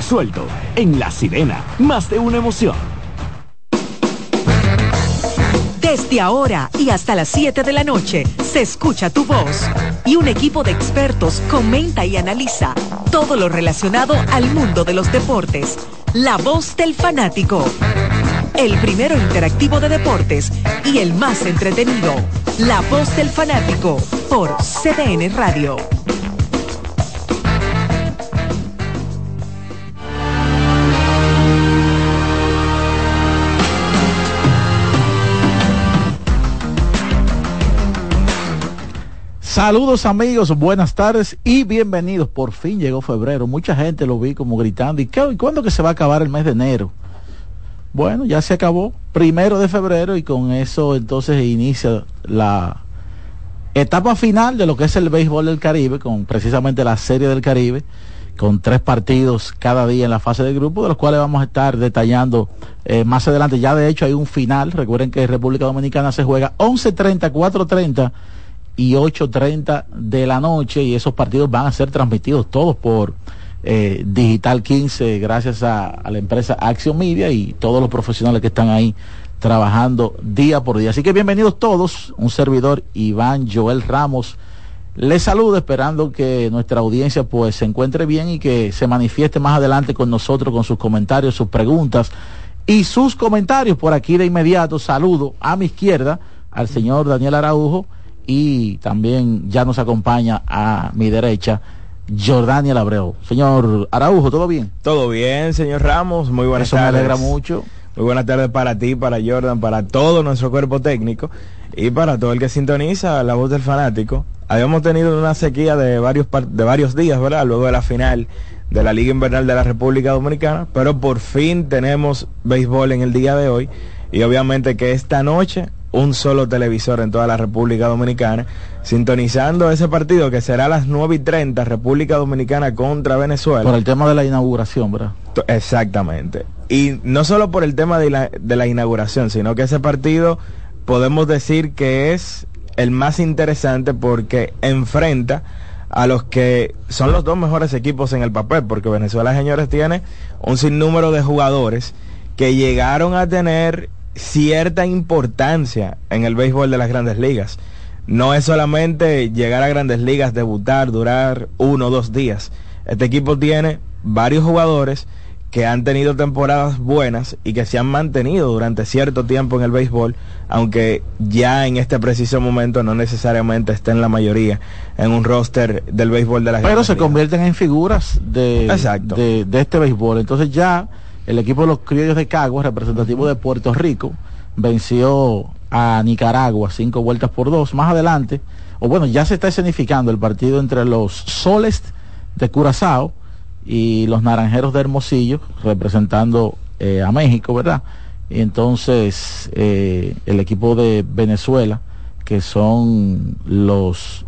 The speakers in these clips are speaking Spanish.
resuelto. En La Sirena, más de una emoción. Desde ahora y hasta las 7 de la noche se escucha tu voz y un equipo de expertos comenta y analiza todo lo relacionado al mundo de los deportes. La voz del fanático. El primero interactivo de deportes y el más entretenido. La voz del fanático por CDN Radio. Saludos amigos, buenas tardes y bienvenidos. Por fin llegó febrero. Mucha gente lo vi como gritando. ¿Y, qué, cuándo que se va a acabar el mes de enero? Bueno, ya se acabó. Primero de febrero y con eso entonces inicia la etapa final de lo que es el béisbol del Caribe, con precisamente la Serie del Caribe, con tres partidos cada día en la fase de grupo, de los cuales vamos a estar detallando eh, más adelante. Ya de hecho hay un final. Recuerden que República Dominicana se juega 11.30, 4.30 y 8.30 de la noche y esos partidos van a ser transmitidos todos por eh, Digital 15 gracias a, la empresa Action Media y todos los profesionales que están ahí trabajando día por día. Así que bienvenidos todos, un servidor Iván Joel Ramos. Les saludo esperando que nuestra audiencia pues se encuentre bien y que se manifieste más adelante con nosotros con sus comentarios, sus preguntas y sus comentarios por aquí de inmediato. Saludo a mi izquierda al señor Daniel Araujo y también ya nos acompaña a mi derecha Jordania Abreu. Señor Araujo, ¿todo bien? Todo bien, señor Ramos, muy buenas tardes. me alegra mucho. Muy buenas tardes para ti, para Jordan, para todo nuestro cuerpo técnico y para todo el que sintoniza la voz del fanático. Habíamos tenido una sequía de varios, de varios días, ¿verdad? Luego de la final de la Liga Invernal de la República Dominicana, pero por fin tenemos béisbol en el día de hoy y obviamente que esta noche un solo televisor en toda la República Dominicana, sintonizando ese partido que será a las 9 y 30, República Dominicana contra Venezuela. Por el tema de la inauguración, ¿verdad? Exactamente. Y no solo por el tema de la, de la inauguración, sino que ese partido podemos decir que es el más interesante porque enfrenta a los que son los dos mejores equipos en el papel, porque Venezuela, señores, tiene un sinnúmero de jugadores que llegaron a tener cierta importancia en el béisbol de las grandes ligas. No es solamente llegar a grandes ligas, debutar, durar uno o dos días. Este equipo tiene varios jugadores que han tenido temporadas buenas y que se han mantenido durante cierto tiempo en el béisbol, aunque ya en este preciso momento no necesariamente estén la mayoría en un roster del béisbol de las Pero se convierten en figuras de, de, de este béisbol. Entonces ya el equipo de los criollos de Caguas, representativo de Puerto Rico, venció a Nicaragua cinco vueltas por dos. Más adelante, o bueno, ya se está escenificando el partido entre los Soles de Curazao y los Naranjeros de Hermosillo, representando eh, a México, ¿verdad? Y entonces eh, el equipo de Venezuela, que son los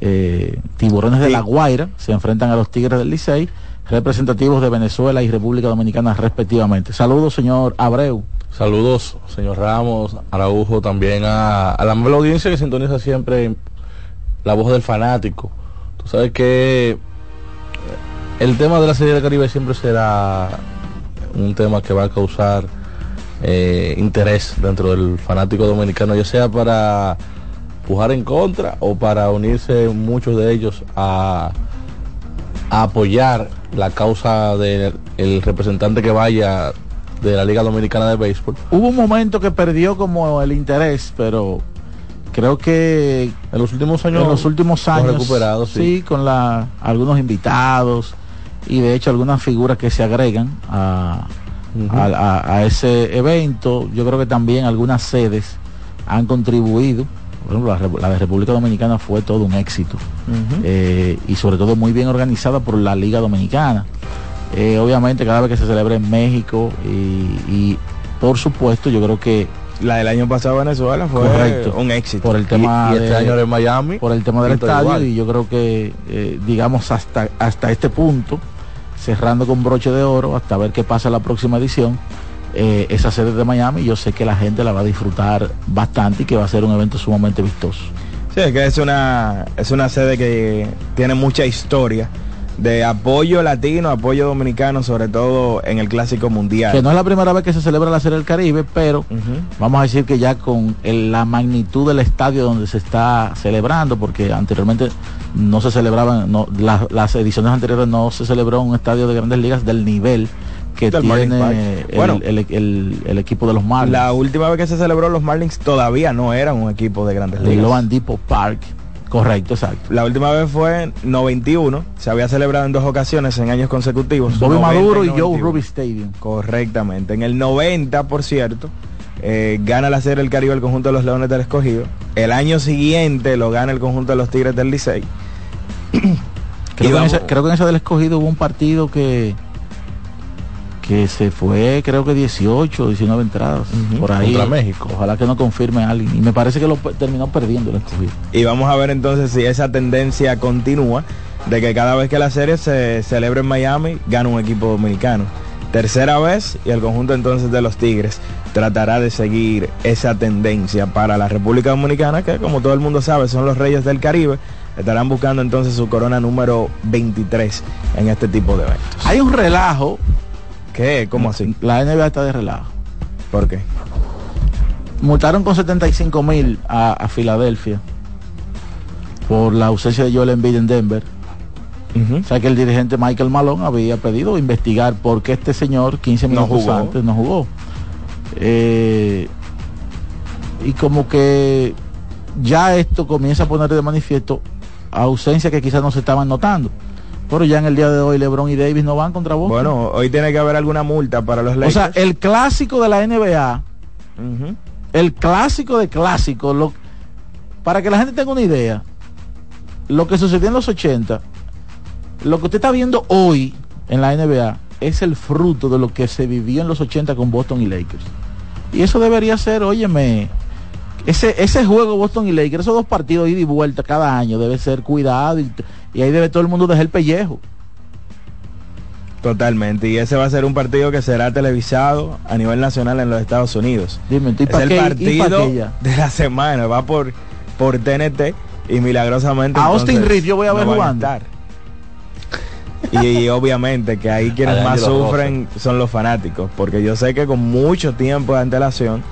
eh, tiburones de la Guaira, se enfrentan a los Tigres del Licey representativos de Venezuela y República Dominicana respectivamente. Saludos, señor Abreu. Saludos, señor Ramos, Araujo, también a, la amable audiencia que sintoniza siempre la voz del fanático. Tú sabes que el tema de la Serie del Caribe siempre será un tema que va a causar eh, interés dentro del fanático dominicano, ya sea para pujar en contra o para unirse muchos de ellos a apoyar la causa del representante que vaya de la Liga Dominicana de Béisbol. Hubo un momento que perdió como el interés, pero creo que en los últimos años en los últimos años recuperado sí. con la algunos invitados y de hecho algunas figuras que se agregan a, a ese evento yo creo que también algunas sedes han contribuido por ejemplo, la, de República Dominicana fue todo un éxito eh, y sobre todo muy bien organizada por la Liga Dominicana. Eh, obviamente cada vez que se celebra en México y, por supuesto yo creo que la del año pasado Venezuela fue un éxito. Por el tema y, este año en Miami por el tema del estadio y yo creo que eh, digamos hasta hasta este punto cerrando con broche de oro hasta ver qué pasa la próxima edición eh, esa sede de Miami, yo sé que la gente la va a disfrutar bastante y que va a ser un evento sumamente vistoso. Sí, es que es una, es una sede que tiene mucha historia de apoyo latino, apoyo dominicano, sobre todo en el Clásico Mundial. Que no es la primera vez que se celebra la Serie del Caribe, pero vamos a decir que ya con el- la magnitud del estadio donde se está celebrando, porque anteriormente no se celebraban, no, la- las ediciones anteriores no se celebró un estadio de grandes ligas del nivel que Del tiene el, Bueno. el- el- el equipo de los Marlins. La última vez que se celebró los Marlins todavía no eran un equipo de grandes el ligas. Loan Depot Park. Correcto, exacto. La última vez fue en 91, se había celebrado en dos ocasiones en años consecutivos. Bobby 90 Maduro y Joe 91. Ruby Stadium. Correctamente. En el 90, por cierto, eh, gana la Serie del Caribe el conjunto de los Leones del Escogido. El año siguiente lo gana el conjunto de los Tigres del Licey. Creo, Y que en, ese, creo que en ese del escogido hubo un partido que que se fue creo que 18 19 entradas por ahí Contra México. ojalá que no confirme alguien y me parece que lo terminó perdiendo el escogido Y vamos a ver entonces si esa tendencia continúa de que cada vez que la serie se celebre en Miami, gana un equipo dominicano. Tercera vez y el conjunto entonces de los Tigres tratará de seguir esa tendencia para la República Dominicana, que como todo el mundo sabe son los Reyes del Caribe. Estarán buscando entonces su corona número 23 en este tipo de eventos. hay un relajo ¿Qué? ¿Cómo así? la NBA está de relajo ¿Por qué? multaron con 75 mil a, a Filadelfia por la ausencia de Joel Embiid en Denver Ujú. o sea que el dirigente Michael Malone había pedido investigar por qué este señor 15 No minutos jugó. antes no jugó. Eh, y como que ya esto comienza a poner de manifiesto ausencia que quizás no se estaban notando. Pero ya en el día de hoy LeBron y Davis no van contra Boston. Bueno, hoy tiene que haber alguna multa para los o Lakers. sea, el clásico de la NBA, el clásico de clásicos, lo- para que la gente tenga una idea, lo que sucedió en los 80, lo que usted está viendo hoy en la NBA es el fruto de lo que se vivió en los 80 con Boston y Lakers. Y eso debería ser, óyeme, ese, ese juego Boston y Lakers, esos dos partidos ida y vuelta cada año, debe ser cuidado y, y ahí debe todo el mundo dejar el pellejo. Totalmente, y ese va a ser un partido que será televisado a nivel nacional en los Estados Unidos. Dime, ¿y Es el qué, partido de la semana, va por, por TNT y milagrosamente... A Austin Reeves yo voy a ver no jugando. Y, obviamente que ahí quienes más sufren son los fanáticos, porque yo sé que con mucho tiempo de antelación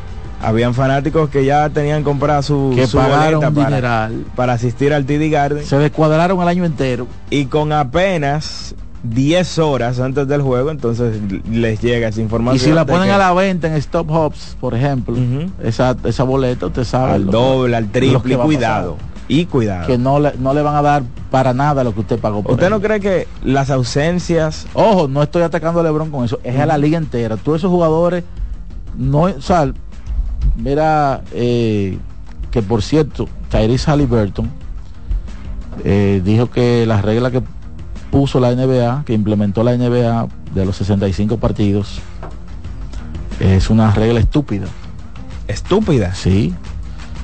habían fanáticos que ya tenían comprado su, Que su pagaron boleta un para, para asistir al TD Garden Se descuadraron el año entero. y con apenas 10 horas antes del juego, entonces les llega esa información. Y si la ponen que a la venta en Stop Hops, por ejemplo, Ujú. esa, esa boleta, usted sabe. al doble, al triple, y cuidado. Y cuidado. Que no le, no le van a dar para nada lo que usted pagó por ¿Usted no cree que las ausencias Ojo, no estoy atacando a Lebron con eso, es a la liga entera. Todos esos jugadores, no, o sea, mira, eh, que por cierto, Tyrese Halliburton eh, dijo que las reglas que puso la NBA, que implementó la NBA de los 65 partidos, es una regla estúpida. estúpidas? Sí,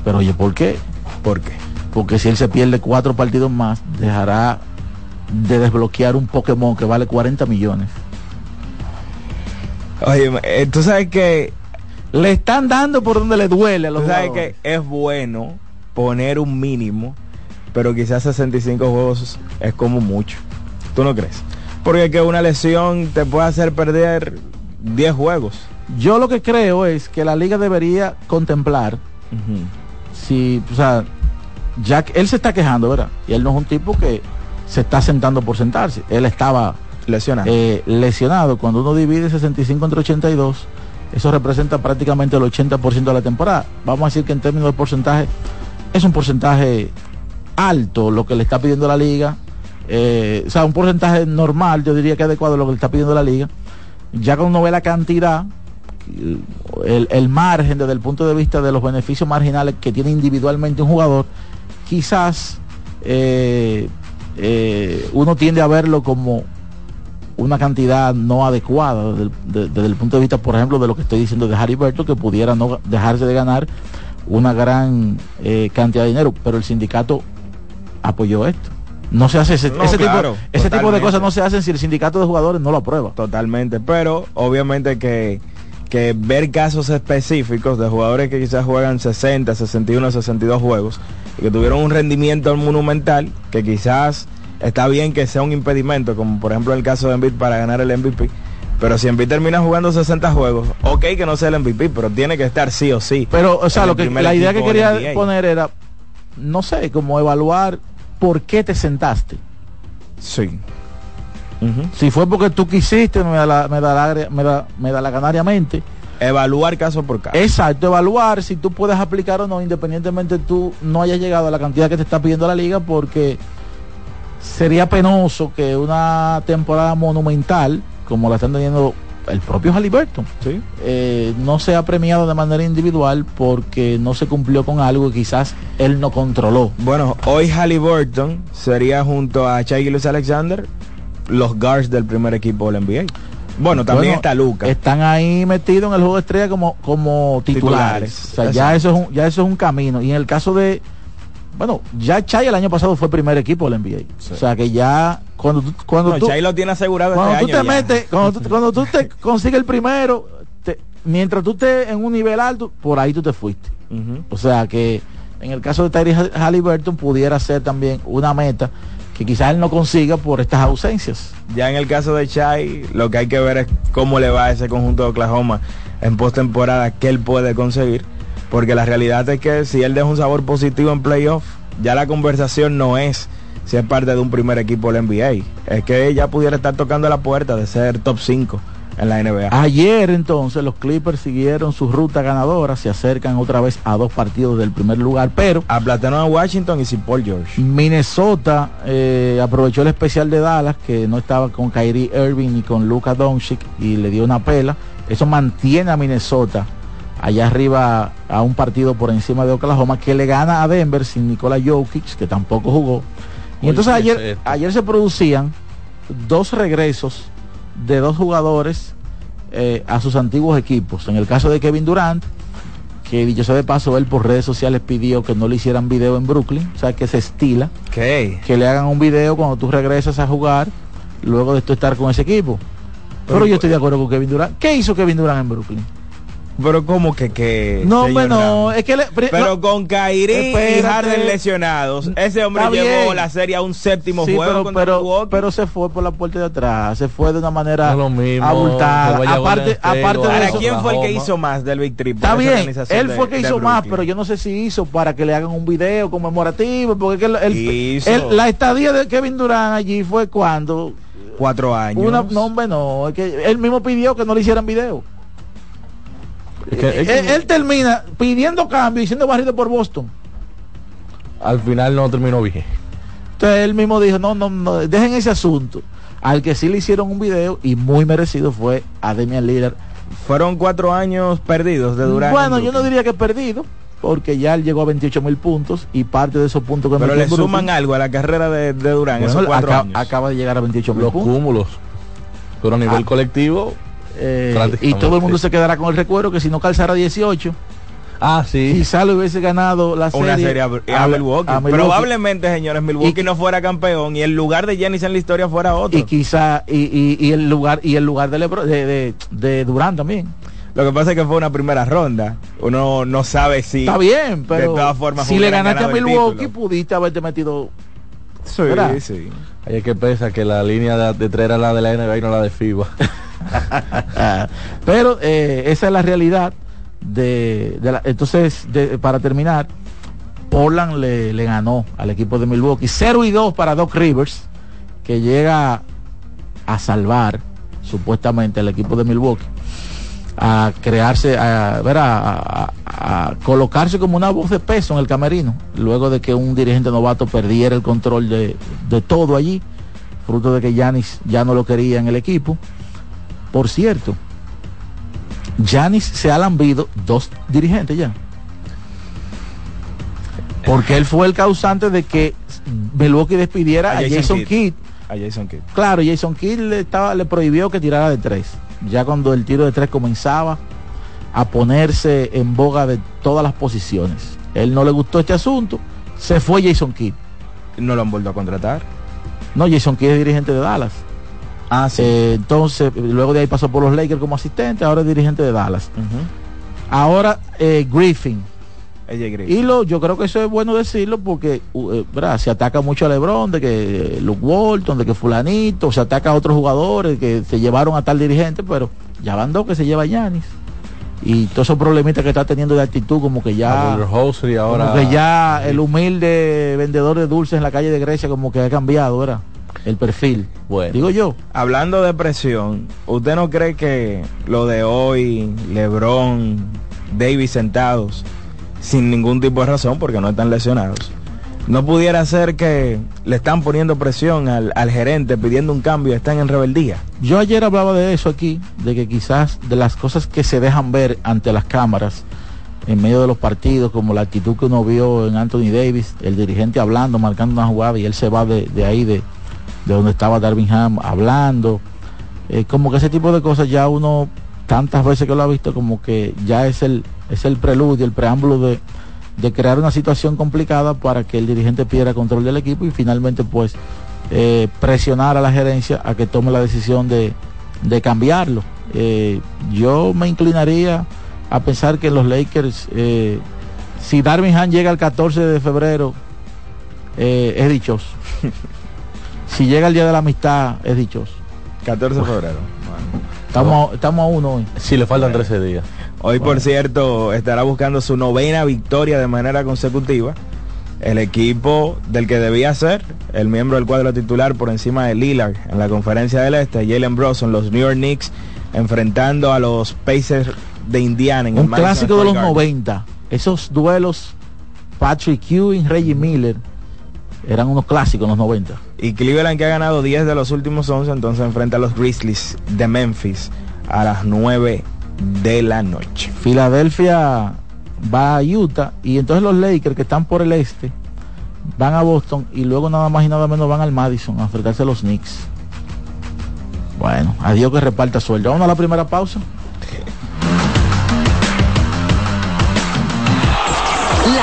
pero oye, ¿por qué? ¿Por qué? Porque si él se pierde cuatro partidos más, dejará de desbloquear un Pokémon que vale 40 millones. Oye, eh, tú sabes que, Le están dando por donde le duele a los sabes que es bueno poner un mínimo, pero quizás 65 juegos es como mucho. ¿Tú no crees? Porque que una lesión te puede hacer perder 10 juegos. Yo lo que creo es que la liga debería contemplar si, o sea, ya que él se está quejando, ¿verdad? Y él no es un tipo que se está sentando por sentarse. Él estaba Lesionado. eh, lesionado. Cuando uno divide 65 entre 82, eso representa prácticamente el 80% de la temporada. Vamos a decir que en términos de porcentaje, es un porcentaje alto lo que le está pidiendo la liga. Eh, o sea, un porcentaje normal, yo diría que adecuado lo que le está pidiendo la liga. Ya cuando uno ve la cantidad, el, el margen desde el punto de vista de los beneficios marginales que tiene individualmente un jugador, quizás eh, eh, uno tiende a verlo como una cantidad no adecuada desde el, de- desde el punto de vista, por ejemplo, de lo que estoy diciendo de Harry Berto, que pudiera no dejarse de ganar una gran eh, cantidad de dinero, pero el sindicato apoyó esto. No se hace ese, No, ese claro, tipo, ese tipo de cosas no se hacen si el sindicato de jugadores no lo aprueba. Totalmente, pero obviamente que, que ver casos específicos de jugadores que quizás juegan 60, 61, 62 juegos y que tuvieron un rendimiento monumental que quizás está bien que sea un impedimento, como por ejemplo en el caso de Embiid para ganar el MVP. Pero si Embiid termina jugando 60 juegos, ok que no sea el MVP, pero tiene que estar sí o sí. Pero, o sea, lo que, la idea que quería poner era, no sé, como evaluar por qué te sentaste. Sí. Si fue porque tú quisiste, me da la, me da la, me da, me da la ganariamente. Evaluar caso por caso. Exacto, evaluar si tú puedes aplicar o no, independientemente tú no hayas llegado a la cantidad que te está pidiendo la liga, porque sería penoso que una temporada monumental, como la están teniendo el propio Halliburton, Sí. eh, no sea premiado de manera individual porque no se cumplió con algo que quizás él no controló. Bueno, hoy Halliburton sería junto a Gilgeous Alexander los guards del primer equipo del NBA. Bueno, también Bueno, está Luca. Están ahí metidos en el juego de estrella como, como titulares. Titulares. O sea, ya eso, es un, ya eso es un camino. Y en el caso de, bueno, ya Chay el año pasado fue primer equipo del NBA. Sí. O sea que ya cuando tú, cuando No, tú, Shai lo tiene asegurado cuando este tú te año metes, cuando tú, cuando tú te consigues el primero, te- mientras tú estés en un nivel alto, por ahí tú te fuiste. O sea que en el caso de Tyrese Halliburton pudiera ser también una meta que quizás él no consiga por estas ausencias. Ya en el caso de Chai, lo que hay que ver es cómo le va a ese conjunto de Oklahoma en postemporada, qué él puede conseguir. Porque la realidad es que si él deja un sabor positivo en playoff, ya la conversación no es si es parte de un primer equipo del NBA. Es que ya pudiera estar tocando la puerta de ser top 5 en la NBA. Ayer entonces los Clippers siguieron su ruta ganadora, se acercan otra vez a dos partidos del primer lugar, pero Aplataron a Washington y sin Paul George. Minnesota eh, aprovechó el especial de Dallas que no estaba con Kyrie Irving ni con Luka Doncic y le dio una pela. Eso mantiene a Minnesota allá arriba a un partido por encima de Oklahoma que le gana a Denver sin Nikola Jokic que tampoco jugó. Y Oye, entonces ¿qué es ayer, ayer se producían dos regresos de dos jugadores eh, a sus antiguos equipos. En el caso de Kevin Durant, que dicho sea de paso, él por redes sociales pidió que no le hicieran video en Brooklyn, o sea que se estila que le hagan un video cuando tú regresas a jugar luego de tú estar con ese equipo. Pero, Pero- yo estoy de acuerdo con Kevin Durant. ¿Qué hizo Kevin Durant en Brooklyn? Pero como que que No, hombre, no, es que le- Pero no, con Kyrie y. Harden lesionados, ese hombre llevó bien. la serie a un séptimo sí, juego pero, pero, se fue por la puerta de atrás, se fue de una manera No lo mismo, abultada. que Aparte, aparte de Ahora, eso, ¿quién fue el que hizo más del Big Trip? Está bien, él fue que de hizo más, pero yo no sé si hizo para que le hagan un video conmemorativo, porque que el- el- Hizo. el- la estadía de Kevin Durant allí fue cuando Cuatro años. una, no, hombre, no, es que él mismo pidió que no le hicieran video. Es que- es que él, él termina pidiendo cambio y siendo barrido por Boston. al final no terminó bien. Entonces él mismo dijo, no, no, no, dejen ese asunto. Al que sí le hicieron un video y muy merecido fue a Lillard. Fueron cuatro años perdidos de Durant. bueno, en yo no diría que perdido, porque ya él llegó a 28 mil puntos y parte de esos puntos que Pero le Brooklyn, suman algo a la carrera de, de Durant bueno, esos cuatro años. acaba de llegar a 28 mil Los puntos. cúmulos. Pero a nivel Ah. colectivo. Eh, y todo el mundo se quedará con el recuerdo que si no calzara 18, Ah, sí. quizá le hubiese ganado la serie, Una serie a, a Milwaukee. a Milwaukee. Probablemente, señores, Milwaukee Y- no fuera campeón y el lugar de Giannis en la historia fuera otro. y quizá y, y- y el lugar y el lugar de, Lebron- de, de, de Durán también Lo que pasa es que fue una primera ronda. Uno no sabe si... está bien pero de todas formas si le ganaste a Milwaukee pudiste haberte metido Sí, ¿verdad? sí. Hay que pensar que la línea de, de tres era la de la NBA y no la de FIBA. pero eh, esa es la realidad de, entonces para terminar Portland le, le ganó al equipo de Milwaukee 0 y 2 para Doc Rivers que llega a salvar supuestamente al equipo de Milwaukee a crearse, a, ver, a colocarse como una voz de peso en el camerino, luego de que un dirigente novato perdiera el control de, de todo allí, fruto de que Yanis ya no lo quería en el equipo. Por cierto, Yanis se ha lambido dos dirigentes ya. Porque él fue el causante de que Milwaukee despidiera a, Jason, Kidd. A Jason Kidd. Claro, Jason Kidd le, estaba, le prohibió que tirara de tres. Ya cuando el tiro de tres comenzaba a ponerse en boga de todas las posiciones. Él no le gustó este asunto. Se fue Jason Kidd. No lo han vuelto a contratar. No, Jason Kidd es dirigente de Dallas. Ah, sí. Eh, entonces, luego de ahí pasó por los Lakers como asistente, ahora es dirigente de Dallas. Ahora eh, Griffin, Y lo, yo creo que eso es bueno decirlo porque uh, se ataca mucho a Lebron, de que Luke Walton, de que fulanito, se ataca a otros jugadores que se llevaron a tal dirigente, pero ya van dos que se lleva Yanis. Y todos esos problemitas que está teniendo de actitud, como que ya. ahora... que ya el humilde vendedor de dulces en la calle de Grecia, como que ha cambiado, ¿verdad? El perfil. Bueno. Digo yo. Hablando de presión, ¿usted no cree que lo de hoy, Lebron, Davis sentados, sin ningún tipo de razón porque no están lesionados. No pudiera ser que le están poniendo presión al, gerente pidiendo un cambio y están en rebeldía. Yo ayer hablaba de eso aquí, de que quizás de las cosas que se dejan ver ante las cámaras en medio de los partidos, como la actitud que uno vio en Anthony Davis, el dirigente hablando, marcando una jugada y él se va de, ahí, de, donde estaba Darvingham hablando. Eh, como que ese tipo de cosas ya uno, tantas veces que lo ha visto, como que ya es el, es el preludio, el preámbulo de, crear una situación complicada para que el dirigente pierda control del equipo y finalmente pues eh, presionar a la gerencia a que tome la decisión de, cambiarlo. Eh, yo me inclinaría a pensar que los Lakers, si Darwin Han llega el 14 de febrero, es dichoso. si llega el día de la amistad, es dichoso. 14 de febrero. Estamos, estamos a uno hoy. Si le faltan 13 días. Hoy, por cierto, estará buscando su novena victoria de manera consecutiva. El equipo del que debía ser el miembro del cuadro titular por encima de Lillard en la conferencia del Este, Jalen Bronson, los New York Knicks, enfrentando a los Pacers de Indiana. En Un clásico de los 90. Esos duelos, Patrick Ewing, Reggie Miller, eran unos clásicos en los 90. Y Cleveland que ha ganado 10 de los últimos 11, entonces enfrenta a los Grizzlies de Memphis a las 9 de la noche. Filadelfia va a Utah y entonces los Lakers que están por el este van a Boston y luego nada más y nada menos van al Madison a enfrentarse a los Knicks. Bueno, adiós que reparta sueldo. Vamos a la primera pausa.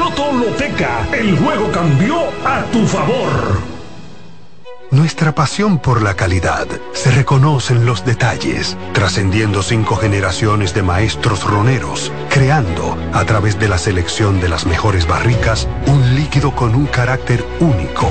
Loto Loteca, el juego cambió a tu favor. Nuestra pasión por la calidad se reconoce en los detalles, trascendiendo cinco generaciones de maestros roneros, creando, a través de la selección de las mejores barricas, un líquido con un carácter único,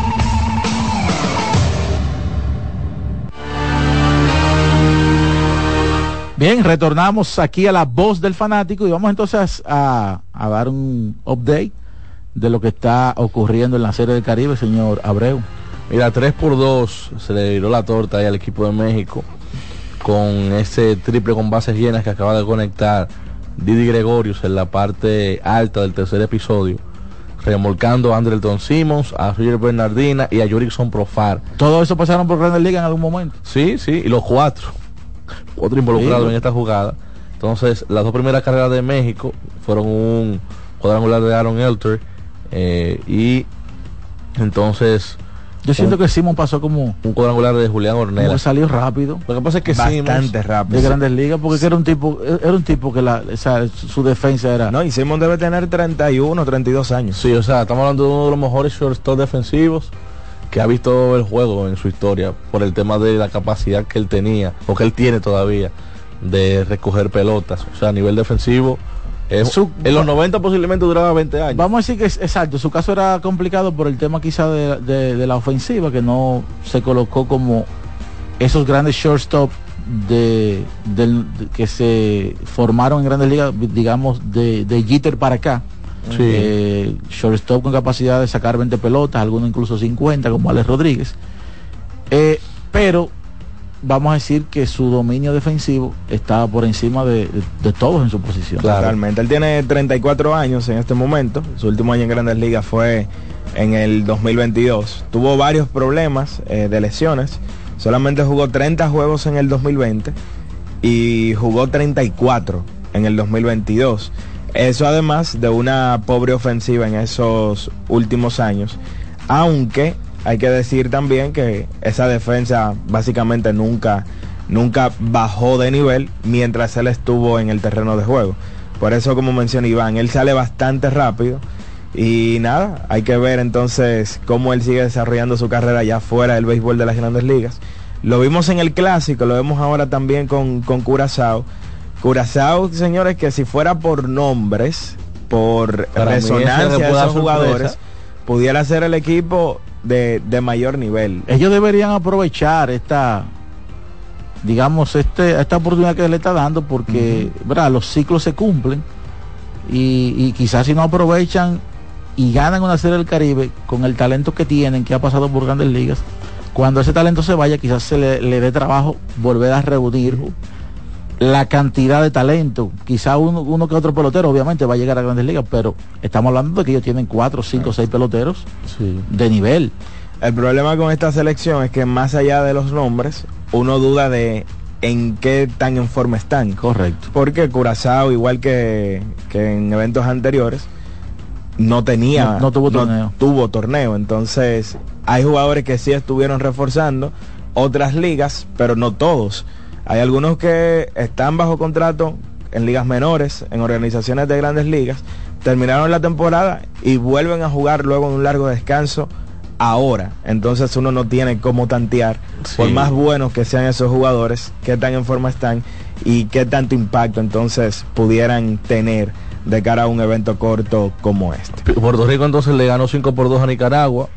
Bien, retornamos aquí a la voz del fanático y vamos entonces a, dar un update de lo que está ocurriendo en la Serie del Caribe, señor Abreu. Mira, 3 por 2 se le dio la torta ahí al equipo de México. con ese triple con bases llenas que acaba de conectar Didi Gregorius en la parte alta del tercer episodio, remolcando a Andrelton Simmons, a Roger Bernardina y a Jurickson Profar. Todo eso pasaron por Grandes Ligas en algún momento. Sí, sí, y los cuatro, otro involucrado Sí. en esta jugada. Entonces, las dos primeras carreras de México fueron un cuadrangular de Aaron Elter eh, y entonces Yo siento un, que Simon pasó como, un cuadrangular de Julián Ornella. salió rápido Lo que pasa es que Bastante Simmons- rápido. de Grandes Ligas porque era un tipo era un tipo que la, o sea, su defensa era No, y Simon debe tener 31, 32 años. Sí, o sea, estamos hablando de uno de los mejores shortstop defensivos que ha visto el juego en su historia por el tema de la capacidad que él tenía o que él tiene todavía de recoger pelotas. O sea, a nivel defensivo, es- Su- en los 90 posiblemente duraba 20 años. Vamos a decir que es exacto, su caso era complicado por el tema quizá de, de- de la ofensiva, que no se colocó como esos grandes shortstop de, de- que se formaron en grandes ligas, digamos, de, de Jeter para acá. Sí. Eh, shortstop con capacidad de sacar 20 pelotas, algunos incluso 50, como Alex Rodríguez. Eh, pero vamos a decir que su dominio defensivo estaba por encima de, de- de todos en su posición. Claro. Totalmente. Él tiene 34 años en este momento. Su último año en Grandes Ligas fue en el 2022. Tuvo varios problemas eh, de lesiones. Solamente jugó 30 juegos en el 2020 y jugó 34 en el 2022. Eso además de una pobre ofensiva en esos últimos años. Aunque hay que decir también que esa defensa básicamente nunca, nunca bajó de nivel mientras él estuvo en el terreno de juego. Por eso, como menciona Iván, él sale bastante rápido. Y nada, hay que ver entonces cómo él sigue desarrollando su carrera ya fuera del béisbol de las grandes ligas. Lo vimos en el clásico, lo vemos ahora también con, con Curazao. Curazao, señores, que si fuera por nombres, por Para resonancia de esos jugadores, pudiera ser el equipo de, de mayor nivel. ellos deberían aprovechar esta digamos este esta oportunidad que le está dando porque ¿verdad? los ciclos se cumplen y, y quizás si no aprovechan y ganan una serie del Caribe con el talento que tienen que ha pasado por grandes ligas cuando ese talento se vaya quizás se le, le dé trabajo volver a reunir la cantidad de talento quizás uno, uno que otro pelotero obviamente va a llegar a grandes ligas pero estamos hablando de que ellos tienen cuatro cinco seis peloteros Sí. de nivel El problema con esta selección es que más allá de los nombres, uno duda de en qué tan en forma están. correcto Porque Curazao, igual que, que en eventos anteriores, no tenía, No- no tuvo torneo. tuvo torneo. Entonces, hay jugadores que sí estuvieron reforzando otras ligas, pero no todos. Hay algunos que están bajo contrato en ligas menores, en organizaciones de grandes ligas, terminaron la temporada y vuelven a jugar luego de un largo descanso ahora. Entonces uno no tiene cómo tantear, Sí. por más buenos que sean esos jugadores, qué tan en forma están y qué tanto impacto entonces pudieran tener de cara a un evento corto como este. Puerto Rico entonces le ganó 5 por 2 a Nicaragua,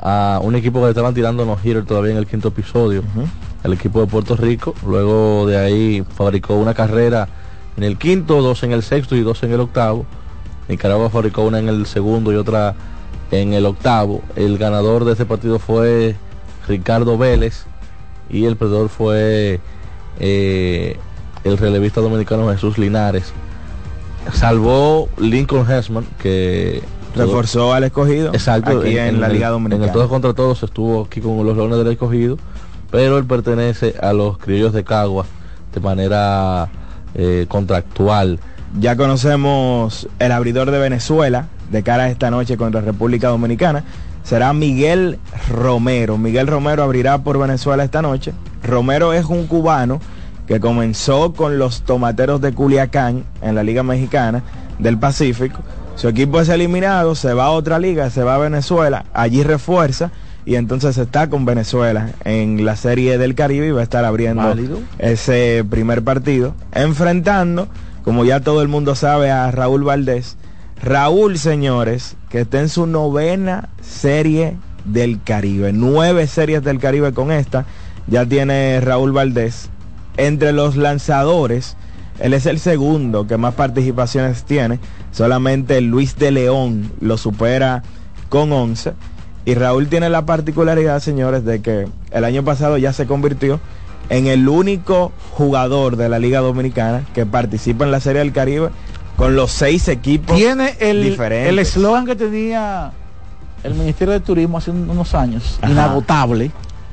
a un equipo que le estaban tirando los hitters todavía en el quinto episodio, el equipo de Puerto Rico. Luego de ahí fabricó una carrera en el quinto, dos en el sexto y dos en el octavo. Nicaragua fabricó una en el segundo y otra en el octavo. El ganador de este partido fue Ricardo Vélez y el perdedor fue eh, el relevista dominicano Jesús Linares. Salvó Lincoln Hessman, que Reforzó al escogido Exacto, aquí en, la Liga En Dominicana. el todos contra todos estuvo aquí con los Leones del Escogido, pero él pertenece a los criollos de Cagua de manera eh, contractual. Ya conocemos el abridor de Venezuela de cara a esta noche contra República Dominicana. Será Miguel Romero. Miguel Romero abrirá por Venezuela esta noche. Romero es un cubano que comenzó con los Tomateros de Culiacán en la Liga Mexicana del Pacífico. Su equipo es eliminado, se va a otra liga, se va a Venezuela, allí refuerza y entonces está con Venezuela en la Serie del Caribe y va a estar abriendo Válido. ese primer partido, enfrentando, como ya todo el mundo sabe, a Raúl Valdés. Raúl, señores, que está en su novena serie del Caribe, nueve series del Caribe con esta, ya tiene Raúl Valdés. Entre los lanzadores, él es el segundo que más participaciones tiene, solamente Luis de León lo supera con 11. Y Raúl tiene la particularidad, señores, de que el año pasado ya se convirtió en el único jugador de la Liga Dominicana que participa en la Serie del Caribe con los seis equipos Tiene el diferentes. el eslogan que tenía el Ministerio de Turismo hace un- unos años, Ajá. inagotable.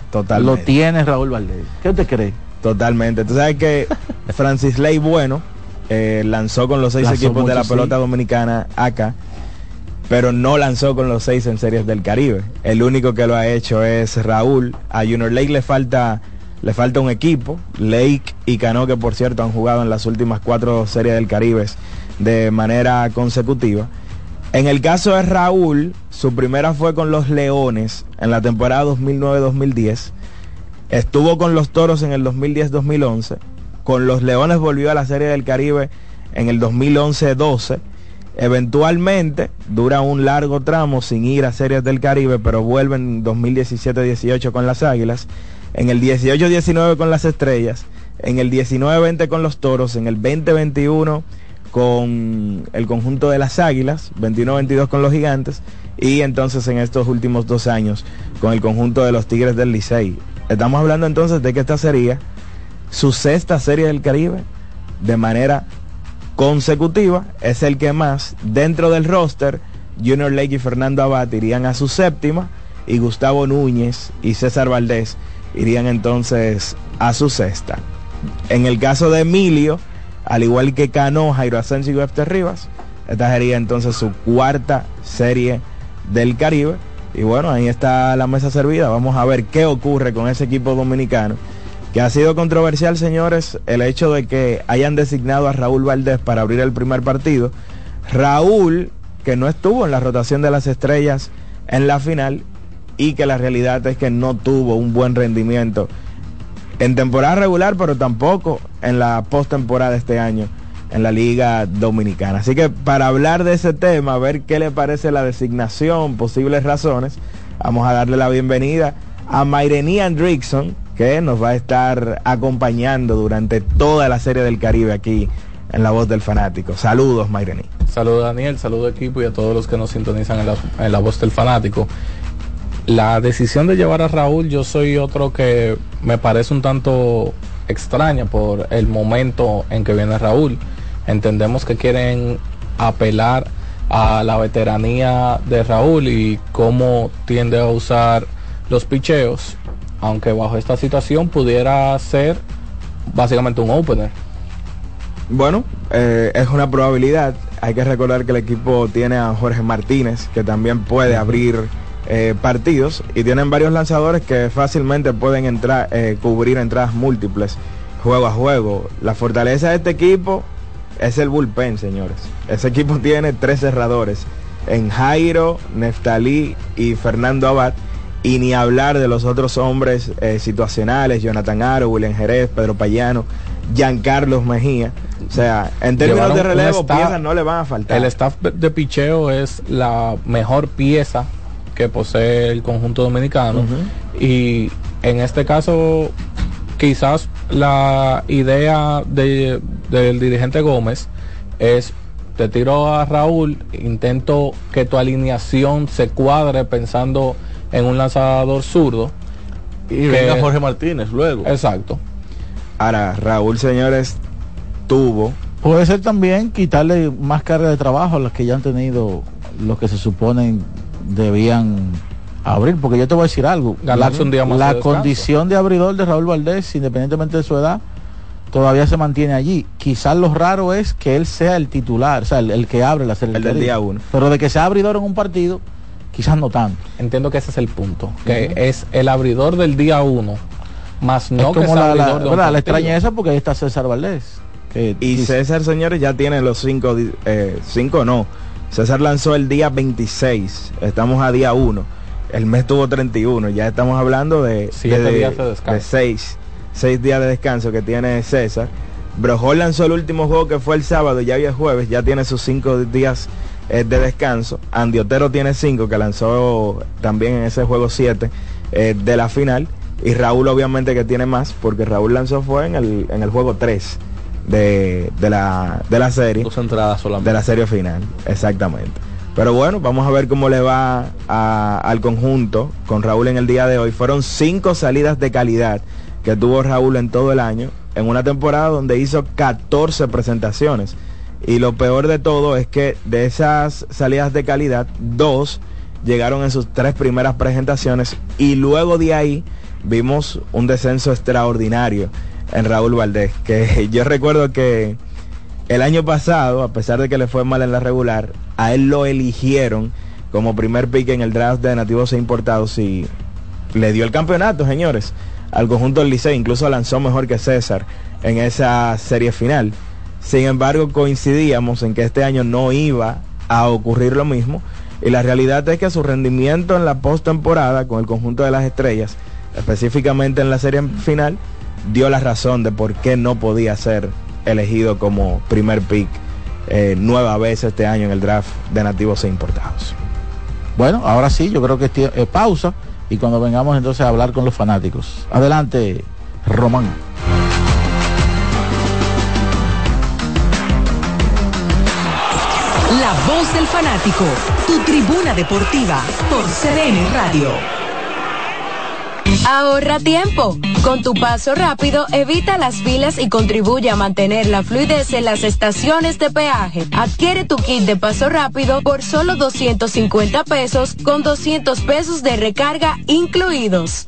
Totalmente. Lo tiene Raúl Valdés. ¿Qué usted cree? Totalmente. Tú sabes que Francis Ley Bueno eh, lanzó con los seis Lanzó equipos de la pelota sí. dominicana acá, pero no lanzó con los seis en series del Caribe. El único que lo ha hecho es Raúl. A Junior Lake le falta, le falta un equipo. Lake y Cano, que por cierto han jugado en las últimas cuatro series del Caribe de manera consecutiva. En el caso de Raúl, su primera fue con los Leones en la temporada 2009-2010. Estuvo con los Toros en el 2010-2011. Con los Leones volvió a la Serie del Caribe en el 2011-12. Eventualmente dura un largo tramo sin ir a Series del Caribe, pero vuelve en 2017-18 con las Águilas. En el 18-19 con las Estrellas. En el 19-20 con los Toros. En el 20-21 con el conjunto de las Águilas. 21-22 con los Gigantes. Y entonces en estos últimos dos años con el conjunto de los Tigres del Licey. Estamos hablando entonces de que esta sería su sexta serie del Caribe de manera consecutiva. Es el que más dentro del roster. Junior Lake y Fernando Abad irían a su séptima y Gustavo Núñez y César Valdés irían entonces a su sexta. En el caso de Emilio, al igual que Cano, Jairo Asensio y Webster Rivas, esta sería entonces su cuarta serie del Caribe. Y bueno, ahí está la mesa servida. Vamos a ver qué ocurre con ese equipo dominicano. Que ha sido controversial, señores, el hecho de que hayan designado a Raúl Valdés para abrir el primer partido. Raúl, que no estuvo en la rotación de las estrellas en la final y que la realidad es que no tuvo un buen rendimiento en temporada regular, pero tampoco en la postemporada este año en la Liga Dominicana. Así que para hablar de ese tema, a ver qué le parece la designación, posibles razones, vamos a darle la bienvenida a Mairení Andrickson, que nos va a estar acompañando durante toda la serie del Caribe aquí en La Voz del Fanático. Saludos, Mairení. Saludos Daniel, saludos equipo y a todos los que nos sintonizan en la, en la voz del fanático. La decisión de llevar a Raúl, yo soy otro que me parece un tanto extraña por el momento en que viene Raúl. Entendemos que quieren apelar a la veteranía de Raúl y cómo tiende a usar los picheos, aunque bajo esta situación pudiera ser básicamente un opener. Bueno, eh, es una probabilidad. Hay que recordar que el equipo tiene a Jorge Martínez, que también puede abrir eh, partidos, y tienen varios lanzadores que fácilmente pueden entrar, eh, cubrir entradas múltiples, juego a juego. La fortaleza de este equipo es el bullpen, señores. Ese equipo tiene tres cerradores, en Jairo, Neftalí y Fernando Abad. Y ni hablar de los otros hombres eh, situacionales, Jonathan Aro, William Jerez, Pedro Payano, Giancarlos Mejía. O sea, en términos Llevaron de relevo, staff- piezas no le van a faltar. El staff de picheo es la mejor pieza que posee el conjunto dominicano y en este caso quizás la idea de- del dirigente Gómez es te tiro a Raúl, intento que tu alineación se cuadre pensando en un lanzador zurdo. Y que- venga Jorge Martínez luego. Exacto. Ahora, Raúl, señores, tuvo Puede ser también quitarle más carga de trabajo a los que ya han tenido, los que se suponen debían abrir, porque yo te voy a decir algo. La un día más la de descanso. condición de abridor de Raúl Valdés, independientemente de su edad, todavía se mantiene allí. Quizás lo raro es que él sea el titular, o sea, el, el que abre la serie el del día uno. Pero de que sea abridor en un partido, quizás no tanto. Entiendo que ese es el punto, que es el abridor del día uno, más no es que como sea la, la, abridor de extrañeza porque ahí está César Valdés. Que Y dice- César, señores, ya tiene los cinco, eh, cinco no. César lanzó el día 26, estamos a día 1. El mes tuvo 31, ya estamos hablando de, Siete de, días de descanso. de seis, seis días de descanso que tiene César. Brojol lanzó el último juego que fue el sábado, ya había jueves, ya tiene sus cinco días de descanso. Andy Otero tiene cinco, que lanzó también en ese juego 7 de la final. Y Raúl obviamente que tiene más, porque Raúl lanzó fue en el, en el juego 3 de, de la, de la serie. Dos entradas solamente. De la serie final, exactamente. Pero bueno, vamos a ver cómo le va a- al conjunto con Raúl en el día de hoy. Fueron cinco salidas de calidad que tuvo Raúl en todo el año, en una temporada donde hizo 14 presentaciones. Y lo peor de todo es que de esas salidas de calidad, dos llegaron en sus tres primeras presentaciones y luego de ahí vimos un descenso extraordinario en Raúl Valdés, que yo recuerdo que el año pasado, a pesar de que le fue mal en la regular, a él lo eligieron como primer pick en el draft de nativos e importados y le dio el campeonato, señores, al conjunto del Liceo, incluso lanzó mejor que César en esa serie final. Sin embargo, coincidíamos en que este año no iba a ocurrir lo mismo y la realidad es que su rendimiento en la postemporada con el conjunto de las estrellas, específicamente en la serie final, dio la razón de por qué no podía ser elegido como primer pick eh, nueva vez este año en el draft de nativos e importados. Bueno, ahora sí, yo creo que es pausa y cuando vengamos entonces a hablar con los fanáticos. Adelante, Román. La voz del fanático, tu tribuna deportiva por CDN Radio. Ahorra tiempo. Con tu paso rápido, evita las filas y contribuye a mantener la fluidez en las estaciones de peaje. Adquiere tu kit de paso rápido por solo 250 pesos con 200 pesos de recarga incluidos.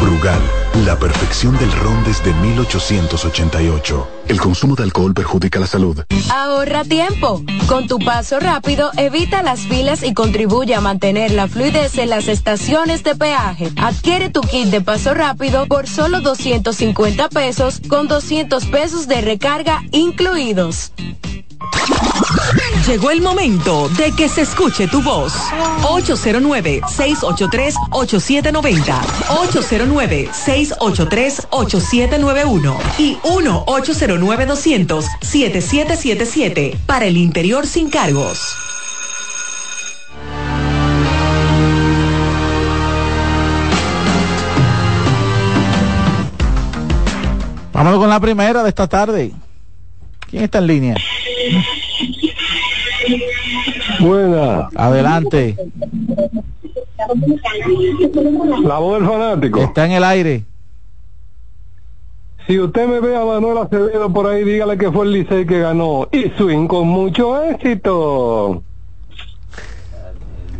Brugal, la perfección del ron desde 1888. El consumo de alcohol perjudica la salud. Ahorra tiempo. Con tu paso rápido, evita las filas y contribuye a mantener la fluidez en las estaciones de peaje. Adquiere tu kit de paso rápido por solo 250 pesos con 200 pesos de recarga incluidos. Llegó el momento de que se escuche tu voz. 809-683-8790. 809-683-8791. Y 1-809-200-7777. Para el interior sin cargos. Vámonos con la primera de esta tarde. ¿Quién está en línea? Buena. Adelante. La voz del fanático. Está en el aire. Si usted me ve a Manuel Acevedo por ahí, dígale que fue el Licey que ganó. Y swing con mucho éxito.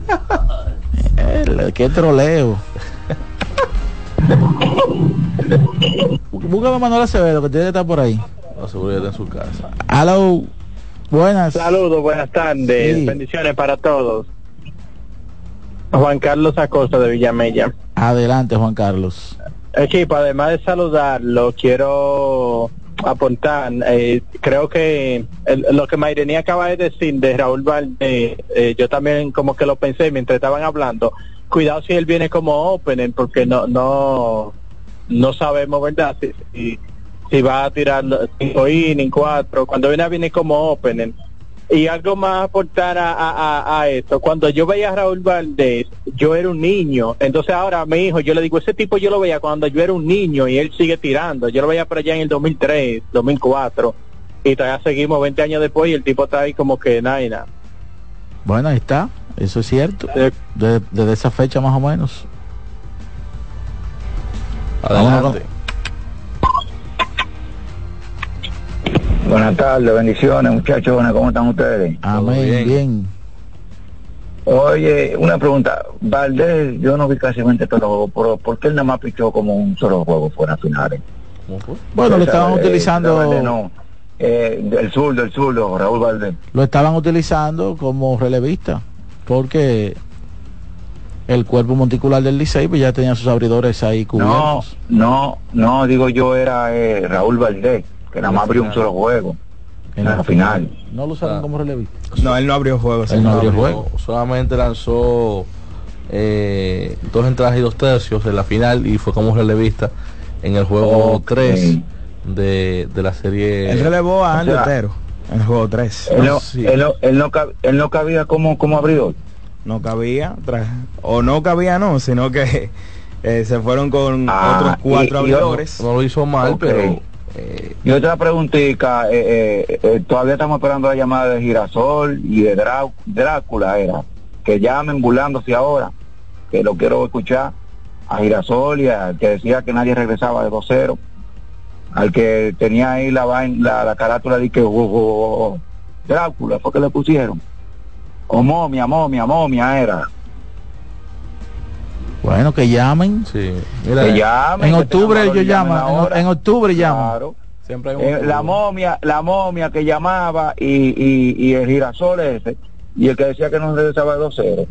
El, qué troleo. Búscame a Manuel Acevedo, que tiene que estar por ahí. La seguridad en su casa. Hello. Buenas. Saludos, buenas tardes. Sí. Bendiciones para todos. Juan Carlos Acosta de Villamella. Adelante, Juan Carlos. Equipo, además de saludarlo, quiero apuntar, eh, creo que el- lo que Mairení acaba de decir de Raúl Valdés, eh, yo también como que lo pensé mientras estaban hablando, cuidado si él viene como opener, porque no no no sabemos, ¿verdad? Si, si, si va a tirar cinco innings, cuatro, cuando viene a viene como opener. Y algo más aportar a, a, a- a esto, cuando yo veía a Raúl Valdés, yo era un niño, entonces ahora a mi hijo, yo le digo, ese tipo yo lo veía cuando yo era un niño y él sigue tirando, yo lo veía por allá en el 2003, 2004, y todavía seguimos 20 años después y el tipo está ahí como que nada y nada. Bueno, ahí está. Eso es cierto. De- Desde esa fecha más o menos. Adelante. Buenas tardes, bendiciones, muchachos. ¿Cómo están ustedes? Amén, bien. Oye, una pregunta. Valdés, yo no vi casi todos los juegos, pero ¿por qué él nada más pichó como un solo juego fuera finales? Bueno, lo estaban eh, utilizando, Valdés no. Eh, el zurdo, el zurdo, Raúl Valdés. lo estaban utilizando como relevista, porque el cuerpo monticular del Licey pues ya tenía sus abridores ahí No, cubiertos. no, no, digo yo era eh, Raúl Valdés, que nada más abrió un solo juego. En la final. No lo usaron como relevista. No, él no abrió juegos. Él no abrió juego. Solamente lanzó eh, dos entradas y dos tercios en la final y fue como relevista en el juego Ok. 3 de, de la serie. Él relevó a O Andy sea, Otero en el juego 3. Él no, Sí. él no, él no, cab- él no cabía como, como abridor. No cabía, o no cabía no, sino que eh, se fueron con Ah, otros cuatro y- y- abridores. No lo hizo mal, pero eh, Y otra preguntita, eh, eh, todavía estamos esperando la llamada de Girasol y de Drá- Drácula, era, que llamen burlándose ahora, que lo quiero escuchar, a Girasol y al que decía que nadie regresaba de 2-0, al que tenía ahí la, la, la carátula de que oh, oh, oh, Drácula fue que le pusieron, o momia, momia, momia era, Bueno, que llamen. sí. Mira, que llamen. En octubre ellos llaman, en, octubre llaman. Claro. siempre hay un Eh, la momia, la momia que llamaba y, y, y el girasol ese, y el que decía que no regresaba de 2-0.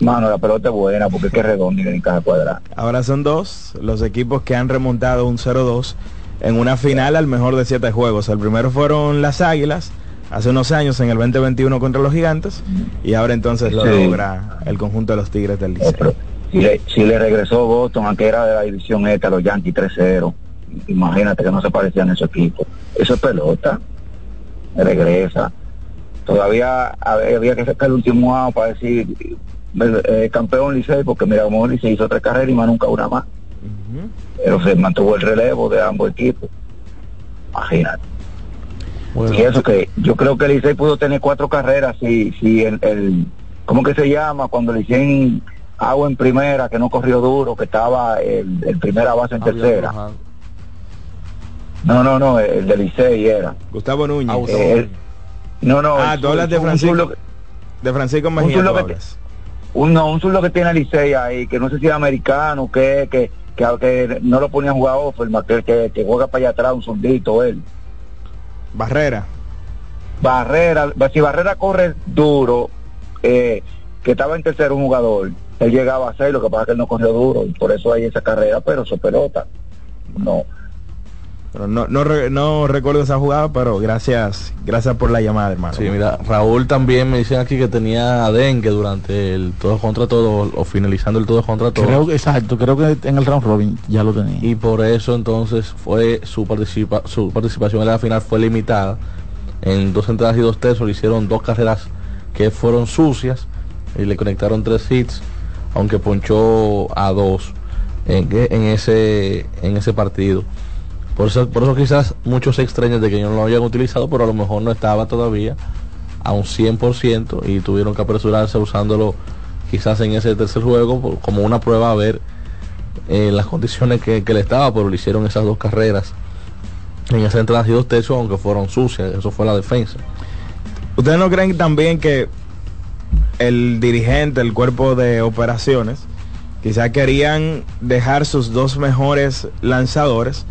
Mano, la pelota es buena porque es que es redonda y en cada cuadrada. Ahora son dos los equipos que han remontado un 0-2 en una final al mejor de siete juegos. El primero fueron las Águilas hace unos años en el 2021 contra los Gigantes y ahora entonces lo Sí. logra el conjunto de los Tigres del Eh, Liceo. pero si, le, si le regresó Boston, aunque era de la división esta, los Yankees 3-0, imagínate que no se parecían esos equipos. Eso es pelota. Regresa. Todavía había, que sacar el último año para decir eh, campeón Licey, porque mira, como Licey hizo tres carreras y más nunca una más. Pero se mantuvo el relevo de ambos equipos. Imagínate. Bueno, Y eso que yo creo que Licey pudo tener cuatro carreras si, si el, el ¿cómo que se llama? Cuando le hicieron agua en primera, que no corrió duro, que estaba el, el primera base en había tercera. trabajado. No, no, no, el de Licey era. Gustavo Núñez. Ah, Gustavo Eh, no, no. ah, tú hablas de Francisco, de Francisco Mejía. que. Un, no, un zurdo que tiene Licey ahí, que no sé si es americano, que, que, que, que no lo ponía a jugar Offerman, que, que, que juega para allá atrás, un zurdito él. Barrera. Barrera, si Barrera corre duro, eh, que estaba en tercero un jugador, él llegaba a ser, lo que pasa es que él no corrió duro, y por eso hay esa carrera, pero su pelota, no. Pero no, no recuerdo esa jugada, pero gracias, gracias por la llamada, hermano. Sí, mira, Raúl también me dicen aquí que tenía dengue durante el todo contra todo o finalizando el todo contra todo. Creo que exacto, creo que en el round robin ya lo tenía. y por eso entonces fue su participa su participación en la final fue limitada en dos entradas y dos tercios le hicieron dos carreras que fueron sucias y le conectaron tres hits aunque ponchó a dos en, en ese en ese partido por eso por eso quizás muchos se extrañan de que no lo hayan utilizado pero a lo mejor no estaba todavía a un 100% y tuvieron que apresurarse usándolo quizás en ese tercer juego como una prueba a ver eh, las condiciones que, que le estaba, pero le hicieron esas dos carreras en esa entrada y dos tercios, aunque fueron sucias, eso fue la defensa. ¿Ustedes no creen también que el dirigente, el cuerpo de operaciones, quizá querían dejar sus dos mejores lanzadores,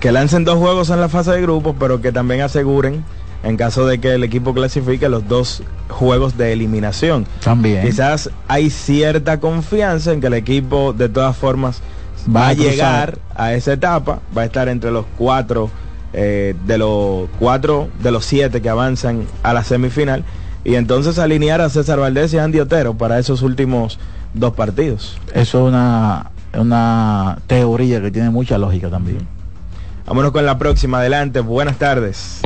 que lancen dos juegos en la fase de grupos, pero que también aseguren, en caso de que el equipo clasifique, los dos juegos de eliminación? También. Quizás hay cierta confianza en que el equipo de todas formas va, Va a llegar a esa etapa, va a estar entre los cuatro eh, de los cuatro de los siete que avanzan a la semifinal y entonces alinear a César Valdés y Andy Otero para esos últimos dos partidos. Eso es una, una teoría que tiene mucha lógica también. Vámonos con la próxima, adelante, buenas tardes.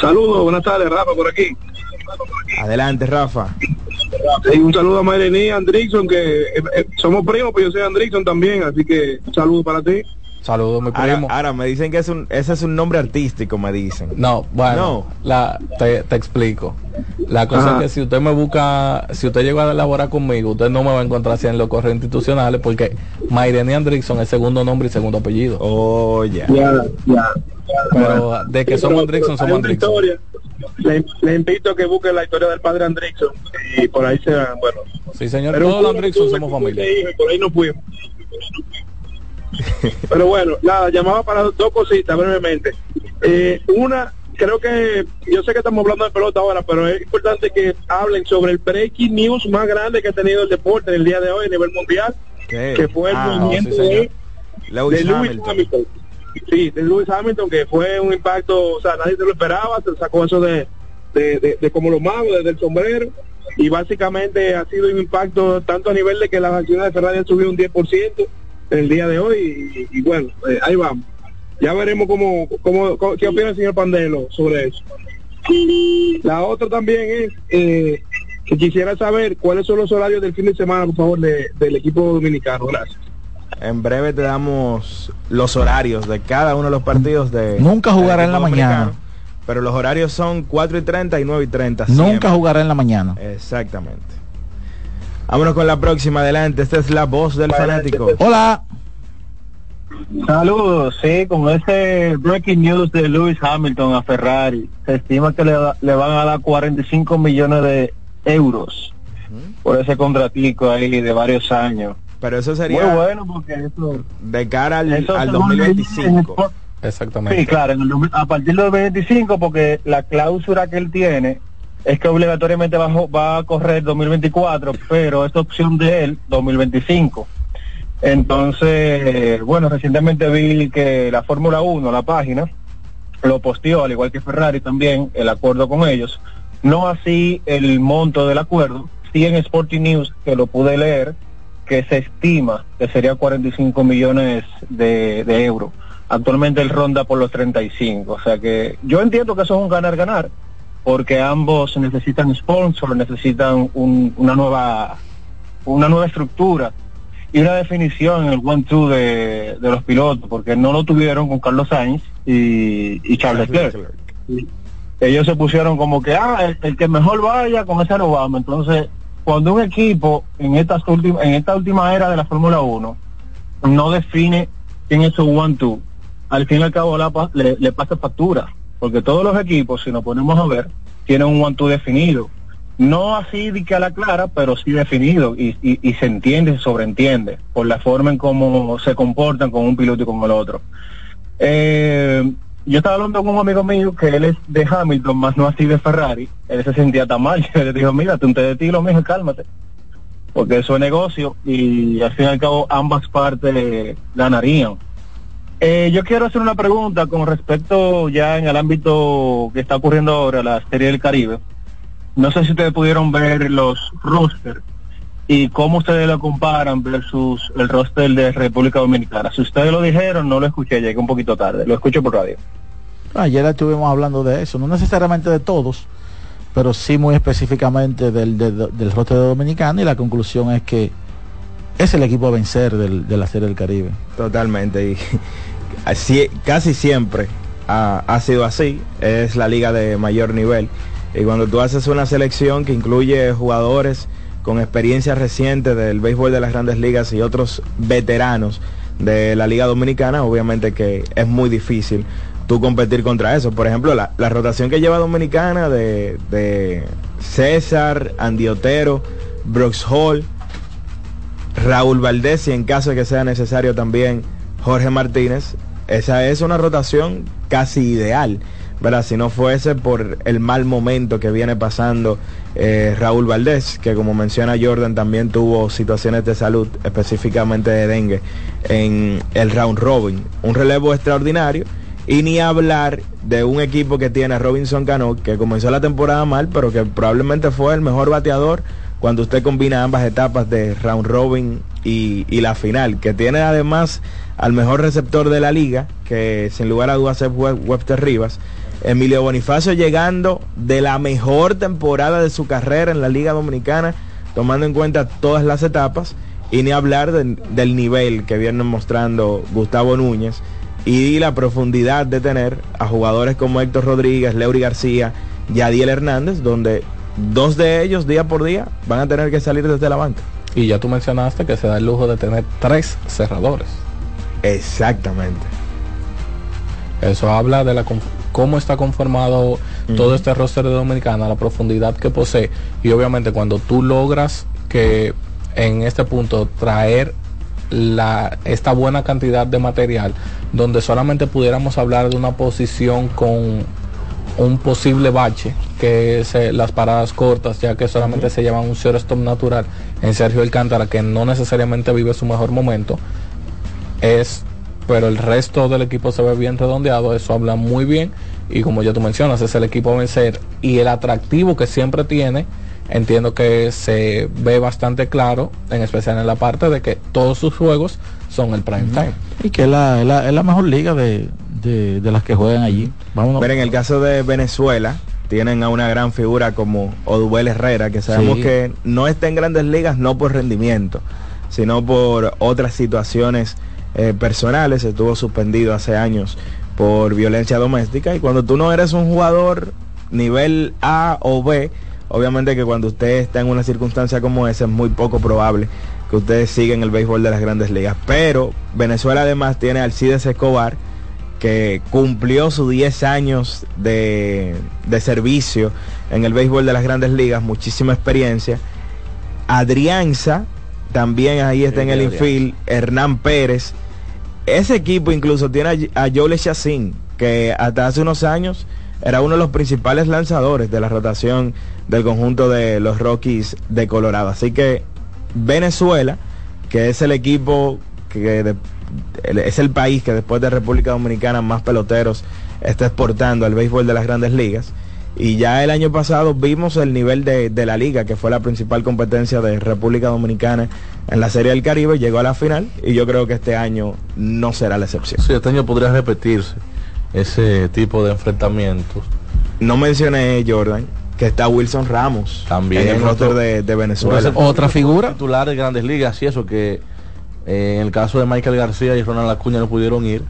Saludos, buenas tardes, Rafa, por aquí. Adelante, Rafa. Y un saludo a Mayrení, Andrickson, que eh, eh, somos primos, pero yo soy Andrickson también, así que un saludo para ti. Saludos, mi Ahora, primo. ahora me dicen que es un, ese es un nombre artístico, me dicen. No, bueno, la, te, te explico. La cosa Ajá. es que si usted me busca, si usted llega a elaborar conmigo, usted no me va a encontrar así en los correos institucionales porque Mairene Andrickson es segundo nombre y segundo apellido. Oh, ya. Pero de que somos Andrickson, somos Andrickson. historia. Le, le invito a que busque la historia del padre Andrickson y por ahí se bueno. Sí, señor, Pero todos los Andrickson somos familia. hijo por ahí no fuimos. Pero bueno, nada, llamaba para dos cositas brevemente. Eh, una, creo que, yo sé que estamos hablando de pelota ahora, pero es importante que hablen sobre el breaking news más grande que ha tenido el deporte en el día de hoy a nivel mundial, ¿Qué? que fue el Ah, movimiento sí, de, Lewis de Lewis Hamilton. Hamilton. Sí, de Lewis Hamilton, que fue un impacto, o sea, nadie se lo esperaba, se sacó eso de, de, de- de como los magos, desde el sombrero, y básicamente ha sido un impacto tanto a nivel de que las acciones de Ferrari han subido un 10% en el día de hoy, y, y bueno, eh, ahí vamos. Ya veremos cómo, cómo, cómo- qué opina el señor Pandelo sobre eso. La otra también es eh, que quisiera saber cuáles son los horarios del fin de semana, por favor, de- del equipo dominicano. Gracias. En breve te damos los horarios de cada uno de los partidos de... Nunca jugará en la mañana. Pero los horarios son 4 y 30 y 9 y 30. Nunca siempre. jugará en la mañana. Exactamente. Vámonos con la próxima. Adelante. Esta es la voz del fanático. Hola. Saludos, sí, con ese breaking news de Lewis Hamilton a Ferrari, se estima que le, da- le van a dar 45 millones de euros por ese contratico ahí de varios años. Pero eso sería Muy bueno porque eso... de cara al, eso al según leí en el 2025. sport- Exactamente. Sí, claro, en el 2000 a partir del 2025 porque la cláusula que él tiene es que obligatoriamente va, a correr 2024, pero es opción de él 2025. Entonces, bueno, recientemente vi que la Fórmula 1, la página, lo posteó, al igual que Ferrari también, el acuerdo con ellos. No así el monto del acuerdo, sí en Sporting News, que lo pude leer, que se estima que sería 45 millones de, de euros. Actualmente él ronda por los 35. O sea que yo entiendo que eso es un ganar-ganar, porque ambos necesitan sponsor, necesitan un- una nueva una nueva estructura y una definición en el one-two de, de los pilotos, porque no lo tuvieron con Carlos Sainz y, y Charles Leclerc. Ellos se pusieron como que, ah, el, el que mejor vaya, con ese no vamos. Entonces, cuando un equipo en, estas últimas en esta última era de la Fórmula 1 no define quién es su one-two, al fin y al cabo la le, le pasa factura, porque todos los equipos, si nos ponemos a ver, tienen un one-two definido. No así de que a la clara, pero sí definido y, se entiende, se sobreentiende por la forma en cómo se comportan con un piloto y con el otro. Eh, yo estaba hablando con un amigo mío que él es de Hamilton, más no así de Ferrari. Él se sentía tan mal. Yo le digo, mira, tú té de tiro, mijo, cálmate. Porque eso es negocio y al fin y al cabo ambas partes ganarían. Eh, yo quiero hacer una pregunta con respecto ya en el ámbito que está ocurriendo ahora, la Serie del Caribe. No sé si ustedes pudieron ver los roster y cómo ustedes lo comparan versus el roster de República Dominicana. Si ustedes lo dijeron, no lo escuché, llegué un poquito tarde, lo escucho por radio. Ayer estuvimos hablando de eso, no necesariamente de todos, pero sí muy específicamente del, del, del roster dominicano y la conclusión es que es el equipo a vencer del- de la Serie del Caribe. Totalmente. Y casi siempre ha, sido así. Es la liga de mayor nivel. Y cuando tú haces una selección que incluye jugadores con experiencia reciente del béisbol de las grandes ligas y otros veteranos de la liga dominicana, obviamente que es muy difícil tú competir contra eso. Por ejemplo, la, rotación que lleva Dominicana de, César, Andy Otero, Brooks Hall, Raúl Valdés y en caso de que sea necesario también Jorge Martínez. Esa es una rotación casi ideal, ¿verdad? Si no fuese por el mal momento que viene pasando eh, Raúl Valdés, que como menciona Jordan también tuvo situaciones de salud, específicamente de dengue, en el round robin. Un relevo extraordinario. Y ni hablar de un equipo que tiene Robinson Cano, que comenzó la temporada mal, pero que probablemente fue el mejor bateador cuando usted combina ambas etapas de round robin y, la final, que tiene además al mejor receptor de la liga, que sin lugar a dudas es We- Webster Rivas, Emilio Bonifacio llegando de la mejor temporada de su carrera en la liga dominicana, tomando en cuenta todas las etapas, Y ni hablar de- del nivel que viene mostrando Gustavo Núñez y la profundidad de tener a jugadores como Héctor Rodríguez, Leury García, Yadiel Hernández, donde dos de ellos día por día van a tener que salir desde la banca. Y ya tú mencionaste que se da el lujo de tener tres cerradores. Exactamente. Eso habla de la cómo está conformado todo este roster de Dominicana, la profundidad que posee. Y obviamente cuando tú logras que en este punto traer la, esta buena cantidad de material, donde solamente pudiéramos hablar de una posición con un posible bache, que es eh, las paradas cortas, ya que solamente se llama un shortstop natural en Sergio Alcántara, que no necesariamente vive su mejor momento, es pero el resto del equipo se ve bien redondeado, eso habla muy bien y como ya tú mencionas, es el equipo a vencer y el atractivo que siempre tiene, entiendo que se ve bastante claro, en especial en la parte de que todos sus juegos son el prime time. Y que es la, es la, es la mejor liga de, de, de las que juegan allí. Vámonos. Pero en el caso de Venezuela, tienen a una gran figura como Odubel Herrera, que sabemos Sí. que no está en grandes ligas no por rendimiento, sino por otras situaciones eh, personales. Estuvo suspendido hace años por violencia doméstica y cuando tú no eres un jugador nivel A o B, obviamente que cuando usted está en una circunstancia como esa es muy poco probable que ustedes sigan el béisbol de las grandes ligas. Pero Venezuela además tiene a Alcides Escobar, que cumplió sus 10 años de, de servicio en el béisbol de las grandes ligas, muchísima experiencia. Adrianza, también ahí está en el infield, Hernán Pérez. Ese equipo incluso tiene a, a Joel Chacín, que hasta hace unos años era uno de los principales lanzadores de la rotación del conjunto de los Rockies de Colorado. Así que Venezuela, que es el equipo que de- es el país que después de República Dominicana más peloteros está exportando al béisbol de las grandes ligas. Y ya el año pasado vimos el nivel de, de la liga, que fue la principal competencia de República Dominicana en la Serie del Caribe, llegó a la final y yo creo que este año no será la excepción. Sí, este año podría repetirse ese tipo de enfrentamientos. No mencioné, Jordan, que está Wilson Ramos También en el roster otro- de, de Venezuela. Otra figura. Titular de grandes ligas y eso que eh, en el caso de Michael García y Ronald Acuña no pudieron ir,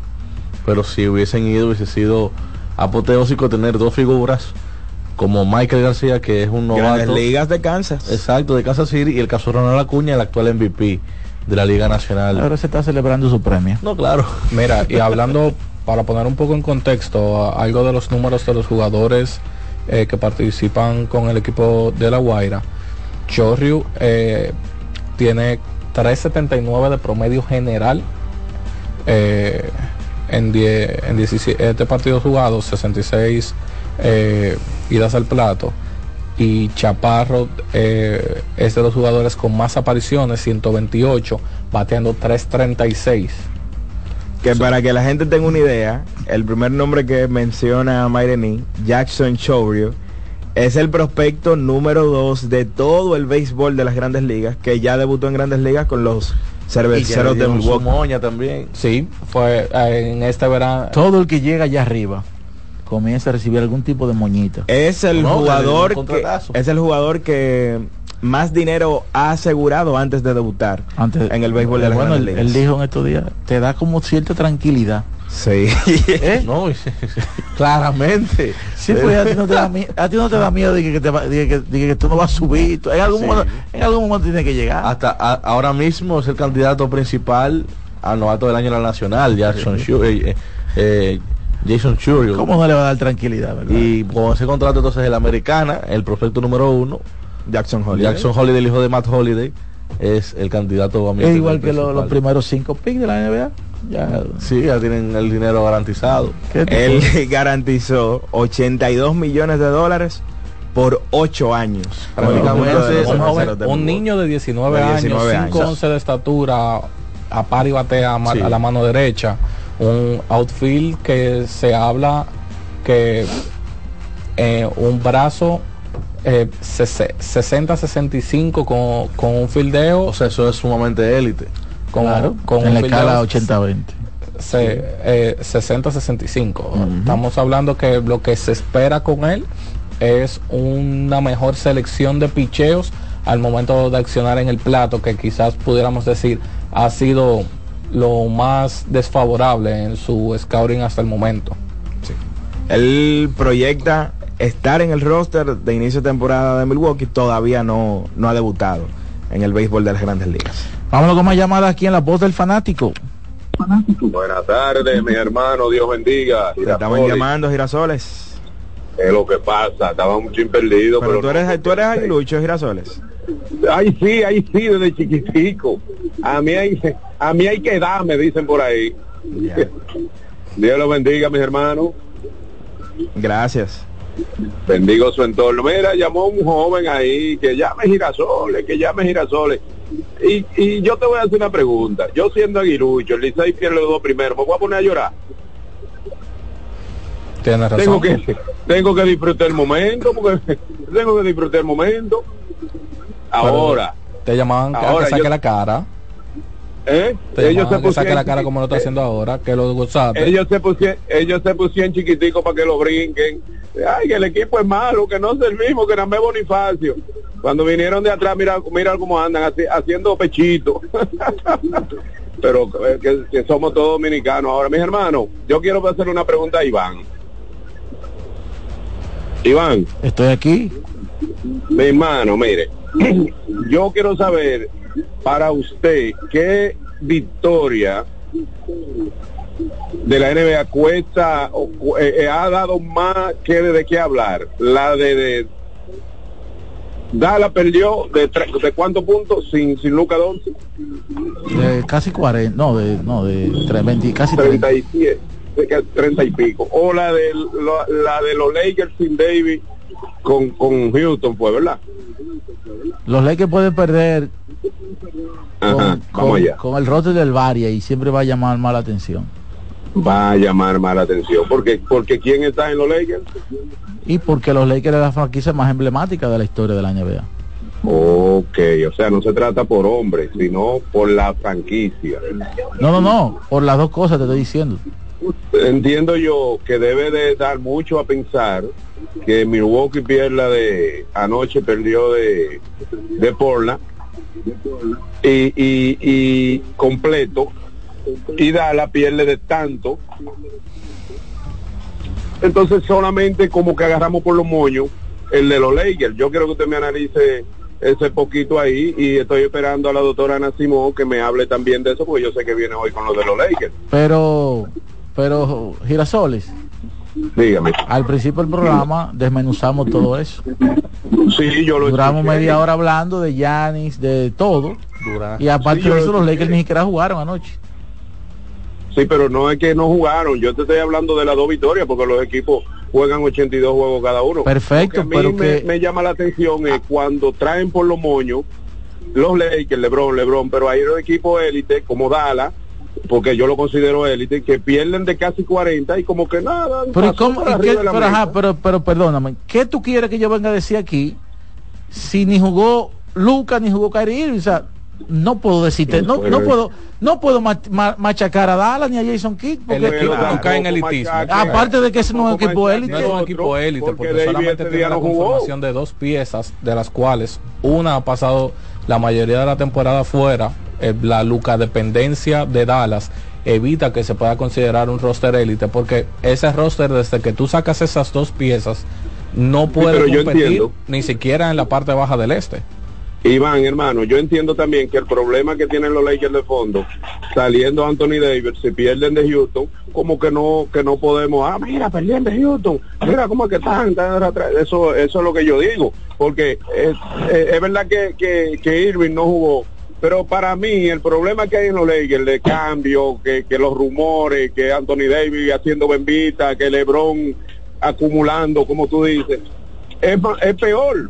pero si hubiesen ido hubiese sido apoteósico tener dos figuras como Michael García que es un Grandes novato. ligas de Kansas. Exacto, de Kansas City y el caso de Ronald Acuña, el actual MVP de la Liga Nacional. Ahora se está celebrando su premio. No, claro. Mira, y hablando, para poner un poco en contexto, algo de los números de los jugadores eh, que participan con el equipo de La Guaira, Chorriu eh, tiene 3.79 de promedio general eh, en, die- en 17 partidos jugados, 66 eh, idas al plato. Y Chaparro eh, es de los jugadores con más apariciones, 128, bateando 336. Que para que la gente tenga una idea, el primer nombre que menciona Maireni, Jackson Chourio, es el prospecto número 2 de todo el béisbol de las grandes ligas, que ya debutó en grandes ligas con los cerveceros de Milwaukee. Moña también. Sí, fue eh, en este verano. Todo el que llega allá arriba comienza a recibir algún tipo de moñita. Es el No, jugador que, es el jugador que más dinero ha asegurado antes de debutar Antes, en el béisbol de las bueno, él, grandes él ligas. dijo en estos días, te da como cierta tranquilidad. Sí. ¿Eh? No, claramente. Sí, pues a ti no te da, mi- a ti no te da miedo de que, te va- de que, de que tú no vas a subir. en, algún Sí. momento, en algún momento tiene que llegar. Hasta a- ahora mismo es el candidato principal al novato del año en la nacional, Jackson Shu- eh, eh, eh, Jason Churio. ¿Cómo no le va a dar tranquilidad, verdad? Y con ese contrato entonces el americana, el prospecto número uno, Jackson Holiday. Jackson Holiday, el hijo de Matt Holiday, es el candidato a es igual que lo- los primeros cinco picks de la NBA. Ya, Sí, ya tienen el dinero garantizado. ¿qué te- Él garantizó 82 millones de dólares por 8 años. Prácticamente un, joven- niño de 19, De años, 19 años. 5'11 de estatura, a par y batea a, ma- Sí. a la mano derecha. Un outfield que se habla que eh, un brazo eh, 60-65 con, con un fildeo. O sea, eso es sumamente élite. Con, claro, con en la escala 80-20. se- eh, 60-65. Estamos hablando que lo que se espera con él es una mejor selección de picheos al momento de accionar en el plato, que quizás pudiéramos decir ha sido lo más desfavorable en su scouting hasta el momento. Él proyecta estar en el roster de inicio de temporada de Milwaukee, todavía no, no ha debutado en el béisbol de las grandes ligas. Vámonos con más llamadas aquí en la voz del fanático. Buenas tardes, mi hermano, Dios bendiga. Te estaban llamando, Girasoles. Es lo que pasa, estaba un chin perdido. Pero, Pero, tú eres, tú eres aguilucho, Girasoles. Ay, sí, ay, sí, desde chiquitico. A mí hay, a mí hay que dar, me dicen por ahí. Dios lo bendiga, mis hermanos. Gracias. Bendigo su entorno. Mira, llamó un joven ahí que llame girasoles, que llame girasoles. Y, y yo te voy a hacer una pregunta. Yo siendo aguilucho, el Licey pierde los dos primeros, ¿me voy a poner a llorar? Tienes razón. Tengo que, tengo que disfrutar el momento, porque tengo que disfrutar el momento. Ahora, Te llamaban que- Ahora que saque yo- la cara. ¿Eh? Te ellos se que saque la pusieron, cara como lo está haciendo ahora, que lo gozaste. ellos se pusieron, ellos se pusieron chiquiticos para que lo brinquen. Ay, que el equipo es malo, que no es el mismo que Namé Bonifacio. Cuando vinieron de atrás, mira, mira cómo andan, haci- haciendo pechito. Pero eh, que, que somos todos dominicanos. Ahora, mis hermanos, yo quiero hacer una pregunta a Iván. Iván. Estoy aquí. Mi hermano, mire, yo quiero saber para usted qué victoria de la NBA cuesta eh, eh, ha dado más que de, qué hablar. La de, de Dallas perdió de, de cuántos puntos sin sin Luca Doncic De casi 40, no, de, no, de tre- 20, casi 30. 37 de que 30 y pico o la de la de los Lakers sin Davis con con Houston fue verdad Los Lakers pueden perder Ajá, con, con- con el roster del Varia y siempre va a llamar más la atención. va a llamar más la atención porque porque quién está en los Lakers Y porque los Lakers es la franquicia más emblemática de la historia de la NBA. Ok, o sea, no se trata por hombre, sino por la franquicia. No, no, no, por las dos cosas te estoy diciendo. Entiendo yo que debe de dar mucho a pensar que Milwaukee pierda de anoche perdió de, de Portland. Y, y, completo. Y Dallas pierde de tanto. Entonces solamente como que agarramos por los moños el de los Lakers. Yo quiero que usted me analice ese poquito ahí y estoy esperando a la doctora Ana Simón que me hable también de eso porque yo sé que viene hoy con lo de los Lakers. Pero, pero, Girasoles, dígame al principio del programa desmenuzamos todo eso. Sí, yo lo Duramos media hora hablando de Yanis, de todo. Y aparte Sí, de eso, lo los Lakers ni siquiera jugaron anoche. Sí, pero no es que no jugaron. Yo te estoy hablando de las dos victorias porque los equipos juegan 82 juegos cada uno. Perfecto, a mí pero me, que- me llama la atención es cuando traen por los moños los Lakers, LeBron, LeBron, pero hay un equipo élite como Dallas, porque yo lo considero élite, que pierden de casi 40 y como que nada. Pero, ¿y pasó cómo? ¿Y qué? pero, ajá, pero, pero perdóname, ¿qué tú quieres que yo venga a decir aquí si ni jugó Lucas ni jugó Kyrie? O sea, no puedo decirte, no, no puedo, no puedo ma- ma- machacar a Dallas ni a Jason Kidd porque El equipo no cae en elitismo. aparte de que ese no es un equipo élite. No es un equipo élite porque, porque solamente tiene la no jugó. conformación de dos piezas, de las cuales una ha pasado la mayoría de la temporada fuera. Eh, la Luca dependencia de Dallas evita que se pueda considerar un roster élite porque ese roster desde que tú sacas esas dos piezas no puede competir entiendo. ni siquiera en la parte baja del este. Iván, hermano, yo entiendo también que el problema que tienen los Lakers de fondo, saliendo Anthony Davis, si pierden de Houston, como que no que no podemos, ah, mira, perdieron de Houston, mira cómo es que están, eso eso es lo que yo digo, porque es, es- es verdad que, que, que Irving no jugó, pero para mí el problema que hay en los Lakers de cambio, que, que los rumores, que Anthony Davis haciendo bembita, que LeBron acumulando, como tú dices, es, es peor.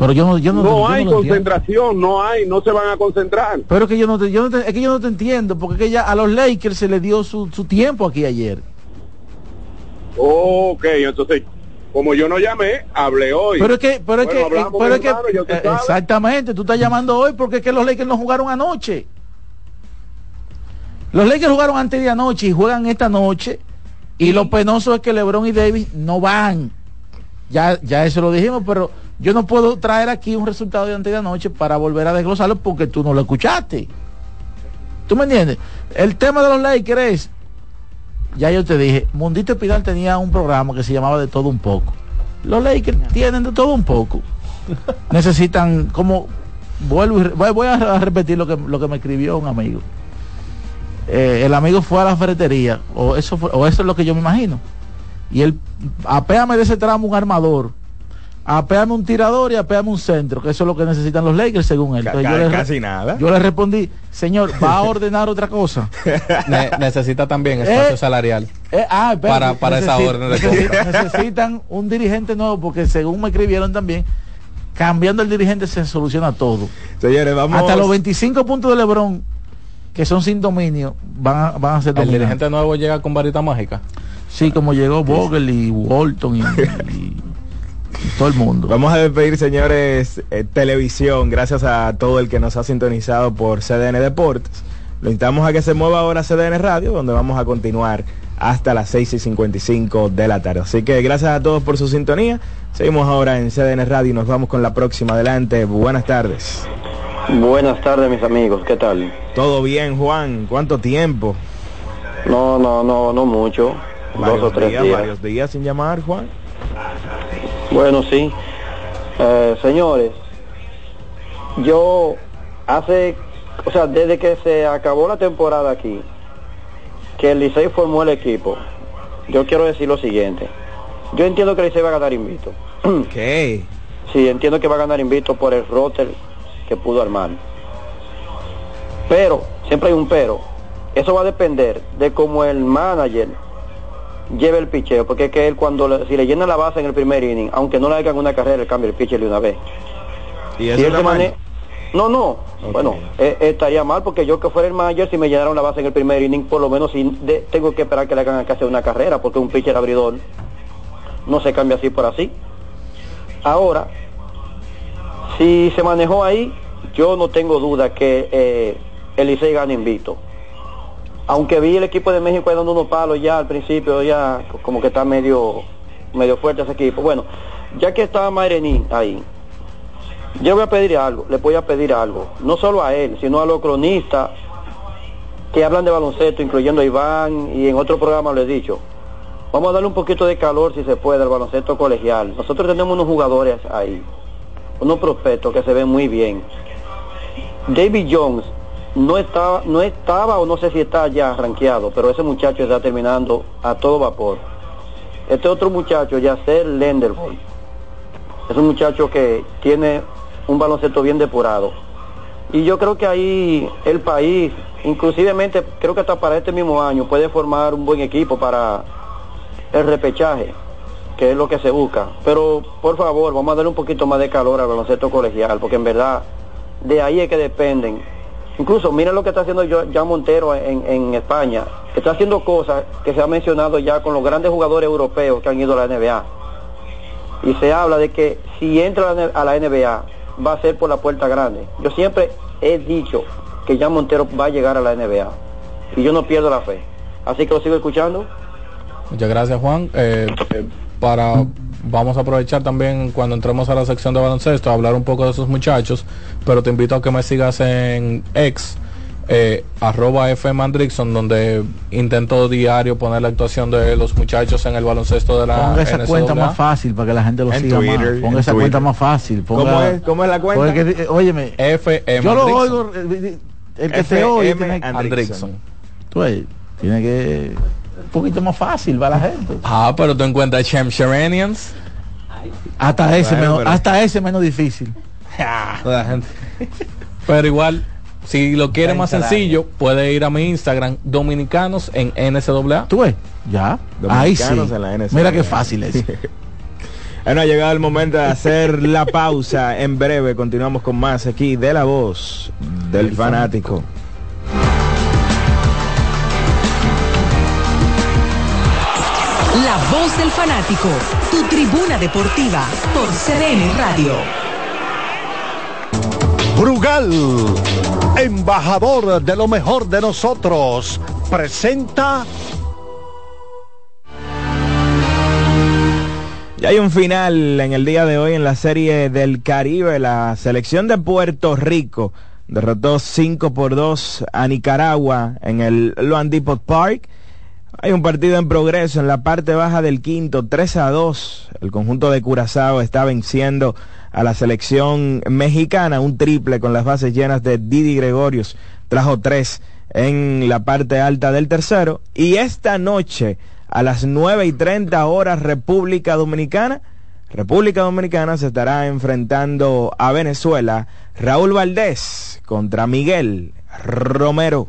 Pero yo no, yo no, No yo hay no lo entiendo. concentración, no hay, no se van a concentrar. Pero es que yo no te, yo no te- es que yo no te entiendo, porque es que ya a los Lakers se le dio su, su tiempo aquí ayer. Ok, entonces, como yo no llamé, hablé hoy. Pero es que, pero es Bueno, que, pero es que, hermano, eh, exactamente, tú estás llamando hoy porque es que los Lakers no jugaron anoche. Los Lakers jugaron antes de anoche y juegan esta noche. Y lo penoso es que LeBron y Davis no van. Ya, ya eso lo dijimos, pero yo no puedo traer aquí un resultado de antes de anoche para volver a desglosarlo porque tú no lo escuchaste. ¿Tú me entiendes? El tema de los Lakers es, ya yo te dije, Mundito Espinal tenía un programa que se llamaba De Todo Un Poco. Los Lakers tienen de todo un poco. Necesitan como vuelvo y voy, voy a repetir lo que, lo que me escribió un amigo. Eh, el amigo fue a la ferretería, o eso, fue- o eso es lo que yo me imagino. Y él, apéame de ese tramo un armador, apéame un tirador y apéame un centro, que eso es lo que necesitan los Lakers según él. Entonces yo le- casi nada. Yo le respondí, señor, va a ordenar otra cosa. Ne- necesita también espacio Eh, salarial. Eh, ah, espérate, Para- para esa orden de compra. Necesitan un dirigente nuevo porque según me escribieron también, cambiando el dirigente se soluciona todo. Señores, vamos. Hasta los 25 puntos de Lebron, que son sin dominio, van a, van a ser El dominantes. dirigente nuevo llega con varita mágica. Sí, como llegó Vogel y Walton y todo el mundo. Vamos a despedir, señores, eh, televisión, gracias a todo el que nos ha sintonizado por CDN Deportes. Lo invitamos a que se mueva ahora a CDN Radio, donde vamos a continuar hasta las 6 y 55 de la tarde. Así que gracias a todos por su sintonía. Seguimos ahora en CDN Radio y nos vamos con la próxima. Adelante, buenas tardes. Buenas tardes, mis amigos. ¿Qué tal? ¿Todo bien, Juan? ¿Cuánto tiempo? No, no, no, no mucho. Varios Dos o tres días, días. varios días sin llamar, Juan. Bueno, sí. Eh, señores, yo hace, o sea, desde que se acabó la temporada aquí, que el Licey formó el equipo, yo quiero decir lo siguiente. Yo entiendo que el Licey va a ganar invito. ¿Qué? Sí, entiendo que va a ganar invito por el roster que pudo armar. Pero, siempre hay un pero. Eso va a depender de cómo el manager lleve el picheo, porque es que él cuando le- si le llena la base en el primer inning, aunque no le hagan una carrera, él cambia el pitcher de una vez. ¿Y Si eso él está se No, no. Bueno, eh, estaría mal porque yo que fuera el manager, si me llenaron la base en el primer inning, por lo menos si de- tengo que esperar que le hagan casi una carrera, porque un pitcher abridor no se cambia así por así. Ahora, si se manejó ahí, yo no tengo duda que eh, el Licey gana invito. Aunque vi el equipo de México ahí dando unos palos ya al principio, ya como que está medio medio fuerte ese equipo. Bueno, ya que estaba Mairení ahí, yo voy a pedir algo, le voy a pedir algo, no solo a él, sino a los cronistas que hablan de baloncesto, incluyendo a Iván y en otro programa lo he dicho. Vamos a darle un poquito de calor si se puede al baloncesto colegial. Nosotros tenemos unos jugadores ahí, unos prospectos que se ven muy bien. David Jones no estaba, no estaba o no sé si está ya rankeado, pero ese muchacho está terminando a todo vapor. Este otro muchacho, Yasser Lenderboy, es un muchacho que tiene un baloncesto bien depurado. Y yo creo que ahí el país, inclusivemente creo que hasta para este mismo año, puede formar un buen equipo para el repechaje, que es lo que se busca. Pero por favor, vamos a darle un poquito más de calor al baloncesto colegial, porque en verdad de ahí es que dependen. Incluso miren lo que está haciendo ya Montero en, España, está haciendo cosas que se ha mencionado ya con los grandes jugadores europeos que han ido a la NBA. Y se habla de que si entra a la- NBA va a ser por la puerta grande. Yo siempre he dicho que ya Montero va a llegar a la NBA. Y yo no pierdo la fe. Así que lo sigo escuchando. Muchas gracias, Juan. Eh, eh, para vamos a aprovechar también cuando entremos a la sección de baloncesto a hablar un poco de esos muchachos, pero te invito a que me sigas en ex eh, arroba fmandrickson donde intento diario poner la actuación de los muchachos en el baloncesto de la Ponga esa NCAA. cuenta más fácil para que la gente lo En siga Twitter, más. Ponga esa Twitter. cuenta más fácil. Ponga, ¿Cómo es- cómo es la cuenta? Porque, óyeme, FM yo lo oigo, eh, el que te oye tiene Andrickson. Tú tiene que un poquito más fácil para la gente. Ah, pero tú encuentras Champ Sheranians. Hasta ese Bueno, menos, pero- hasta ese menos difícil. La gente- Pero igual, si lo quiere más sencillo, puede ir a mi Instagram, Dominicanos en NCAA. ¿Tú ves? Ya. Ahí sí. Dominicanos en la NCAA. Mira qué fácil es. Bueno, ha llegado el momento de hacer la pausa. En breve continuamos con más aquí de la voz del fanático. La voz del fanático, tu tribuna deportiva por CDN Radio. Brugal, embajador de lo mejor de nosotros, presenta Y hay un final en el día de hoy en la serie del Caribe. La selección de Puerto Rico derrotó 5 por 2 a Nicaragua en el Loan Depot Park. Hay un partido en progreso en la parte baja del quinto, 3 a 2. El conjunto de Curazao está venciendo a la selección mexicana, un triple con las bases llenas de Didi Gregorius. Trajo 3 en la parte alta del tercero. Y esta noche a las 9 y 30 horas República Dominicana. República Dominicana se estará enfrentando a Venezuela. Raúl Valdés contra Miguel Romero.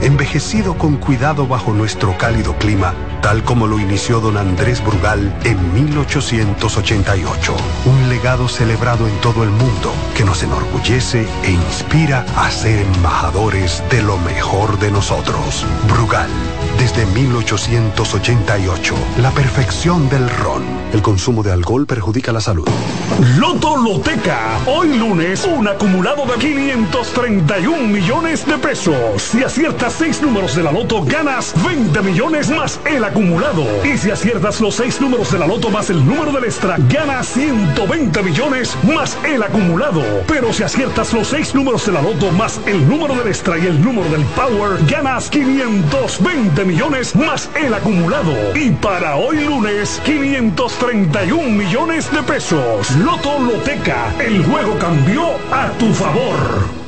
envejecido con cuidado bajo nuestro cálido clima, tal como lo inició don Andrés Brugal en 1888. Un legado celebrado en todo el mundo que nos enorgullece e inspira a ser embajadores de lo mejor de nosotros. Brugal, desde 1888, la perfección del ron. El consumo de alcohol perjudica la salud. Loto Loteca, hoy lunes, un acumulado de 531 millones de pesos. Si aciertas seis números de la Loto, ganas 20 millones más el acumulado. Y si aciertas los seis números de la Loto más el número del extra, ganas 120 millones más el acumulado. Pero si aciertas los seis números de la Loto más el número del extra y el número del Power, ganas 520 millones más el acumulado. Y para hoy lunes, 531 millones de pesos. Loto Loteca, el juego cambió a tu favor.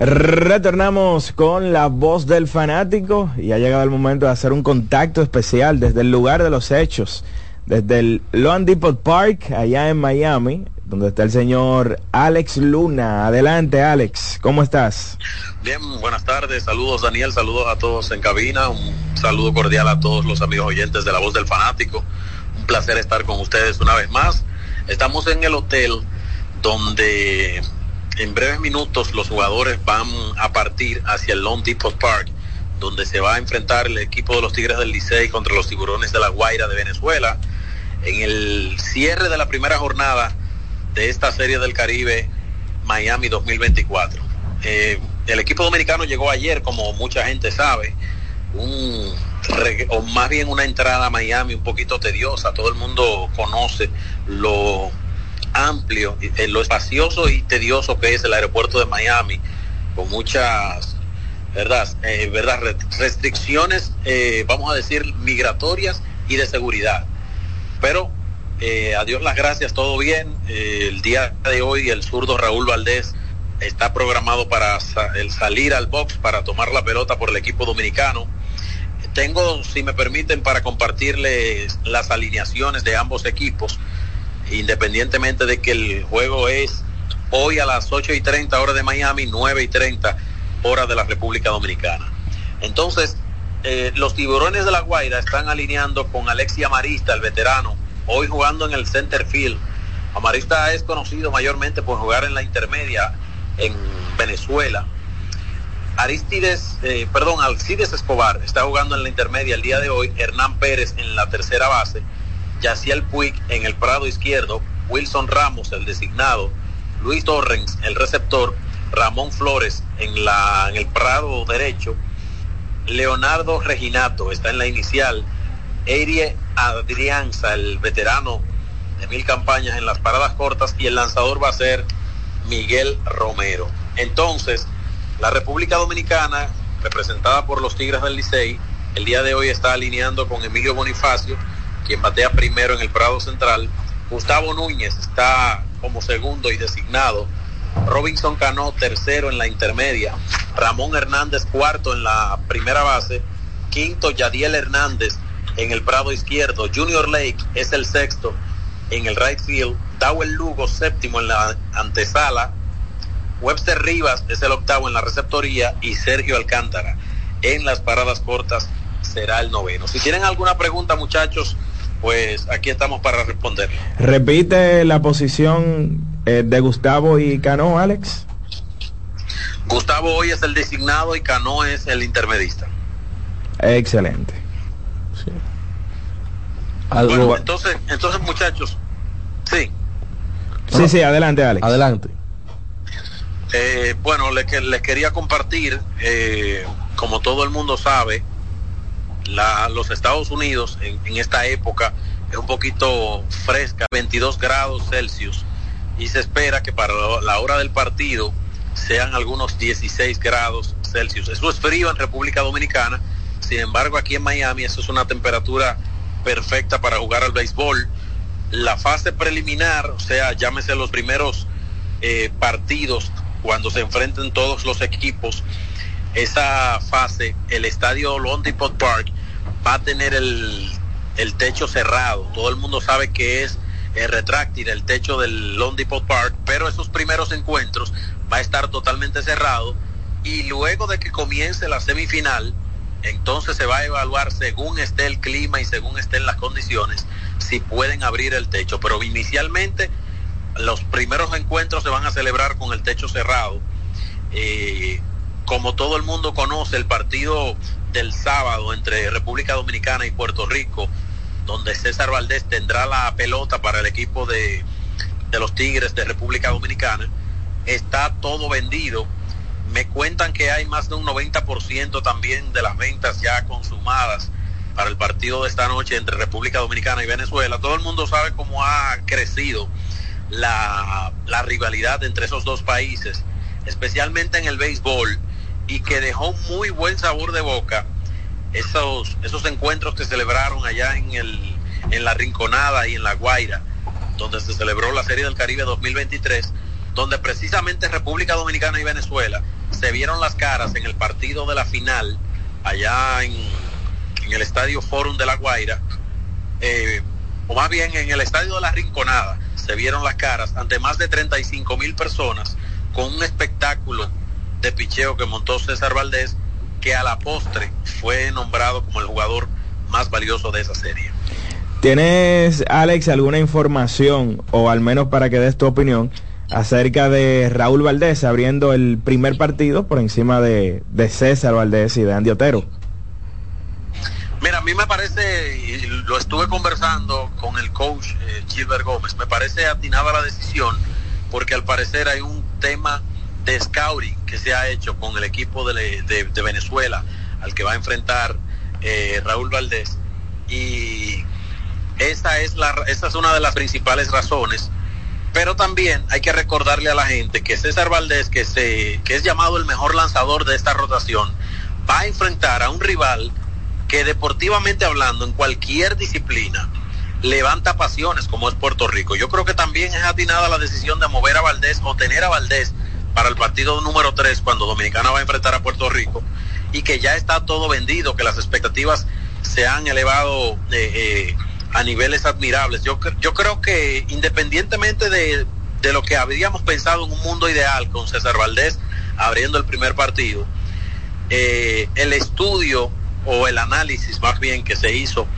Retornamos con la voz del fanático y ha llegado el momento de hacer un contacto especial desde el lugar de los hechos, desde el Loan Depot Park, allá en Miami, donde está el señor Alex Luna. Adelante, Alex, ¿cómo estás? Bien, buenas tardes, saludos Daniel, saludos a todos en cabina, un saludo cordial a todos los amigos oyentes de la voz del fanático. Un placer estar con ustedes una vez más. Estamos en el hotel donde en breves minutos los jugadores van a partir hacia el Lone Depot Park, donde se va a enfrentar el equipo de los Tigres del Licey contra los Tiburones de la Guaira de Venezuela en el cierre de la primera jornada de esta serie del Caribe Miami 2024. Eh, el equipo dominicano llegó ayer, como mucha gente sabe, un, o más bien una entrada a Miami un poquito tediosa. Todo el mundo conoce lo amplio, en lo espacioso y tedioso que es el aeropuerto de Miami, con muchas, ¿verdad? Eh, ¿verdad? Restricciones, eh, vamos a decir, migratorias y de seguridad. Pero eh, a Dios las gracias, todo bien. Eh, el día de hoy el zurdo Raúl Valdés está programado para el salir al box para tomar la pelota por el equipo dominicano. Tengo, si me permiten, para compartirles las alineaciones de ambos equipos independientemente de que el juego es hoy a las 8 y 30 horas de Miami, 9 y 30 horas de la República Dominicana. Entonces, eh, los tiburones de la Guaira están alineando con Alexia Marista, el veterano, hoy jugando en el center field. Amarista es conocido mayormente por jugar en la intermedia en Venezuela. Aristides, eh, perdón, Alcides Escobar está jugando en la intermedia el día de hoy. Hernán Pérez en la tercera base. Yaciel Puig en el prado izquierdo, Wilson Ramos, el designado, Luis Torrens, el receptor, Ramón Flores en, la, en el prado derecho, Leonardo Reginato está en la inicial, Eirie Adrianza, el veterano de mil campañas en las paradas cortas, y el lanzador va a ser Miguel Romero. Entonces, la República Dominicana representada por los Tigres del Licey, el día de hoy está alineando con Emilio Bonifacio, quien batea primero en el Prado Central. Gustavo Núñez está como segundo y designado. Robinson Cano tercero en la intermedia. Ramón Hernández cuarto en la primera base. Quinto Yadiel Hernández en el Prado izquierdo. Junior Lake es el sexto en el right field. Dawel Lugo séptimo en la antesala. Webster Rivas es el octavo en la receptoría y Sergio Alcántara en las paradas cortas será el noveno. Si tienen alguna pregunta, muchachos, pues aquí estamos para responder. Repite la posición eh, de Gustavo y Cano, Alex. Gustavo hoy es el designado y Cano es el intermedista. Excelente. Sí. Bueno, entonces, entonces muchachos, sí. Sí, sí, adelante, Alex. Adelante. Eh, bueno, les, les, quería compartir, eh, como todo el mundo sabe, los Estados Unidos en, en, esta época es un poquito fresca, 22 grados Celsius, y se espera que para la hora del partido sean algunos 16 grados Celsius. Eso es frío en República Dominicana, sin embargo aquí en Miami eso es una temperatura perfecta para jugar al béisbol. La fase preliminar, o sea, llámese los primeros eh, partidos cuando se enfrenten todos los equipos, esa fase, el estadio Lone Depot Park va a tener el, el, techo cerrado. Todo el mundo sabe que es el retráctil, el techo del Lone Depot Park, pero esos primeros encuentros va a estar totalmente cerrado y luego de que comience la semifinal, entonces se va a evaluar según esté el clima y según estén las condiciones si pueden abrir el techo. Pero inicialmente los primeros encuentros se van a celebrar con el techo cerrado. Eh, como todo el mundo conoce, el partido del sábado entre República Dominicana y Puerto Rico, donde César Valdés tendrá la pelota para el equipo de, de los Tigres de República Dominicana, está todo vendido. Me cuentan que hay más de un 90% también de las ventas ya consumadas para el partido de esta noche entre República Dominicana y Venezuela. Todo el mundo sabe cómo ha crecido la, la rivalidad entre esos dos países, especialmente en el béisbol, y que dejó muy buen sabor de boca esos, esos encuentros que celebraron allá en, el, en la Rinconada y en La Guaira, donde se celebró la Serie del Caribe 2023, donde precisamente República Dominicana y Venezuela se vieron las caras en el partido de la final allá en, el Estadio Forum de La Guaira, eh, o más bien en el Estadio de la Rinconada, se vieron las caras ante más de 35 mil personas con un espectáculo de picheo que montó César Valdés, que a la postre fue nombrado como el jugador más valioso de esa serie. ¿Tienes, Alex, alguna información, o al menos para que des tu opinión, acerca de Raúl Valdés abriendo el primer partido por encima de, de César Valdés y de Andy Otero? Mira, a mí me parece, y lo estuve conversando con el coach eh, Gilbert Gómez, me parece atinada la decisión, porque al parecer hay un tema de scouting que se ha hecho con el equipo de, de, Venezuela al que va a enfrentar eh, Raúl Valdés y esa es la esa es una de las principales razones pero también hay que recordarle a la gente que César Valdés que se que es llamado el mejor lanzador de esta rotación va a enfrentar a un rival que deportivamente hablando en cualquier disciplina levanta pasiones como es Puerto Rico. Yo creo que también es atinada la decisión de mover a Valdés o tener a Valdés para el partido número 3 cuando Dominicana va a enfrentar a Puerto Rico y que ya está todo vendido, que las expectativas se han elevado eh, eh, a niveles admirables. Yo, yo creo que independientemente de, de, lo que habríamos pensado en un mundo ideal con César Valdés abriendo el primer partido, eh, el estudio o el análisis más bien que se hizo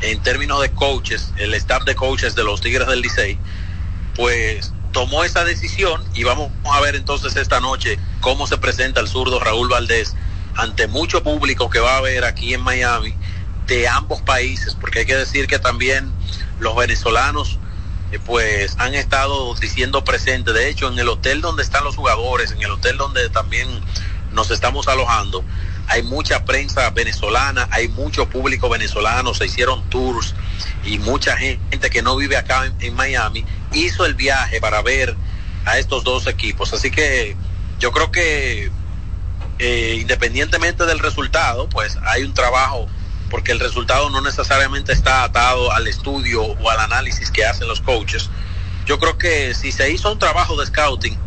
en términos de coaches, el staff de coaches de los Tigres del Licey, pues tomó esa decisión y vamos a ver entonces esta noche cómo se presenta el zurdo Raúl Valdés ante mucho público que va a ver aquí en Miami de ambos países, porque hay que decir que también los venezolanos eh, pues han estado diciendo presente, de hecho en el hotel donde están los jugadores, en el hotel donde también nos estamos alojando, hay mucha prensa venezolana, hay mucho público venezolano, se hicieron tours y mucha gente que no vive acá en, Miami hizo el viaje para ver a estos dos equipos. Así que yo creo que eh, independientemente del resultado, pues hay un trabajo, porque el resultado no necesariamente está atado al estudio o al análisis que hacen los coaches. Yo creo que si se hizo un trabajo de scouting,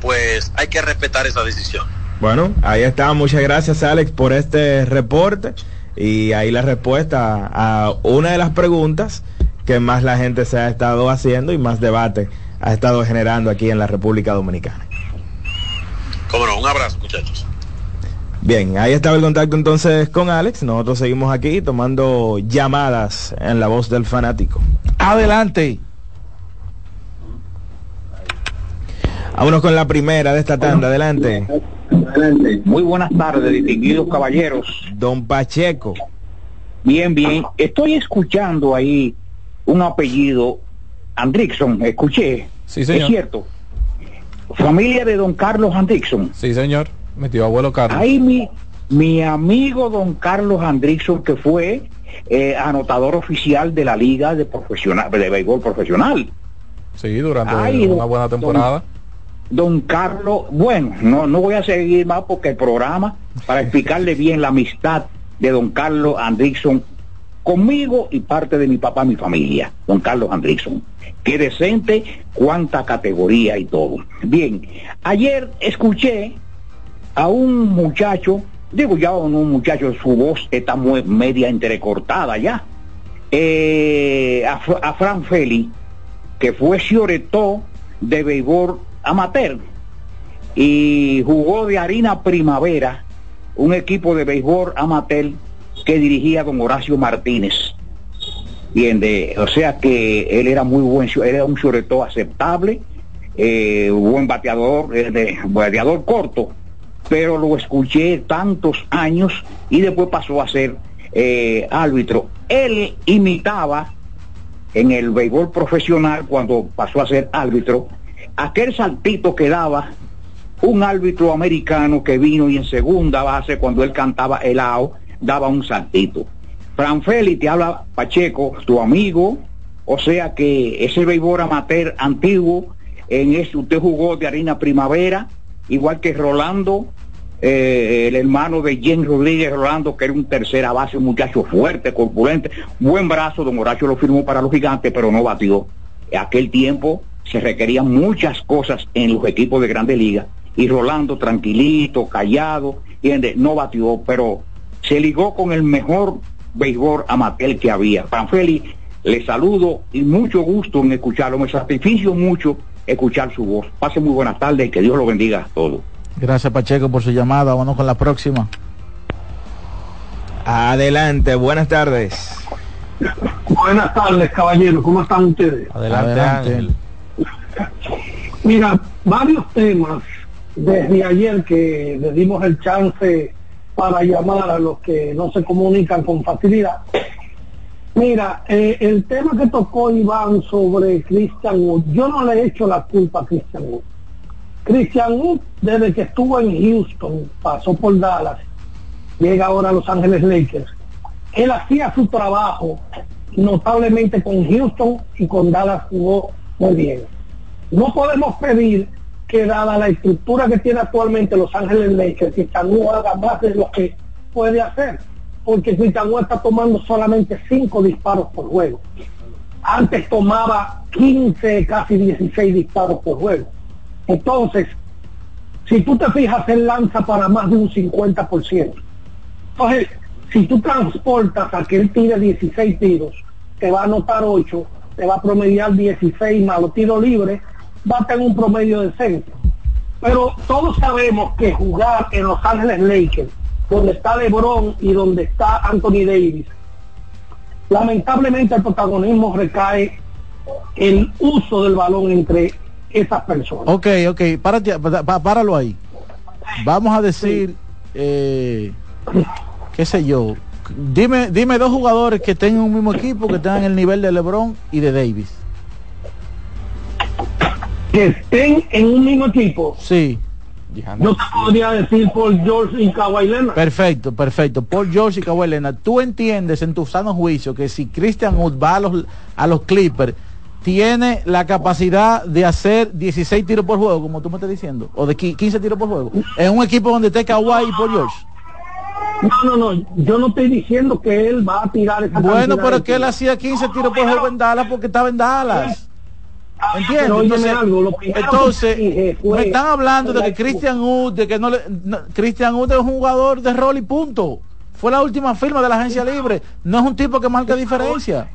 pues hay que respetar esa decisión. Bueno, ahí está. Muchas gracias, Alex, por este reporte. Y ahí la respuesta a una de las preguntas que más la gente se ha estado haciendo y más debate ha estado generando aquí en la República Dominicana. Cómo no, un abrazo, muchachos. Bien, ahí estaba el contacto entonces con Alex. Nosotros seguimos aquí tomando llamadas en la voz del fanático. Adelante. Vámonos con la primera de esta tanda. Adelante. Muy buenas tardes, distinguidos caballeros. Don Pacheco. Bien, bien. Estoy escuchando ahí un apellido, Andrickson, escuché. Sí, señor. Es cierto. Familia de don Carlos Andrickson. Sí, señor. Mi tío abuelo Carlos. Ahí mi, mi amigo don Carlos Andrickson, que fue eh, anotador oficial de la Liga de Profesional de Béisbol Profesional. Sí, durante Ay, una buena temporada. Don Carlos, bueno, no, no voy a seguir más porque el programa, para explicarle bien la amistad de don Carlos Andrickson conmigo y parte de mi papá, mi familia, don Carlos Andrickson. Qué decente, cuánta categoría y todo. Bien, ayer escuché a un muchacho, digo ya un un muchacho, su voz está muy media entrecortada ya, eh, a, a Fran Feli, que fue Cioretó de béisbol amateur y jugó de Harina Primavera, un equipo de béisbol amateur que dirigía don Horacio Martínez. De, o sea que él era muy buen, era un Cioretó aceptable, eh, buen bateador, eh, de, bateador corto, pero lo escuché tantos años y después pasó a ser eh, árbitro. Él imitaba en el béisbol profesional cuando pasó a ser árbitro, aquel saltito que daba un árbitro americano que vino y en segunda base cuando él cantaba el AO daba un saltito. Fran Feli te habla Pacheco, tu amigo, o sea que ese béisbol amateur antiguo, en ese usted jugó de harina primavera, igual que Rolando, eh, el hermano de James Rodríguez Rolando, que era un tercera base, un muchacho fuerte, corpulente, buen brazo, don Horacio lo firmó para los gigantes, pero no batió. Aquel tiempo se requerían muchas cosas en los equipos de Grandes Ligas, y Rolando tranquilito, callado, ¿entiende? no batió, pero se ligó con el mejor béisbol amateur que había. Franfeli, le saludo y mucho gusto en escucharlo, me satisficio mucho escuchar su voz. Pase muy buenas tardes y que Dios lo bendiga a todos. Gracias Pacheco por su llamada. Vamos con la próxima. Adelante, buenas tardes. Buenas tardes, caballeros. ¿Cómo están ustedes? Adelante, Ángel. Mira, varios temas desde ayer que le dimos el chance para llamar a los que no se comunican con facilidad. Mira, eh, el tema que tocó Iván sobre Christian Wood, yo no le he hecho la culpa a Christian Wood. Christian Wood, desde que estuvo en Houston, pasó por Dallas, llega ahora a Los Ángeles Lakers. Él hacía su trabajo notablemente con Houston y con Dallas jugó muy bien. No podemos pedir que dada la estructura que tiene actualmente Los Ángeles Lakers, Wood haga más de lo que puede hacer, porque Wood está tomando solamente 5 disparos por juego. Antes tomaba 15, casi 16 disparos por juego. Entonces, si tú te fijas, él lanza para más de un 50%. Entonces, si tú transportas a que él tire 16 tiros, te va a anotar 8, te va a promediar 16 más los tiros libres, tener un promedio decente. Pero todos sabemos que jugar en Los Ángeles Lakers, donde está LeBron y donde está Anthony Davis, lamentablemente el protagonismo recae el uso del balón entre esas personas. Ok, ok, párate, páralo ahí. Vamos a decir, eh, qué sé yo, dime, dime dos jugadores que tengan un mismo equipo, que tengan el nivel de LeBron y de Davis. Que estén en un mismo equipo. Sí. Yo te podría decir por George y Kawhi Leonard. Perfecto, perfecto. Paul George y Kawhi Leonard, tú entiendes en tu sano juicio que si Christian Wood va a los, a los Clippers, tiene la capacidad de hacer 16 tiros por juego, como tú me estás diciendo, o de 15 tiros por juego, en un equipo donde esté Kawhi y Paul George. No, no, no, yo no estoy diciendo que él va a tirar esa Bueno, pero que él hacía 15 tiros por juego en Dallas porque estaba en Dallas. ¿Entiendes? Entonces, algo, lo primero entonces, dije fue- me están hablando de que Christian Wood, de que no le, no, Christian Wood es un jugador de rol y punto. Fue la última firma de la agencia libre. No es un tipo que marca diferencia.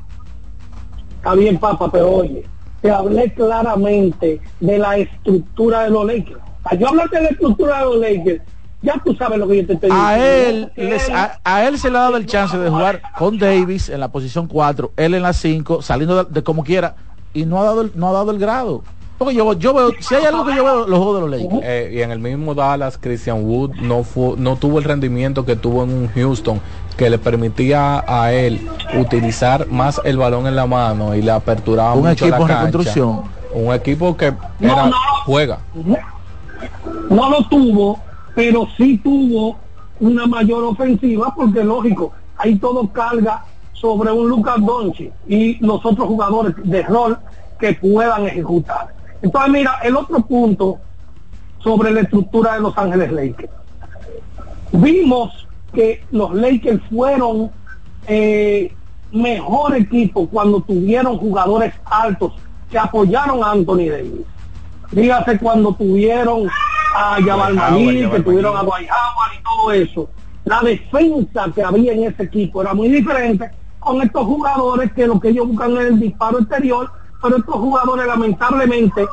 Está bien, papá, pero oye, te hablé claramente de la estructura de los Lakers. Para yo hablarte de la estructura de los Lakers, ya tú sabes lo que yo te estoy A diciendo. él, les- a, a él se le ha dado el chance de jugar con Davis en la posición 4, él en la 5, saliendo de, de como quiera, y no ha dado el, no ha dado el grado. Porque yo, yo veo, si hay algo que yo veo, los juegos de los Lakers. Eh, y en el mismo Dallas, Christian Wood no fue, no tuvo el rendimiento que tuvo en un Houston que le permitía a él utilizar más el balón en la mano y le aperturaba Un mucho equipo la en cancha. reconstrucción. Un equipo que No, era, no. juega. no lo tuvo, pero sí tuvo una mayor ofensiva porque lógico, ahí todo carga sobre un Lucas Doncic y los otros jugadores de rol que puedan ejecutar. Entonces mira, el otro punto sobre la estructura de Los Ángeles Lakers. Vimos que los Lakers fueron eh, mejor equipo cuando tuvieron jugadores altos que apoyaron a Anthony Davis. Dígase cuando tuvieron a Howard, Magui, que tuvieron a Dwight Howard y todo eso. La defensa que había en ese equipo era muy diferente con estos jugadores que lo que ellos buscan es el disparo exterior, pero estos jugadores lamentablemente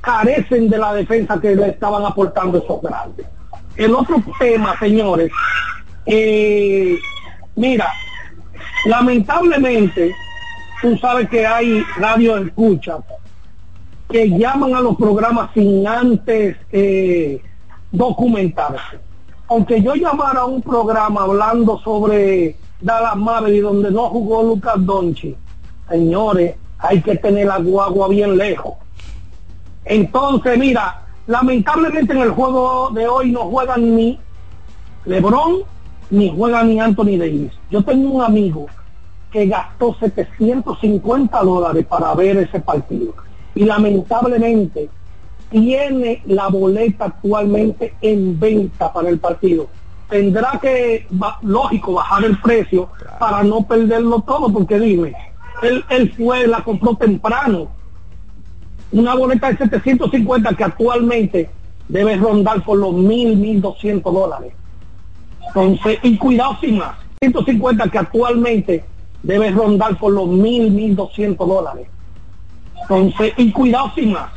carecen de la defensa que le estaban aportando esos grandes. El otro tema, señores, eh, mira, lamentablemente, tú sabes que hay radio escucha que llaman a los programas sin antes eh, documentarse. Aunque yo llamara a un programa hablando sobre Dallas Mavericks donde no jugó Lucas Donchi, señores, hay que tener la guagua bien lejos. Entonces, mira, lamentablemente en el juego de hoy no juegan ni LeBron ni juega ni Anthony Davis. Yo tengo un amigo que gastó 750 dólares para ver ese partido y lamentablemente tiene la boleta actualmente en venta para el partido. Tendrá que, lógico, bajar el precio para no perderlo todo, porque dime, él, él fue, la compró temprano. Una boleta de 750 que actualmente debe rondar por los mil, mil doscientos dólares. Entonces, y cuidado sin más, 150 que actualmente debe rondar por los mil, mil doscientos dólares. Entonces, y cuidado sin más.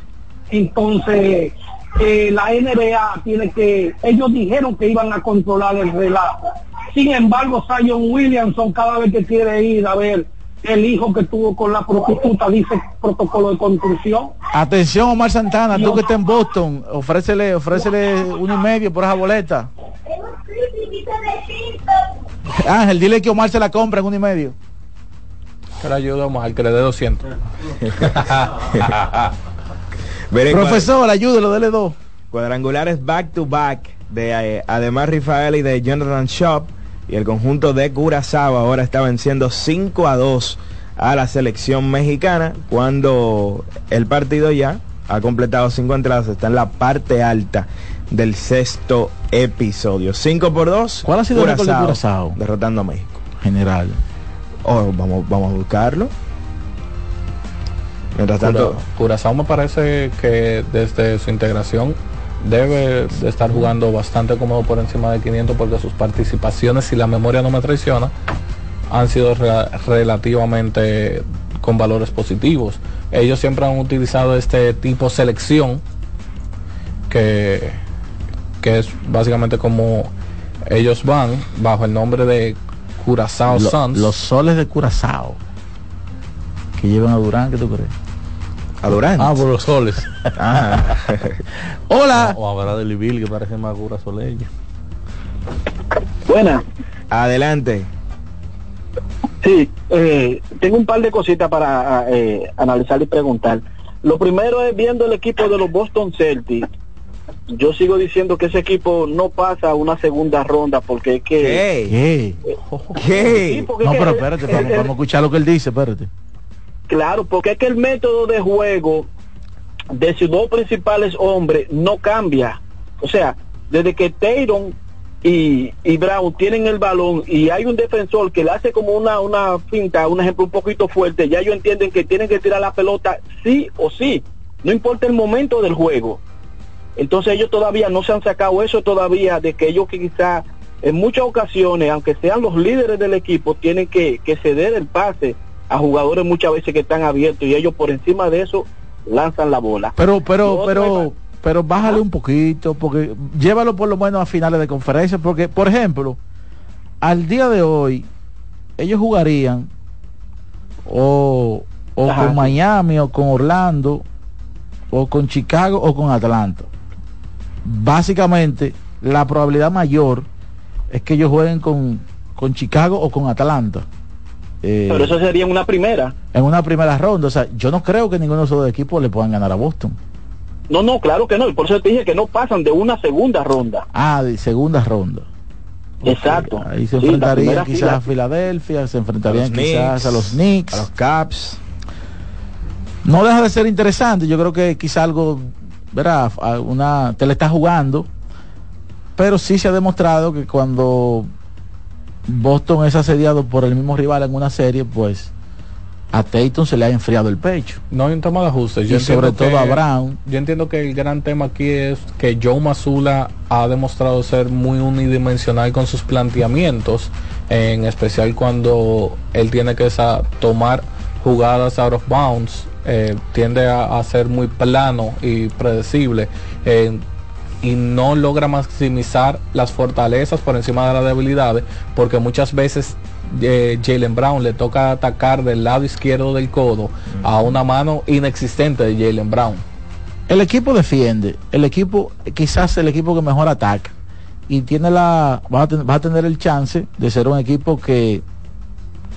Entonces, eh, la NBA tiene que, ellos dijeron que iban a controlar el relajo. Sin embargo, Zion Williamson cada vez que quiere ir a ver el hijo que tuvo con la prostituta, dice protocolo de construcción. Atención Omar Santana, tú que estás en Boston, ofrécele, ofrécele uno y medio por esa boleta. Ángel, dile que Omar se la compra en uno y medio. Que le ayuda Omar, que le dé 200. Profesor, ayúdelo, dele dos. Cuadrangulares back to back de eh, además Rafael y de Jonathan Shop y el conjunto de Curazao ahora está venciendo 5 a 2 a la selección mexicana cuando el partido ya ha completado cinco entradas, está en la parte alta del sexto episodio. 5 por 2. ¿Cuál ha sido el récord de Curazao? Derrotando a México. General. Oh, vamos, vamos a buscarlo. Mientras tanto, Cura- Curazao me parece que desde su integración debe de estar jugando bastante cómodo por encima de 500 porque sus participaciones, si la memoria no me traiciona, han sido re- relativamente con valores positivos. Ellos siempre han utilizado este tipo selección que, que es básicamente como ellos van bajo el nombre de Curazao Lo- Suns. los soles de Curazao. Que llevan a Durán, ¿qué tú crees? A Durán. Ah, por los soles. Ah. Hola. O a Bradley Bill, que parece más cura soleño. Buena. Adelante. Sí, eh, tengo un par de cositas para eh, analizar y preguntar. Lo primero es viendo el equipo de los Boston Celtics. Yo sigo diciendo que ese equipo no pasa a una segunda ronda porque es que ¿Qué? Sí, porque No, es que pero espérate, vamos, vamos a escuchar lo que él dice, espérate. Claro, porque es que el método de juego de sus dos principales hombres no cambia. O sea, desde que Tayron y, y Brown tienen el balón y hay un defensor que le hace como una, una finta, un ejemplo un poquito fuerte, ya ellos entienden que tienen que tirar la pelota sí o sí, no importa el momento del juego. Entonces ellos todavía no se han sacado eso todavía de que ellos quizá en muchas ocasiones, aunque sean los líderes del equipo, tienen que, que ceder el pase a jugadores muchas veces que están abiertos y ellos por encima de eso lanzan la bola. Pero, pero, pero, pero bájale un poquito, porque llévalo por lo menos a finales de conferencia, porque, por ejemplo, al día de hoy, ellos jugarían o, o Ajá. con Miami, o con Orlando, o con Chicago, o con Atlanta. Básicamente, la probabilidad mayor es que ellos jueguen con, con Chicago o con Atlanta. Eh, Pero eso sería en una primera. en una primera ronda. O sea, yo no creo que ninguno de esos dos equipos le puedan ganar a Boston. No, no, claro que no. Y por eso te dije que no pasan de una segunda ronda. Ah, de segunda ronda. Exacto. Ahí se Sí, enfrentarían quizás fila. a Filadelfia, se enfrentarían A quizás Knicks, a los Knicks. a los Caps. No deja de ser interesante. Yo creo que quizás algo, verá, a una, te le está jugando. Pero sí se ha demostrado que cuando Boston es asediado por el mismo rival en una serie, pues a Tatum se le ha enfriado el pecho. No hay un tema de ajustes. Y sobre todo que- a Brown. Yo entiendo que el gran tema aquí es que Joe Mazula ha demostrado ser muy unidimensional con sus planteamientos, en especial cuando él tiene que tomar jugadas out of bounds. eh, tiende a, a ser muy plano y predecible. eh, y no logra maximizar las fortalezas por encima de las debilidades porque muchas veces eh, Jalen Brown le toca atacar del lado izquierdo del codo a una mano inexistente de Jalen Brown. El equipo defiende, el equipo, quizás el equipo que mejor ataca. Y tiene la, va a, ten- va a tener el chance de ser un equipo que